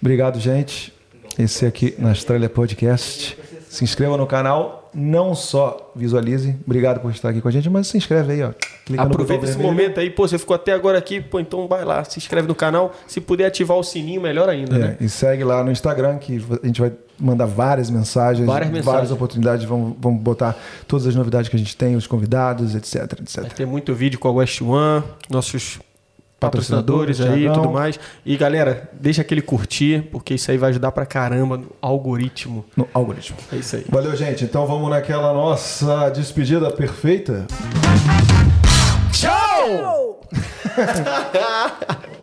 Obrigado, gente. Esse aqui na Austrália Podcast. Se inscreva no canal, não só visualize. Obrigado por estar aqui com a gente, mas se inscreve aí, ó. Clica Aproveita esse vermelho. momento aí, pô, você ficou até agora aqui, pô, então vai lá, se inscreve no canal. Se puder ativar o sininho, melhor ainda, É, né? e segue lá no Instagram que a gente vai mandar várias mensagens, Várias mensagens. várias oportunidades. Vamos, vamos botar todas as novidades que a gente tem, os convidados, etc, etc. Vai ter muito vídeo com a West One, nossos patrocinadores aí e tudo mais. E galera, deixa aquele curtir, porque isso aí vai ajudar pra caramba no algoritmo. No algoritmo. É isso aí. Valeu, gente. Então vamos naquela nossa despedida perfeita. Tchau!